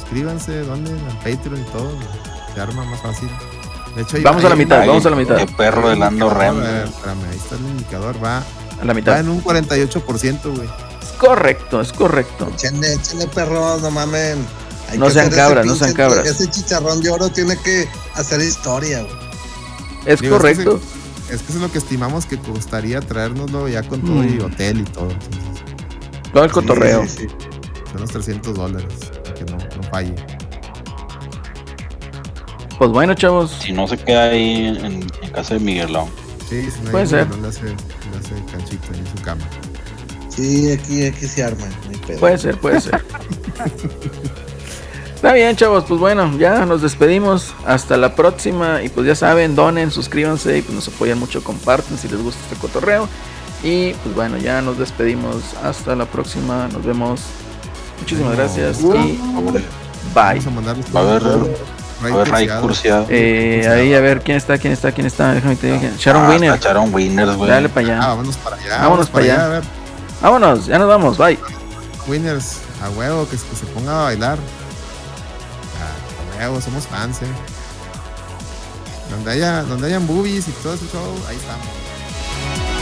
Suscríbanse, ¿dónde? En Patreon y todo. Se arma más fácil. De hecho, ahí- Vamos a la mitad, vamos a la mitad. Qué perro del Ando indicador, Rem. a ver, Espérame, ahí está el indicador. Va, A la va mitad. en un 48%, güey. Es correcto, es correcto. Échenle, échenle perros, no mamen. Hay No sean cabras, no sean cabras. Ese chicharrón de oro tiene que hacer historia, güey. Es Digo, correcto. Es que eso es lo que estimamos que costaría traérnoslo ya con todo y Mm. hotel y todo. Entonces, Todo el cotorreo. Sí, sí, sí. son los 300 dólares. Para que no, no falle. Pues bueno, chavos. Si no se queda ahí en, en casa de Miguelón. Sí, si no hay Puede ser. No le hace, le hace canchito ahí en su cama. Sí, aquí, aquí se arma, no hay pedo. Puede ser, puede ser. Está bien, chavos, pues bueno, ya nos despedimos. Hasta la próxima. Y pues ya saben, donen, suscríbanse y pues nos apoyan mucho, comparten si les gusta este cotorreo. Y pues bueno, ya nos despedimos. Hasta la próxima. Nos vemos. Muchísimas gracias y bye. Vamos a mandarles Ray. Eh, ahí a ver quién está, quién está, quién está. Déjame te digo. Sharon Ah, Winner. está Sharon Winners, güey. Dale para Ah, allá. vámonos para allá. Vámonos para allá. A ver, Vámonos, ya nos vamos. Bye. Winners, a huevo, que, que se ponga a bailar. Ah, a huevo, somos fans, eh. Donde haya, donde hayan boobies y todo ese show, ahí estamos.